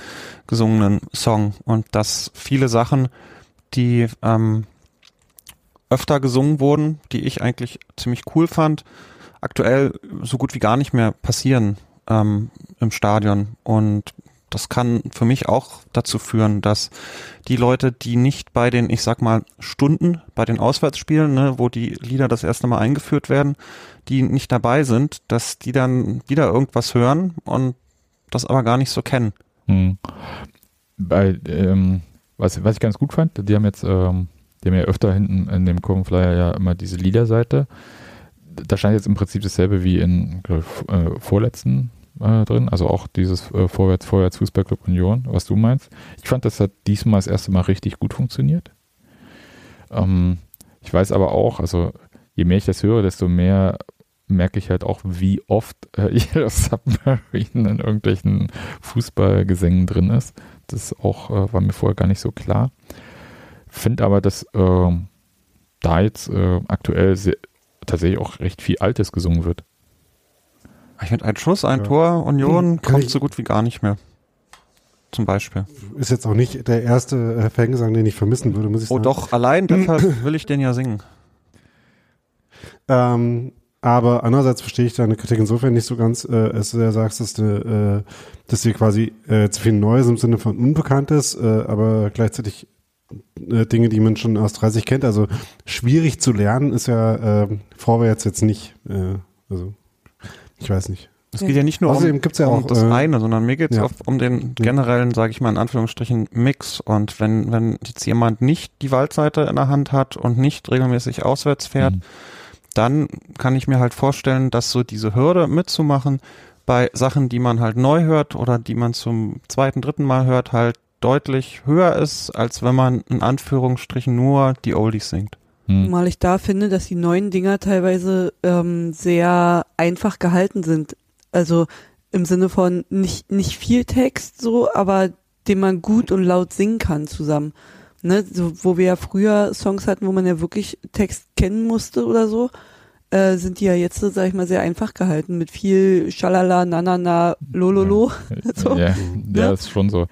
gesungenen Song und dass viele Sachen, die ähm, öfter gesungen wurden, die ich eigentlich ziemlich cool fand, aktuell so gut wie gar nicht mehr passieren ähm, im Stadion. Und das kann für mich auch dazu führen, dass die Leute, die nicht bei den, ich sag mal, Stunden, bei den Auswärtsspielen, ne, wo die Lieder das erste Mal eingeführt werden, die nicht dabei sind, dass die dann wieder irgendwas hören und das aber gar nicht so kennen. Hm. Bei, ähm, was, was ich ganz gut fand, die haben jetzt, ähm, die haben ja öfter hinten in dem Kurvenflyer ja immer diese Liederseite. Da scheint jetzt im Prinzip dasselbe wie in äh, vorletzten äh, drin, also auch dieses äh, Vorwärts, Vorwärts Fußballclub Union, was du meinst. Ich fand, das hat diesmal das erste Mal richtig gut funktioniert. Ähm, ich weiß aber auch, also je mehr ich das höre, desto mehr merke ich halt auch, wie oft äh, [LAUGHS] Yellow Submarine in irgendwelchen Fußballgesängen drin ist. Das auch äh, war mir vorher gar nicht so klar. Finde aber, dass äh, da jetzt äh, aktuell sehr, tatsächlich auch recht viel Altes gesungen wird. Ich finde, ein Schuss, ein Ja. Tor, Union Hm, kann kommt ich- so gut wie gar nicht mehr. Zum Beispiel. Ist jetzt auch nicht der erste äh, Fangesang, den ich vermissen würde, muss ich Oh sagen. doch, allein [CLEARS THROAT] deshalb will ich den ja singen. Ähm, aber andererseits verstehe ich deine Kritik insofern nicht so ganz, äh, als du ja sagst, dass du, äh, dass dir quasi äh, zu viel Neues im Sinne von Unbekanntes, äh, aber gleichzeitig Dinge, die man schon aus 30 kennt. Also schwierig zu lernen ist ja äh, vorwärts jetzt nicht. Äh, also ich weiß nicht. Es geht ja nicht nur Außerdem um, gibt's ja um auch, das äh, eine, sondern mir geht es ja. um den generellen, sage ich mal in Anführungsstrichen, Mix. Und wenn, wenn jetzt jemand nicht die Waldseite in der Hand hat und nicht regelmäßig auswärts fährt, Mhm. dann kann ich mir halt vorstellen, dass so diese Hürde mitzumachen bei Sachen, die man halt neu hört oder die man zum zweiten, dritten Mal hört, halt deutlich höher ist, als wenn man in Anführungsstrichen nur die Oldies singt. Hm. Mal ich da finde, dass die neuen Dinger teilweise ähm, sehr einfach gehalten sind. Also im Sinne von nicht, nicht viel Text so, aber den man gut und laut singen kann zusammen. Ne? So, wo wir ja früher Songs hatten, wo man ja wirklich Text kennen musste oder so, äh, sind die ja jetzt, sag ich mal, sehr einfach gehalten mit viel Schalala, Nanana, Lololo. [LAUGHS] So. Ja, Ja. ja, ist schon so.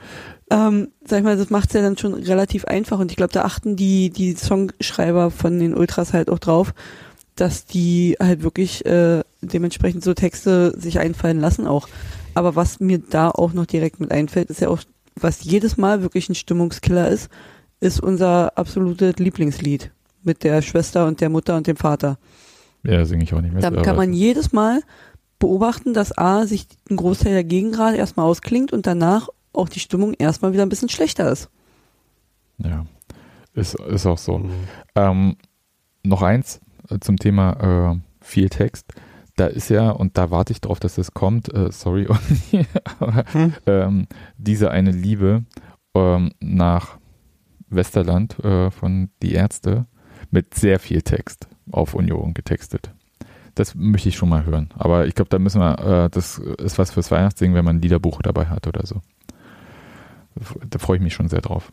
Ähm, sag ich mal, das macht's ja dann schon relativ einfach und ich glaube, da achten die, die Songschreiber von den Ultras halt auch drauf, dass die halt wirklich äh, dementsprechend so Texte sich einfallen lassen auch. Aber was mir da auch noch direkt mit einfällt, ist ja auch, was jedes Mal wirklich ein Stimmungskiller ist, ist unser absolutes Lieblingslied mit der Schwester und der Mutter und dem Vater. Ja, singe ich auch nicht mehr. Da kann man es- jedes Mal beobachten, dass A, sich ein Großteil der Gegengrade erstmal ausklingt und danach auch die Stimmung erstmal wieder ein bisschen schlechter ist. Ja, ist, ist auch so. Mhm. Ähm, noch eins äh, zum Thema äh, viel Text. Da ist ja, und da warte ich drauf, dass das kommt, äh, sorry, [LAUGHS] aber Hm? ähm, diese eine Liebe ähm, nach Westerland äh, von Die Ärzte mit sehr viel Text auf Union getextet. das möchte ich schon mal hören. Aber ich glaube, da müssen wir, äh, das ist was fürs Weihnachtssingen, wenn man ein Liederbuch dabei hat oder so. Da freue ich mich schon sehr drauf.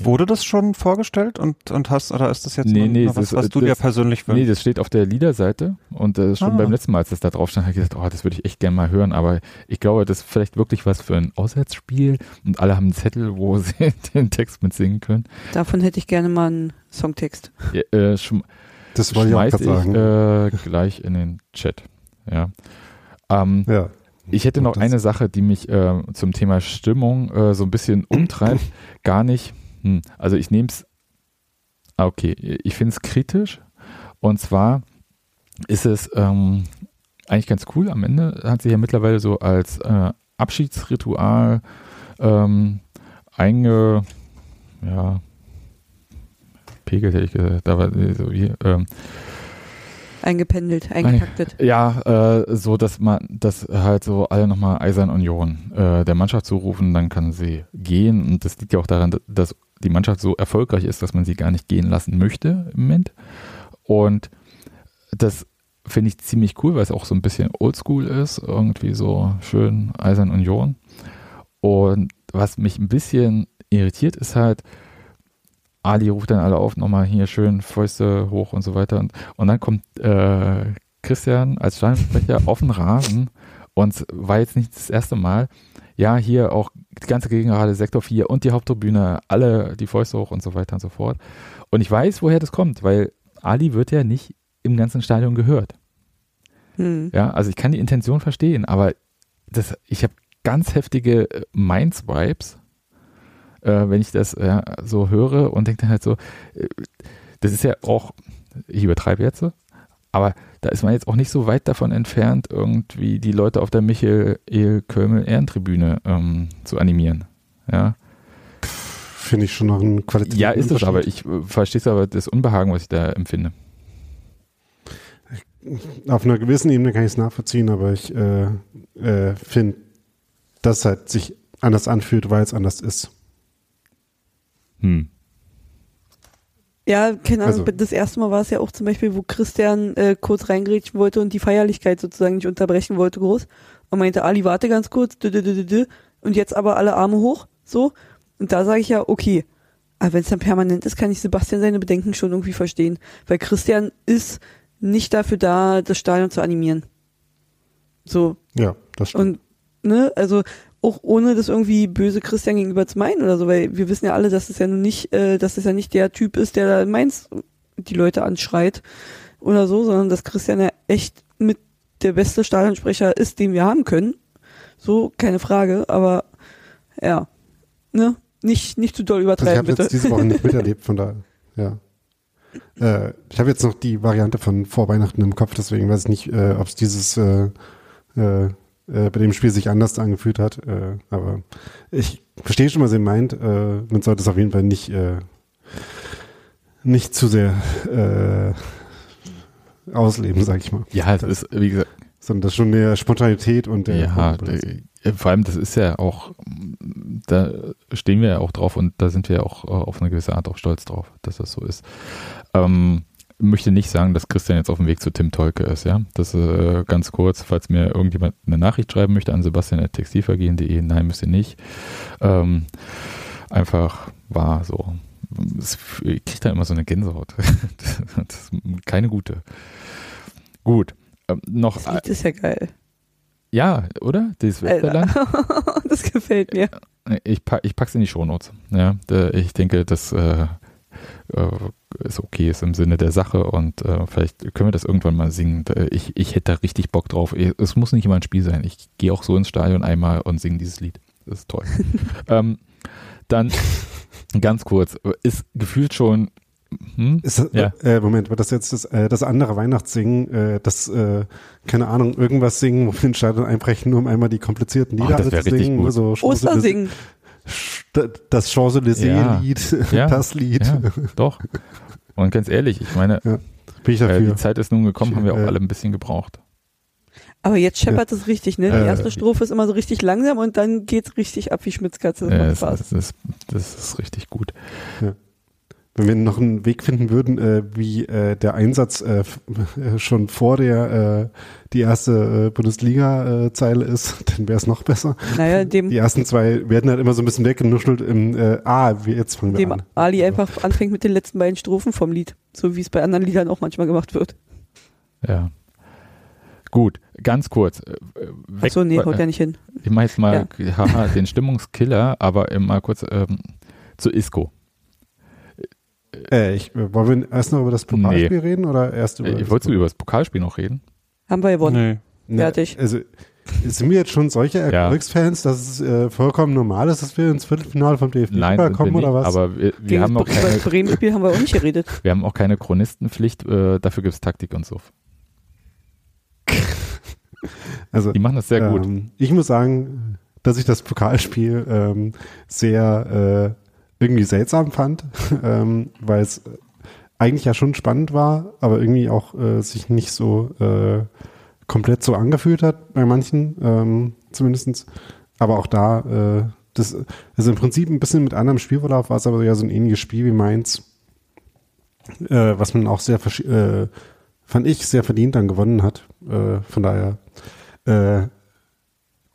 Wurde das schon vorgestellt und, und hast, oder ist das jetzt nee, nee, was, das, was du das, dir persönlich wünschst? Nee, das steht auf der Liederseite und äh, schon ah. beim letzten Mal, als das da drauf stand, habe ich gedacht, oh, das würde ich echt gerne mal hören, aber ich glaube, das ist vielleicht wirklich was für ein Auswärtsspiel und alle haben einen Zettel, wo [LAUGHS] sie den Text mitsingen können. Davon hätte ich gerne mal einen Songtext. Ja, äh, schm das wollte ich auch sagen. Äh, gleich in den Chat. Ja. Ähm, ja. Ich hätte noch eine Sache, die mich äh, zum Thema Stimmung äh, so ein bisschen [CLEARS THROAT] umtreibt. Gar nicht. Hm, also ich nehme es. Ah, okay, ich finde es kritisch. Und zwar ist es ähm, eigentlich ganz cool. Am Ende hat sich ja mittlerweile so als äh, Abschiedsritual ähm, einge, ja, pegelt, hätte ich gesagt, aber so wie, ähm, eingependelt, eingetaktet. Ja, äh, so dass man, dass halt so alle nochmal Eisern Union äh, der Mannschaft zurufen, dann kann sie gehen. Und das liegt ja auch daran, dass die Mannschaft so erfolgreich ist, dass man sie gar nicht gehen lassen möchte im Moment. Und das finde ich ziemlich cool, weil es auch so ein bisschen oldschool ist, irgendwie so schön Eisern Union. Und was mich ein bisschen irritiert, ist halt, Ali ruft dann alle auf, nochmal hier schön Fäuste hoch und so weiter. Und, und dann kommt äh, Christian als Stadionsprecher auf den Rasen und war jetzt nicht das erste Mal. Ja, hier auch die ganze Gegengerade, Sektor 4 und die Haupttribüne, alle die Fäuste hoch und so weiter und so fort. Und ich weiß, woher das kommt, weil Ali wird ja nicht im ganzen Stadion gehört. Hm. Ja, also ich kann die Intention verstehen, aber das, ich habe ganz heftige Minds-Vibes äh, wenn ich das äh, so höre und denke dann halt so, äh, das ist ja auch, ich übertreibe jetzt, aber da ist man jetzt auch nicht so weit davon entfernt, irgendwie die Leute auf der Michael E. Kölmel Ehrentribüne ähm, zu animieren. Ja. Finde ich schon noch ein Qualität. Ja, ist es, aber ich äh, verstehe aber das Unbehagen, was ich da empfinde. Auf einer gewissen Ebene kann ich es nachvollziehen, aber ich äh, äh, finde, dass es halt sich anders anfühlt, weil es anders ist. Hm. Ja, keine Ahnung, also. das erste Mal war es ja auch zum Beispiel, wo Christian äh, kurz reingrätschen wollte und die Feierlichkeit sozusagen nicht unterbrechen wollte, groß. Und meinte, Ali, warte ganz kurz, dü, dü, dü, dü, und jetzt aber alle Arme hoch, so. Und da sage ich ja, okay. Aber wenn es dann permanent ist, kann ich Sebastian seine Bedenken schon irgendwie verstehen. Weil Christian ist nicht dafür da, das Stadion zu animieren. So. Ja, das stimmt. Und, ne, also auch ohne das irgendwie böse Christian gegenüber zu meinen oder so, weil wir wissen ja alle, dass es ja nun nicht, äh, dass es ja nicht der Typ ist, der da Mainz die Leute anschreit oder so, sondern dass Christian ja echt mit der beste Stadionsprecher ist, den wir haben können. So, keine Frage, aber ja, ne? Nicht, nicht zu doll übertreiben, also ich habe jetzt diese Woche nicht miterlebt, von daher, ja. Äh, ich habe jetzt noch die Variante von vor Weihnachten im Kopf, deswegen weiß ich nicht, äh, ob es dieses äh, äh, bei dem Spiel sich anders angefühlt hat. Äh, aber ich verstehe schon, was ihr meint. Äh, man sollte es auf jeden Fall nicht, äh, nicht zu sehr äh, ausleben, sag ich mal. Ja, das ist, wie gesagt. Sondern das ist schon der Spontanität und der. Ja, vor allem, das ist ja auch, da stehen wir ja auch drauf und da sind wir ja auch auf eine gewisse Art auch stolz drauf, dass das so ist. Ähm, möchte nicht sagen, dass Christian jetzt auf dem Weg zu Tim Tolke ist, ja. Das äh, ganz kurz, falls mir irgendjemand eine Nachricht schreiben möchte an sebastian.textilvergehen.de, nein, müsst ihr nicht. Ähm, einfach war so. Es, ich kriege da immer so eine Gänsehaut. [LAUGHS] das ist keine gute. Gut. Ähm, noch, das Lied ist ja geil. Ja, oder? Dieses [LAUGHS] das gefällt mir. Ich, pack, ich pack's in die Shownotes. Ja, ich denke, das äh, äh, ist okay ist im Sinne der Sache und äh, vielleicht können wir das irgendwann mal singen. Ich, ich hätte da richtig Bock drauf. Es muss nicht immer ein Spiel sein. Ich gehe auch so ins Stadion einmal und singe dieses Lied. Das ist toll. [LAUGHS] ähm, dann ganz kurz, ist gefühlt schon hm? Ist das, ja. äh, Moment, war das jetzt das, äh, das andere Weihnachtssingen, äh, das, äh, keine Ahnung, irgendwas singen, wo wir den Stadion einbrechen, nur um einmal die komplizierten Lieder oh, zu singen? Gut. So Ostersingen das Champs-Élysées-Lied, ja, das Lied. Ja, doch. Und ganz ehrlich, ich meine, ja, äh, die Zeit ist nun gekommen, haben wir auch äh, alle ein bisschen gebraucht. Aber jetzt scheppert es richtig, ne? Die äh, erste Strophe ist immer so richtig langsam und dann geht's richtig ab wie Schmitzkatze. Das, das, das, das, ist richtig gut. Wenn wir noch einen Weg finden würden, äh, wie äh, der Einsatz äh, schon vor der äh, die erste äh, Bundesliga-Zeile ist, [LAUGHS] dann wäre es noch besser. Naja, dem, Die ersten zwei werden halt immer so ein bisschen weggenuschelt im äh, Ah, jetzt fangen wir dem an. Ali einfach anfängt mit den letzten beiden Strophen vom Lied. So wie es bei anderen Liedern auch manchmal gemacht wird. Ja. Gut, ganz kurz. äh, weg- Achso, nee, haut ja nicht hin. Ich mache jetzt mal haha, [LAUGHS] den Stimmungskiller, aber äh, mal kurz ähm, zu Isco. Äh, ich, äh, wollen wir erst noch über das Pokalspiel reden oder erst über Äh, das wolltest du über das Pokalspiel noch reden? Haben wir gewonnen. Nee. Ne, Fertig. Also sind wir jetzt schon solche Ja. Erfolgsfans, dass es äh, vollkommen normal ist, dass wir ins Viertelfinale vom DFB Nein, kommen nicht, oder was? aber wir, wir, haben auch das Bre- keine, Bremen-Spiel haben wir auch nicht geredet. [LAUGHS] wir haben auch keine Chronistenpflicht, äh, dafür gibt es Taktik und so. [LAUGHS] also Die machen das sehr gut. Ähm, ich muss sagen, dass ich das Pokalspiel ähm, sehr äh, irgendwie seltsam fand, [LAUGHS] ähm, weil es eigentlich ja schon spannend war, aber irgendwie auch äh, sich nicht so äh, komplett so angefühlt hat bei manchen ähm, zumindestens. Aber auch da, äh, das also im Prinzip ein bisschen mit anderem Spielverlauf war es aber ja so ein ähnliches Spiel wie Mainz, äh, was man auch sehr, äh, fand ich, sehr verdient dann gewonnen hat. Äh, von daher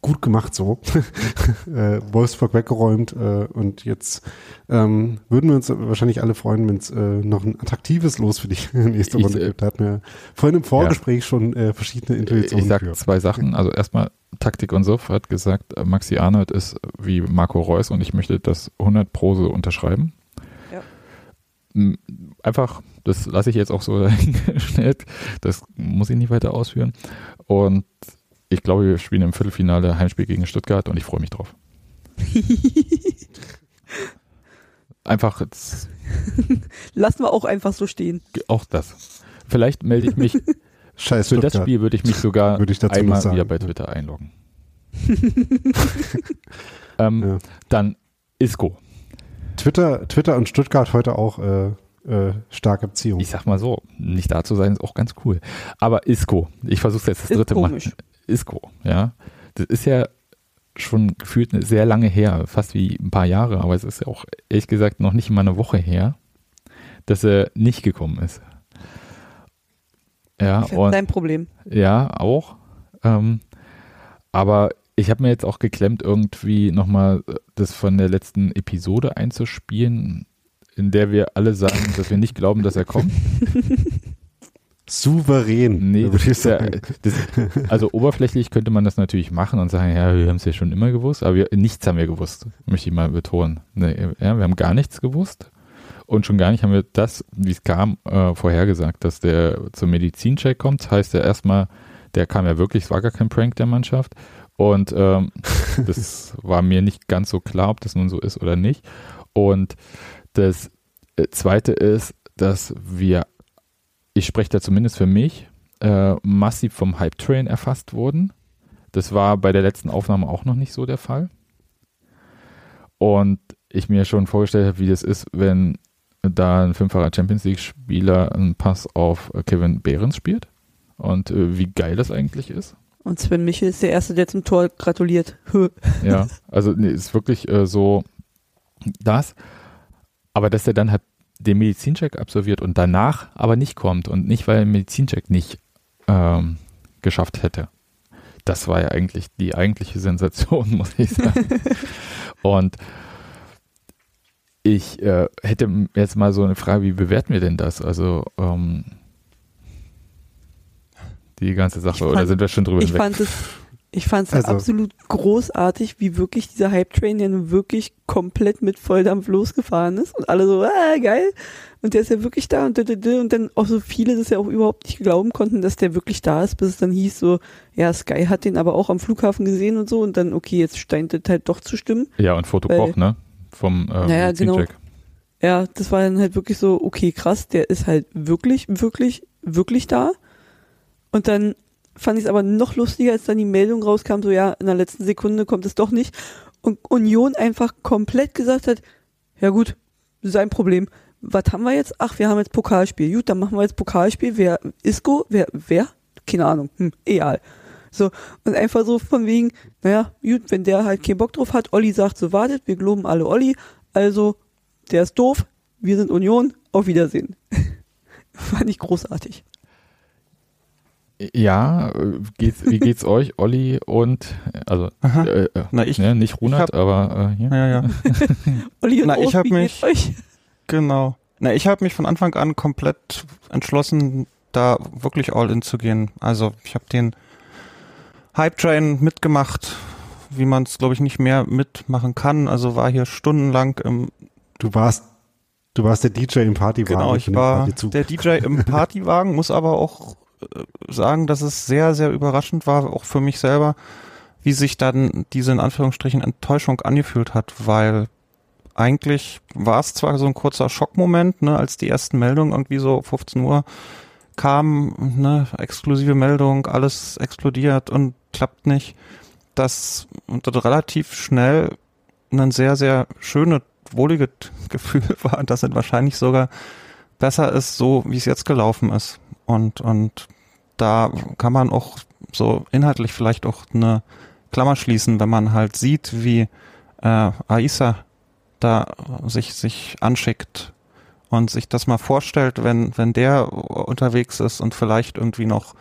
gut gemacht so. [LAUGHS] äh, Wolfsburg weggeräumt äh, und jetzt ähm, würden wir uns wahrscheinlich alle freuen, wenn es äh, noch ein attraktives Los für die [LAUGHS] nächste Ich, Runde äh, gibt. Da hatten wir vorhin im Vorgespräch schon äh, verschiedene Intuitionen Ich sag für. zwei Sachen. Also erstmal Taktik und so hat gesagt, äh, Maxi Arnold ist wie Marco Reus und ich möchte das 100 Pro so unterschreiben. Ja. Einfach, das lasse ich jetzt auch so [LAUGHS] dahingestellt. Das muss ich nicht weiter ausführen. Und ich glaube, wir spielen im Viertelfinale Heimspiel gegen Stuttgart und ich freue mich drauf. [LAUGHS] Einfach jetzt Lassen wir auch einfach so stehen. auch das. Vielleicht melde ich mich, [LAUGHS] Scheiß für das Stuttgart. Spiel würde ich mich sogar Würde ich dazu einmal sagen. wieder bei Twitter einloggen. [LAUGHS] ähm, Ja. Dann Isco. Twitter, Twitter und Stuttgart heute auch äh, äh, starke Beziehung. Ich sag mal so, nicht da zu sein ist auch ganz cool. Aber Isco, ich versuche jetzt das Ist dritte komisch. Mal. Isco, ja. Das ist ja schon gefühlt eine sehr lange her, fast wie ein paar Jahre, aber es ist ja auch ehrlich gesagt noch nicht mal eine Woche her, dass er nicht gekommen ist. Ja, Das ist und dein Problem. ja, auch. Ähm, aber ich habe mir jetzt auch geklemmt, irgendwie nochmal das von der letzten Episode einzuspielen, in der wir alle sagen, dass wir nicht glauben, dass er kommt. [LAUGHS] Souverän, Nee, das ist ja, das, also oberflächlich könnte man das natürlich machen und sagen, ja, wir haben es ja schon immer gewusst, aber wir, nichts haben wir gewusst, möchte ich mal betonen. Nee, ja, wir haben gar nichts gewusst und schon gar nicht haben wir das, wie es kam, äh, vorhergesagt, dass der zum Medizincheck kommt. Heißt ja erstmal, der kam ja wirklich, es war gar kein Prank der Mannschaft und ähm, [LAUGHS] das war mir nicht ganz so klar, ob das nun so ist oder nicht. Und das äh, Zweite ist, dass wir ich spreche da zumindest für mich, äh, massiv vom Hype-Train erfasst wurden. Das war bei der letzten Aufnahme auch noch nicht so der Fall. Und ich mir schon vorgestellt habe, wie das ist, wenn da ein fünffacher Champions League-Spieler einen Pass auf äh, Kevin Behrens spielt. Und äh, wie geil das eigentlich ist. Und Sven Michel ist der Erste, der zum Tor gratuliert. [LAUGHS] Ja, also nee, ist wirklich äh, so das. Aber dass er dann halt den Medizincheck absolviert und danach aber nicht kommt und nicht, weil er den Medizincheck nicht ähm, geschafft hätte. Das war ja eigentlich die eigentliche Sensation, [LAUGHS] muss ich sagen. und ich äh, hätte jetzt mal so eine Frage, wie bewerten wir denn das? Also ähm, die ganze Sache, Ich oder fand- sind wir schon drüber Ich hinweg? fand es, ich fand es Also- absolut großartig, wie wirklich dieser Hype-Train ja nun wirklich komplett mit Volldampf losgefahren ist und alle so, ah, geil. Und der ist ja wirklich da und, und dann auch so viele das ja auch überhaupt nicht glauben konnten, dass der wirklich da ist, bis es dann hieß so, ja, Sky hat den aber auch am Flughafen gesehen und so und dann, okay, jetzt scheint das halt doch zu stimmen. Ja, und Foto Koch, ne? Vom äh, Naja, genau. Ja, das war dann halt wirklich so, okay, krass, der ist halt wirklich, wirklich, wirklich da. Und dann fand ich es aber noch lustiger, als dann die Meldung rauskam, so ja, in der letzten Sekunde kommt es doch nicht. Und Union einfach komplett gesagt hat, ja gut, sein Problem. Was haben wir jetzt? Ach, wir haben jetzt Pokalspiel. Gut, dann machen wir jetzt Pokalspiel. Wer, Isco? Wer, wer? Keine Ahnung. Hm, egal. So, und einfach so von wegen, naja, gut, wenn der halt keinen Bock drauf hat, Olli sagt, so wartet, wir geloben alle Olli, also der ist doof, wir sind Union, auf Wiedersehen. [LAUGHS] Fand ich großartig. Ja, geht's, wie geht's euch, Olli und also äh, äh, Na, ich- ne, nicht Runert, aber äh, hier. Ja, ja. [LAUGHS] Olli und Na, ich Ost, hab wie geht's mich- euch? Genau. Na, ich habe mich von Anfang an komplett entschlossen, da wirklich all in zu gehen. Also ich habe den Hype Train mitgemacht, wie man es, glaube ich, nicht mehr mitmachen kann. Also war hier stundenlang im Du warst, du warst der DJ im Partywagen. Genau, ich war der DJ im [LAUGHS] Partywagen, muss aber auch sagen, dass es sehr, sehr überraschend war, auch für mich selber, wie sich dann diese in Anführungsstrichen Enttäuschung angefühlt hat, weil eigentlich war es zwar so ein kurzer Schockmoment, ne, als die ersten Meldungen irgendwie so 15 Uhr kamen, ne, exklusive Meldung, alles explodiert und klappt nicht, dass und das relativ schnell ein sehr, sehr schönes, wohliges [LAUGHS] Gefühl war, dass es wahrscheinlich sogar besser ist, so wie es jetzt gelaufen ist. Und, und da kann man auch so inhaltlich vielleicht auch eine Klammer schließen, wenn man halt sieht, wie äh, Aisa da sich, sich anschickt und sich das mal vorstellt, wenn, wenn der unterwegs ist und vielleicht irgendwie noch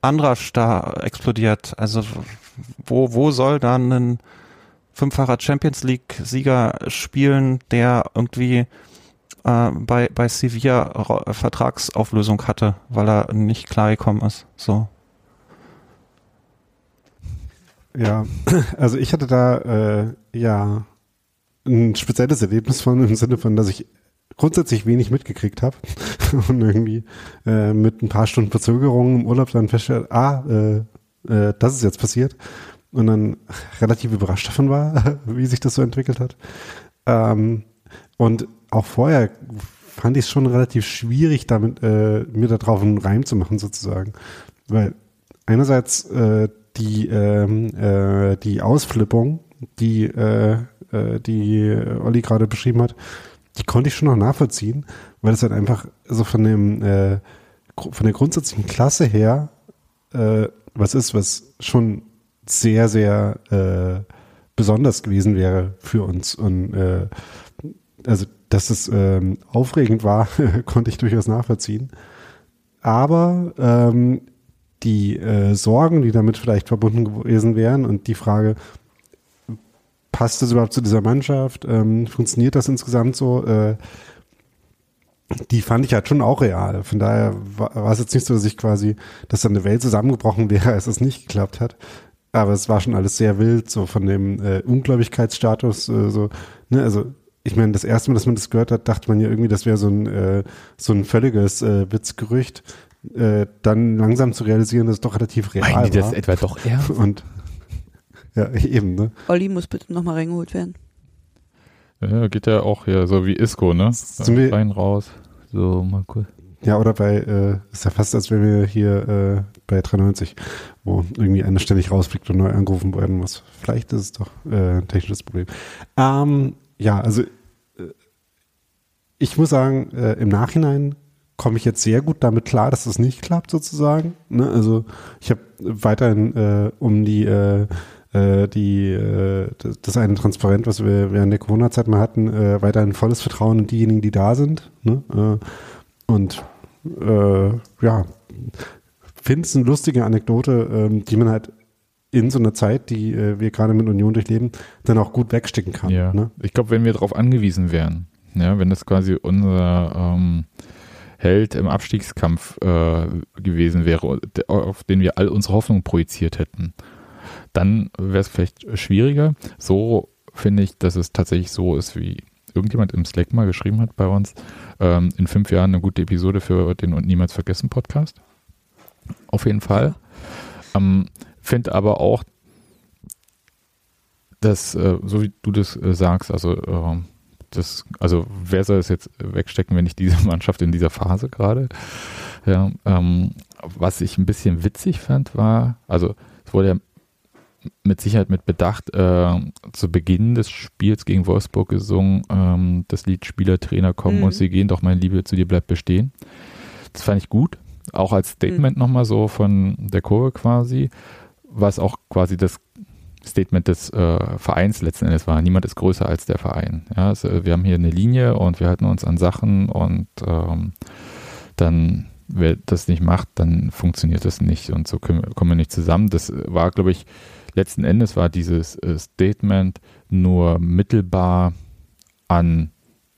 anderer da explodiert. Also wo, wo soll dann ein fünffacher Champions League Sieger spielen, der irgendwie äh, bei, bei Sevilla Ro- Vertragsauflösung hatte, weil er nicht klar gekommen ist. So. Ja, [CLEARS THROAT] also ich hatte da äh, ja ein spezielles Erlebnis von im Sinne von, dass ich grundsätzlich wenig mitgekriegt habe [LAUGHS] und irgendwie äh, mit ein paar Stunden Verzögerung im Urlaub dann feststellt, ah, äh, äh, das ist jetzt passiert und dann relativ überrascht davon war, [LAUGHS] wie sich das so entwickelt hat. Ähm, und auch vorher fand ich es schon relativ schwierig, damit äh, mir da drauf einen Reim zu machen sozusagen, weil einerseits äh, die ähm, äh, die Ausflippung, die äh, äh, die Olli gerade beschrieben hat, die konnte ich schon noch nachvollziehen, weil es halt einfach so von dem äh, von der grundsätzlichen Klasse her äh, was ist, was schon sehr sehr äh, besonders gewesen wäre für uns. Und äh, also dass es ähm, aufregend war, [LAUGHS] konnte ich durchaus nachvollziehen. Aber ähm, die äh, Sorgen, die damit vielleicht verbunden gewesen wären und die Frage, passt das überhaupt zu dieser Mannschaft? Ähm, funktioniert das insgesamt so? Äh, die fand ich halt schon auch real. Von daher war, war es jetzt nicht so, dass ich quasi, dass dann eine Welt zusammengebrochen wäre, als es nicht geklappt hat. Aber es war schon alles sehr wild, so von dem äh, Ungläubigkeitsstatus, äh, so, ne, also ich meine, das erste Mal, dass man das gehört hat, dachte man ja irgendwie, das wäre so ein äh, so ein völliges äh, Witzgerücht. Äh, dann langsam zu realisieren, dass es doch relativ real Meinen die das war. etwa doch ernst? [LAUGHS] Und ja, eben, ne? Olli muss bitte nochmal reingeholt werden. Ja, geht ja auch hier so wie Isco, ne? Sind wir- Rein, raus. So, mal kurz. Ja, oder bei, äh, ist ja fast, als wenn wir hier äh, bei 93, wo irgendwie einer ständig rausfliegt und neu angerufen werden muss. Vielleicht ist es doch äh, ein technisches Problem. Ähm, ja, also äh, ich muss sagen, äh, im Nachhinein komme ich jetzt sehr gut damit klar, dass das nicht klappt sozusagen. Ne? Also ich habe weiterhin äh, um die äh, äh, die äh, das, eine Transparent, was wir während der Corona-Zeit mal hatten, weiterhin volles Vertrauen in diejenigen, die da sind. Ne? Und ja, finde es eine lustige Anekdote, ähm, die man halt in so einer Zeit, die äh, wir gerade mit Union durchleben, dann auch gut wegstecken kann. Ja. Ne? Ich glaube, wenn wir darauf angewiesen wären, ja, wenn das quasi unser ähm, Held im Abstiegskampf äh, gewesen wäre, auf den wir all unsere Hoffnung projiziert hätten, dann wäre es vielleicht schwieriger. So finde ich, dass es tatsächlich so ist, wie irgendjemand im Slack mal geschrieben hat bei uns, ähm, in fünf Jahren eine gute Episode für den und niemals vergessen Podcast. Auf jeden Fall. Ähm, Finde aber auch, dass, äh, so wie du das äh, sagst, also ähm, das, also wer soll es jetzt wegstecken, wenn nicht diese [LAUGHS] Mannschaft in dieser Phase gerade? Ja, ähm, was ich ein bisschen witzig fand, war, also es wurde ja mit Sicherheit mit Bedacht äh, zu Beginn des Spiels gegen Wolfsburg gesungen, ähm, das Lied Spieler, Trainer kommen Mhm. und sie gehen, doch meine Liebe zu dir bleibt bestehen. Das fand ich gut, auch als Statement nochmal so von der Kurve quasi, was auch quasi das Statement des äh, Vereins letzten Endes war. Niemand ist größer als der Verein. Ja, also wir haben hier eine Linie und wir halten uns an Sachen und ähm, dann, wer das nicht macht, dann funktioniert das nicht und so können, kommen wir nicht zusammen. Das war, glaube ich, letzten Endes war dieses äh, Statement nur mittelbar an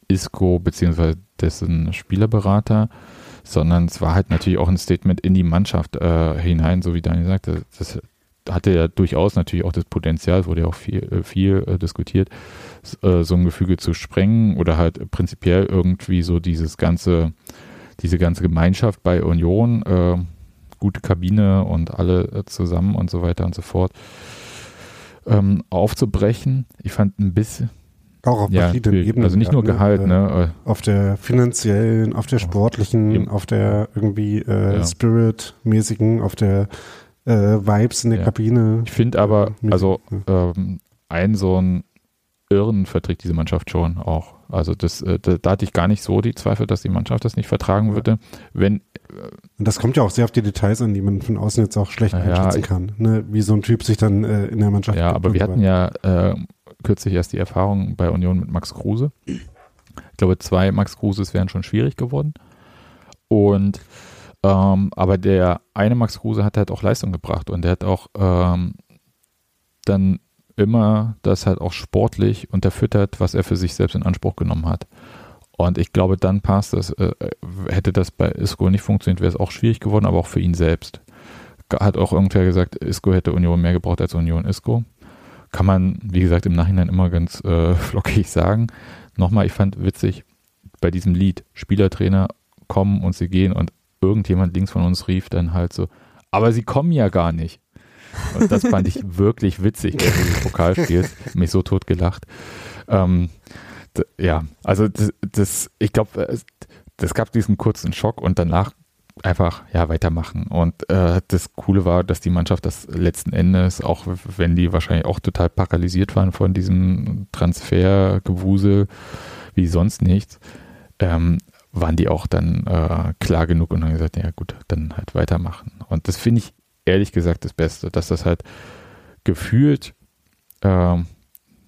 Isco beziehungsweise dessen Spielerberater, sondern es war halt natürlich auch ein Statement in die Mannschaft äh, hinein, so wie Daniel sagte. Das hatte ja durchaus natürlich auch das Potenzial, wurde ja auch viel, äh, viel äh, diskutiert, äh, so ein Gefüge zu sprengen oder halt prinzipiell irgendwie so dieses ganze, diese ganze Gemeinschaft bei Union, äh, gute Kabine und alle äh, zusammen und so weiter und so fort ähm, aufzubrechen. Ich fand ein bisschen, auch auf ja, verschiedenen. Ebenen. Also nicht nur ja, Gehalt, äh, ne? Auf der finanziellen, auf der sportlichen, auf der irgendwie äh. Spirit-mäßigen, auf der äh, Vibes in der Ja. Kabine. Ich finde aber, also ja. ähm, ein so ein Irren verträgt diese Mannschaft schon auch. Also das, äh, da, hatte ich gar nicht so die Zweifel, dass die Mannschaft das nicht vertragen würde. Wenn, Und das kommt ja auch sehr auf die Details an, die man von außen jetzt auch schlecht Ja, einschätzen ich- kann. Ne? Wie so ein Typ sich dann äh, in der Mannschaft ja, aber wir hatten ja äh, kürzlich erst die Erfahrung bei Union mit Max Kruse. Ich glaube, zwei Max Kruses wären schon schwierig geworden. Und ähm, aber der eine Max Kruse hat halt auch Leistung gebracht und der hat auch ähm, dann immer das halt auch sportlich unterfüttert, was er für sich selbst in Anspruch genommen hat. Und ich glaube, dann passt das. Äh, hätte das bei Isco nicht funktioniert, wäre es auch schwierig geworden, aber auch für ihn selbst. Hat auch irgendwer gesagt, Isco hätte Union mehr gebraucht als Union Isco. Kann man, wie gesagt, im Nachhinein immer ganz äh, [LAUGHS] flockig sagen. Nochmal, ich fand witzig, bei diesem Lied, Spielertrainer kommen und sie gehen und irgendjemand links von uns rief dann halt so, aber sie kommen ja gar nicht. Und das fand ich [LAUGHS] wirklich witzig, während dieses Pokalspiels. Mich so tot gelacht. Ähm, ja, also das, das ich glaube, es das gab diesen kurzen Schock und danach einfach ja weitermachen. Und äh, das Coole war, dass die Mannschaft das letzten Endes, auch wenn die wahrscheinlich auch total paralysiert waren von diesem Transfergewusel wie sonst nichts, ähm, waren die auch dann äh, klar genug und haben gesagt, ja gut, dann halt weitermachen. Und das finde ich ehrlich gesagt das Beste, dass das halt gefühlt ähm,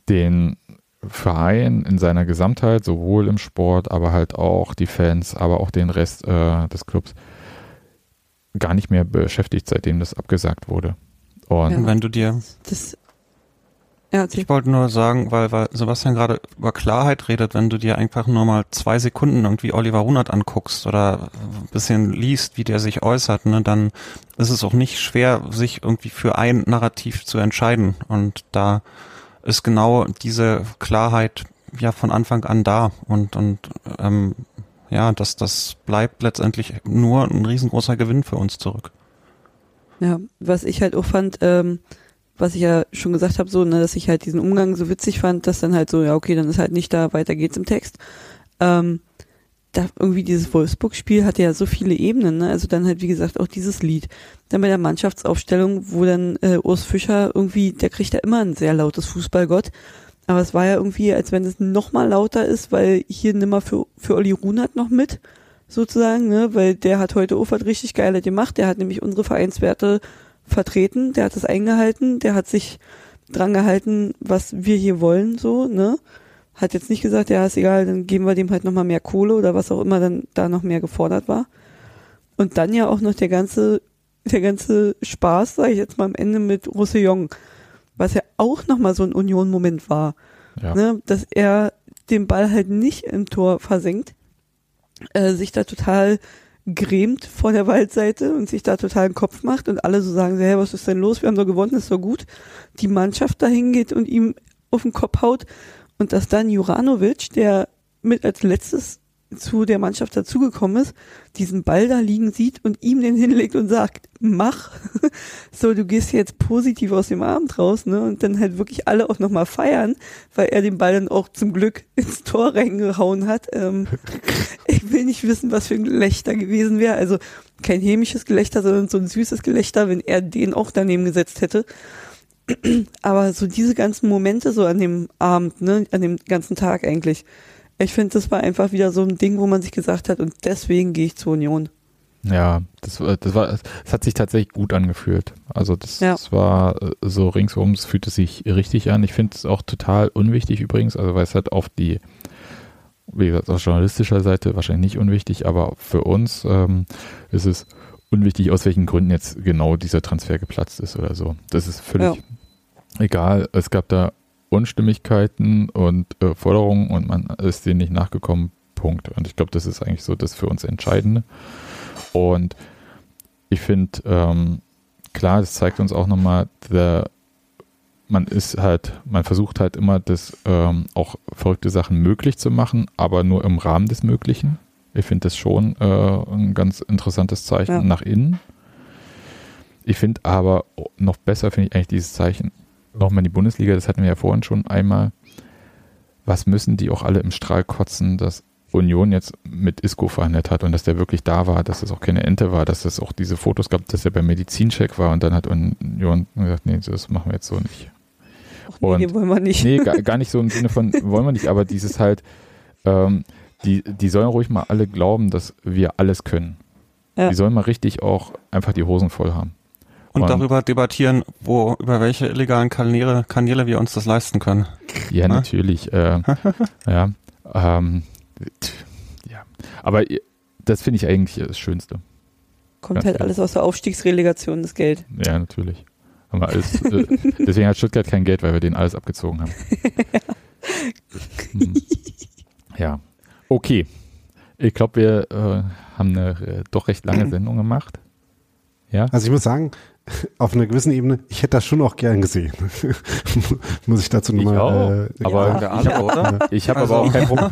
den Verein in seiner Gesamtheit, sowohl im Sport, aber halt auch die Fans, aber auch den Rest äh, des Clubs gar nicht mehr beschäftigt, seitdem das abgesagt wurde. Und Ja. Und wenn du dir, Das, ja, ich wollte nur sagen, weil, weil Sebastian gerade über Klarheit redet, wenn du dir einfach nur mal zwei Sekunden irgendwie Oliver Runert anguckst oder ein bisschen liest, wie der sich äußert, ne, dann ist es auch nicht schwer, sich irgendwie für ein Narrativ zu entscheiden. Und da ist genau diese Klarheit ja von Anfang an da und, und ähm, ja, das, das bleibt letztendlich nur ein riesengroßer Gewinn für uns zurück. Ja, was ich halt auch fand, ähm, was ich ja schon gesagt habe, so, ne, dass ich halt diesen Umgang so witzig fand, dass dann halt so, ja, okay, dann ist halt nicht da, weiter geht's im Text. Ähm, da irgendwie dieses Wolfsburg-Spiel hatte ja so viele Ebenen, ne? Also dann halt, wie gesagt, auch dieses Lied. Dann bei der Mannschaftsaufstellung, wo dann äh, Urs Fischer irgendwie, der kriegt ja immer ein sehr lautes Fußballgott. Aber es war ja irgendwie, als wenn es noch mal lauter ist, weil hier nimmer für, für Olli Runert noch mit, sozusagen, ne? Weil der hat heute was richtig Geiles gemacht. Der hat nämlich unsere Vereinswerte vertreten, der hat es eingehalten, der hat sich dran gehalten, was wir hier wollen, so, ne? Hat jetzt nicht gesagt, ja, ist egal, dann geben wir dem halt nochmal mehr Kohle oder was auch immer dann da noch mehr gefordert war. Und dann ja auch noch der ganze, der ganze Spaß, sage ich jetzt mal am Ende mit Roussillon, was ja auch nochmal so ein Union-Moment war, ja. ne? dass er den Ball halt nicht im Tor versenkt, äh, sich da total grämt vor der Waldseite und sich da total einen Kopf macht und alle so sagen, hey, was ist denn los? Wir haben doch gewonnen, ist doch gut. Die Mannschaft da hingeht und ihm auf den Kopf haut und dass dann Juranovic, der mit als letztes zu der Mannschaft dazugekommen ist, diesen Ball da liegen sieht und ihm den hinlegt und sagt, mach. [LAUGHS] So, du gehst jetzt positiv aus dem Abend raus, ne? Und dann halt wirklich alle auch nochmal feiern, weil er den Ball dann auch zum Glück [LAUGHS] ins Tor reingehauen hat. Ähm, [LAUGHS] ich will nicht wissen, was für ein Gelächter gewesen wäre. Also kein hämisches Gelächter, sondern so ein süßes Gelächter, wenn er den auch daneben gesetzt hätte. [CLEARS THROAT] Aber so diese ganzen Momente so an dem Abend, ne, an dem ganzen Tag eigentlich. Ich finde, das war einfach wieder so ein Ding, wo man sich gesagt hat, und deswegen gehe ich zur Union. Ja, das, war- das war, es hat sich tatsächlich gut angefühlt. Also das, Ja. das war äh, so ringsum, es fühlte sich richtig an. Ich finde es auch total unwichtig übrigens, also weil es halt auf die, wie gesagt, aus journalistischer Seite wahrscheinlich nicht unwichtig, aber für uns ähm, ist es unwichtig, aus welchen Gründen jetzt genau dieser Transfer geplatzt ist oder so. Das ist völlig egal. Es gab da Unstimmigkeiten und äh, Forderungen und man ist denen nicht nachgekommen. Punkt. Und ich glaube, das ist eigentlich so das für uns Entscheidende. Und ich finde, ähm, klar, das zeigt uns auch nochmal, der, man ist halt, man versucht halt immer, das ähm, auch verrückte Sachen möglich zu machen, aber nur im Rahmen des Möglichen. Ich finde das schon äh, ein ganz interessantes Zeichen Ja. nach innen. Ich finde aber noch besser, finde ich eigentlich dieses Zeichen nochmal in die Bundesliga, das hatten wir ja vorhin schon einmal. Was müssen die auch alle im Strahl kotzen, dass Union jetzt mit Isco verhandelt hat und dass der wirklich da war, dass es auch keine Ente war, dass es auch diese Fotos gab, dass er beim Medizincheck war und dann hat Union gesagt, nee, das machen wir jetzt so nicht. Ach nee, Und- den wollen wir nicht. Nee, gar, [LAUGHS] gar nicht so im Sinne von, wollen wir nicht, aber dieses halt, ähm, die, die sollen ruhig mal alle glauben, dass wir alles können. Ja. Die sollen mal richtig auch einfach die Hosen voll haben. Und, Und- darüber debattieren, wo, über welche illegalen Kanäle, Kanäle wir uns das leisten können. Ja, Ne? natürlich. Äh, [LAUGHS] ja, ähm, ja, aber ihr- das finde ich eigentlich das Schönste. Kommt Ja, halt alles aus der Aufstiegsrelegation, das Geld. Ja, natürlich. Haben wir alles, äh, [LAUGHS] deswegen hat Stuttgart kein Geld, weil wir denen alles abgezogen haben. [LAUGHS] Hm. Ja, okay. Ich glaube, wir äh, haben eine äh, doch recht lange [CLEARS THROAT] Sendung gemacht. Ja, Also ich muss sagen, [LAUGHS] auf einer gewissen Ebene, ich hätte das schon auch gern gesehen. [LAUGHS] muss ich dazu nochmal. Äh, aber- oder? ich habe Also- aber, auch kein [LAUGHS] Problem-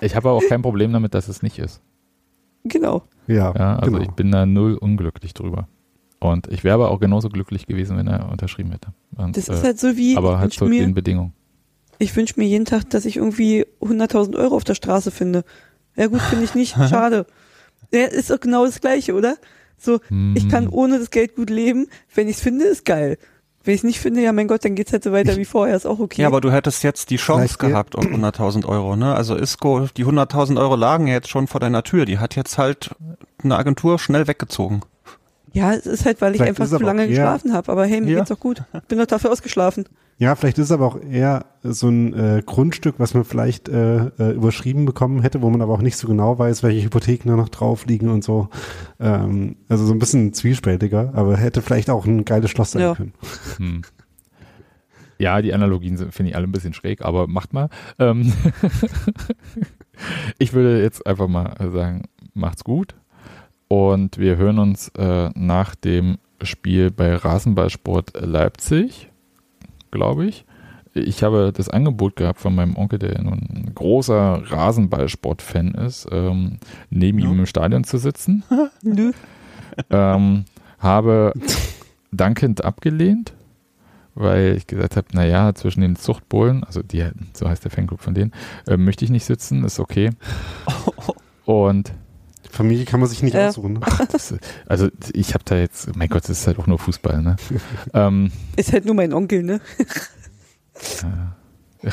ich habe aber auch kein Problem damit, dass es nicht ist. Genau. ja, Ja, also genau. ich bin da null unglücklich drüber. Und ich wäre aber auch genauso glücklich gewesen, wenn er unterschrieben hätte. Und, Das äh, ist halt so wie, aber ich halt wünsch zu mir, den Bedingungen. ich wünsche mir jeden Tag, dass ich irgendwie 100.000 Euro auf der Straße finde. Ja gut, finde ich nicht. Schade. Ja, ist doch genau das Gleiche, oder? So, ich kann Hm. ohne das Geld gut leben. Wenn ich es finde, ist geil. Wenn ich es nicht finde, ja mein Gott, dann geht's halt so weiter wie vorher, ist auch okay. Ja, aber du hättest jetzt die Chance Vielleicht gehabt auf 100.000 Euro, ne? Also Isco, die 100.000 Euro lagen ja jetzt schon vor deiner Tür. Die hat jetzt halt eine Agentur schnell weggezogen. Ja, es ist halt, weil ich Vielleicht einfach zu lange auch eher- geschlafen habe. Aber hey, mir Ja. geht's doch gut. Bin doch dafür ausgeschlafen. Ja, vielleicht ist es aber auch eher so ein äh, Grundstück, was man vielleicht äh, äh, überschrieben bekommen hätte, wo man aber auch nicht so genau weiß, welche Hypotheken da noch drauf liegen und so. Ähm, also so ein bisschen zwiespältiger, aber hätte vielleicht auch ein geiles Schloss sein Ja. können. Hm. Ja, die Analogien sind, finde ich alle ein bisschen schräg, aber macht mal. Ähm [LAUGHS] ich würde jetzt einfach mal sagen, macht's gut. Und wir hören uns äh, nach dem Spiel bei Rasenballsport Leipzig, glaube ich. Ich habe das Angebot gehabt von meinem Onkel, der nun ein großer Rasenballsport-Fan ist, ähm, neben Ja. ihm im Stadion zu sitzen [LAUGHS] Nö. ähm, habe dankend abgelehnt, weil ich gesagt habe, naja, zwischen den Zuchtbullen, also die, so heißt der Fanclub von denen, äh, möchte ich nicht sitzen, ist okay. [LAUGHS] Und Familie kann man sich nicht Ja. aussuchen. Ne? ach, [LAUGHS] das, also ich habe da jetzt, mein Gott, das ist halt auch nur Fußball, ne? [LAUGHS] ähm, Ist halt nur mein Onkel, ne? ja.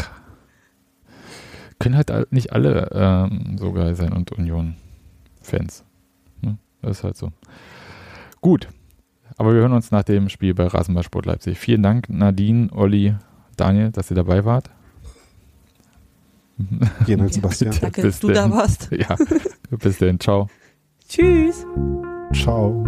Können halt nicht alle ähm, so geil sein und Union-Fans. Ne? Das ist halt so. Gut. Aber wir hören uns nach dem Spiel bei Rasenballsport Leipzig. Vielen Dank, Nadine, Olli, Daniel, dass ihr dabei wart. [LAUGHS] Vielen Dank, Sebastian. Danke, Bis dass du da denn. warst. [LAUGHS] Ja, bis dann. Ciao. Tschüss. Ciao.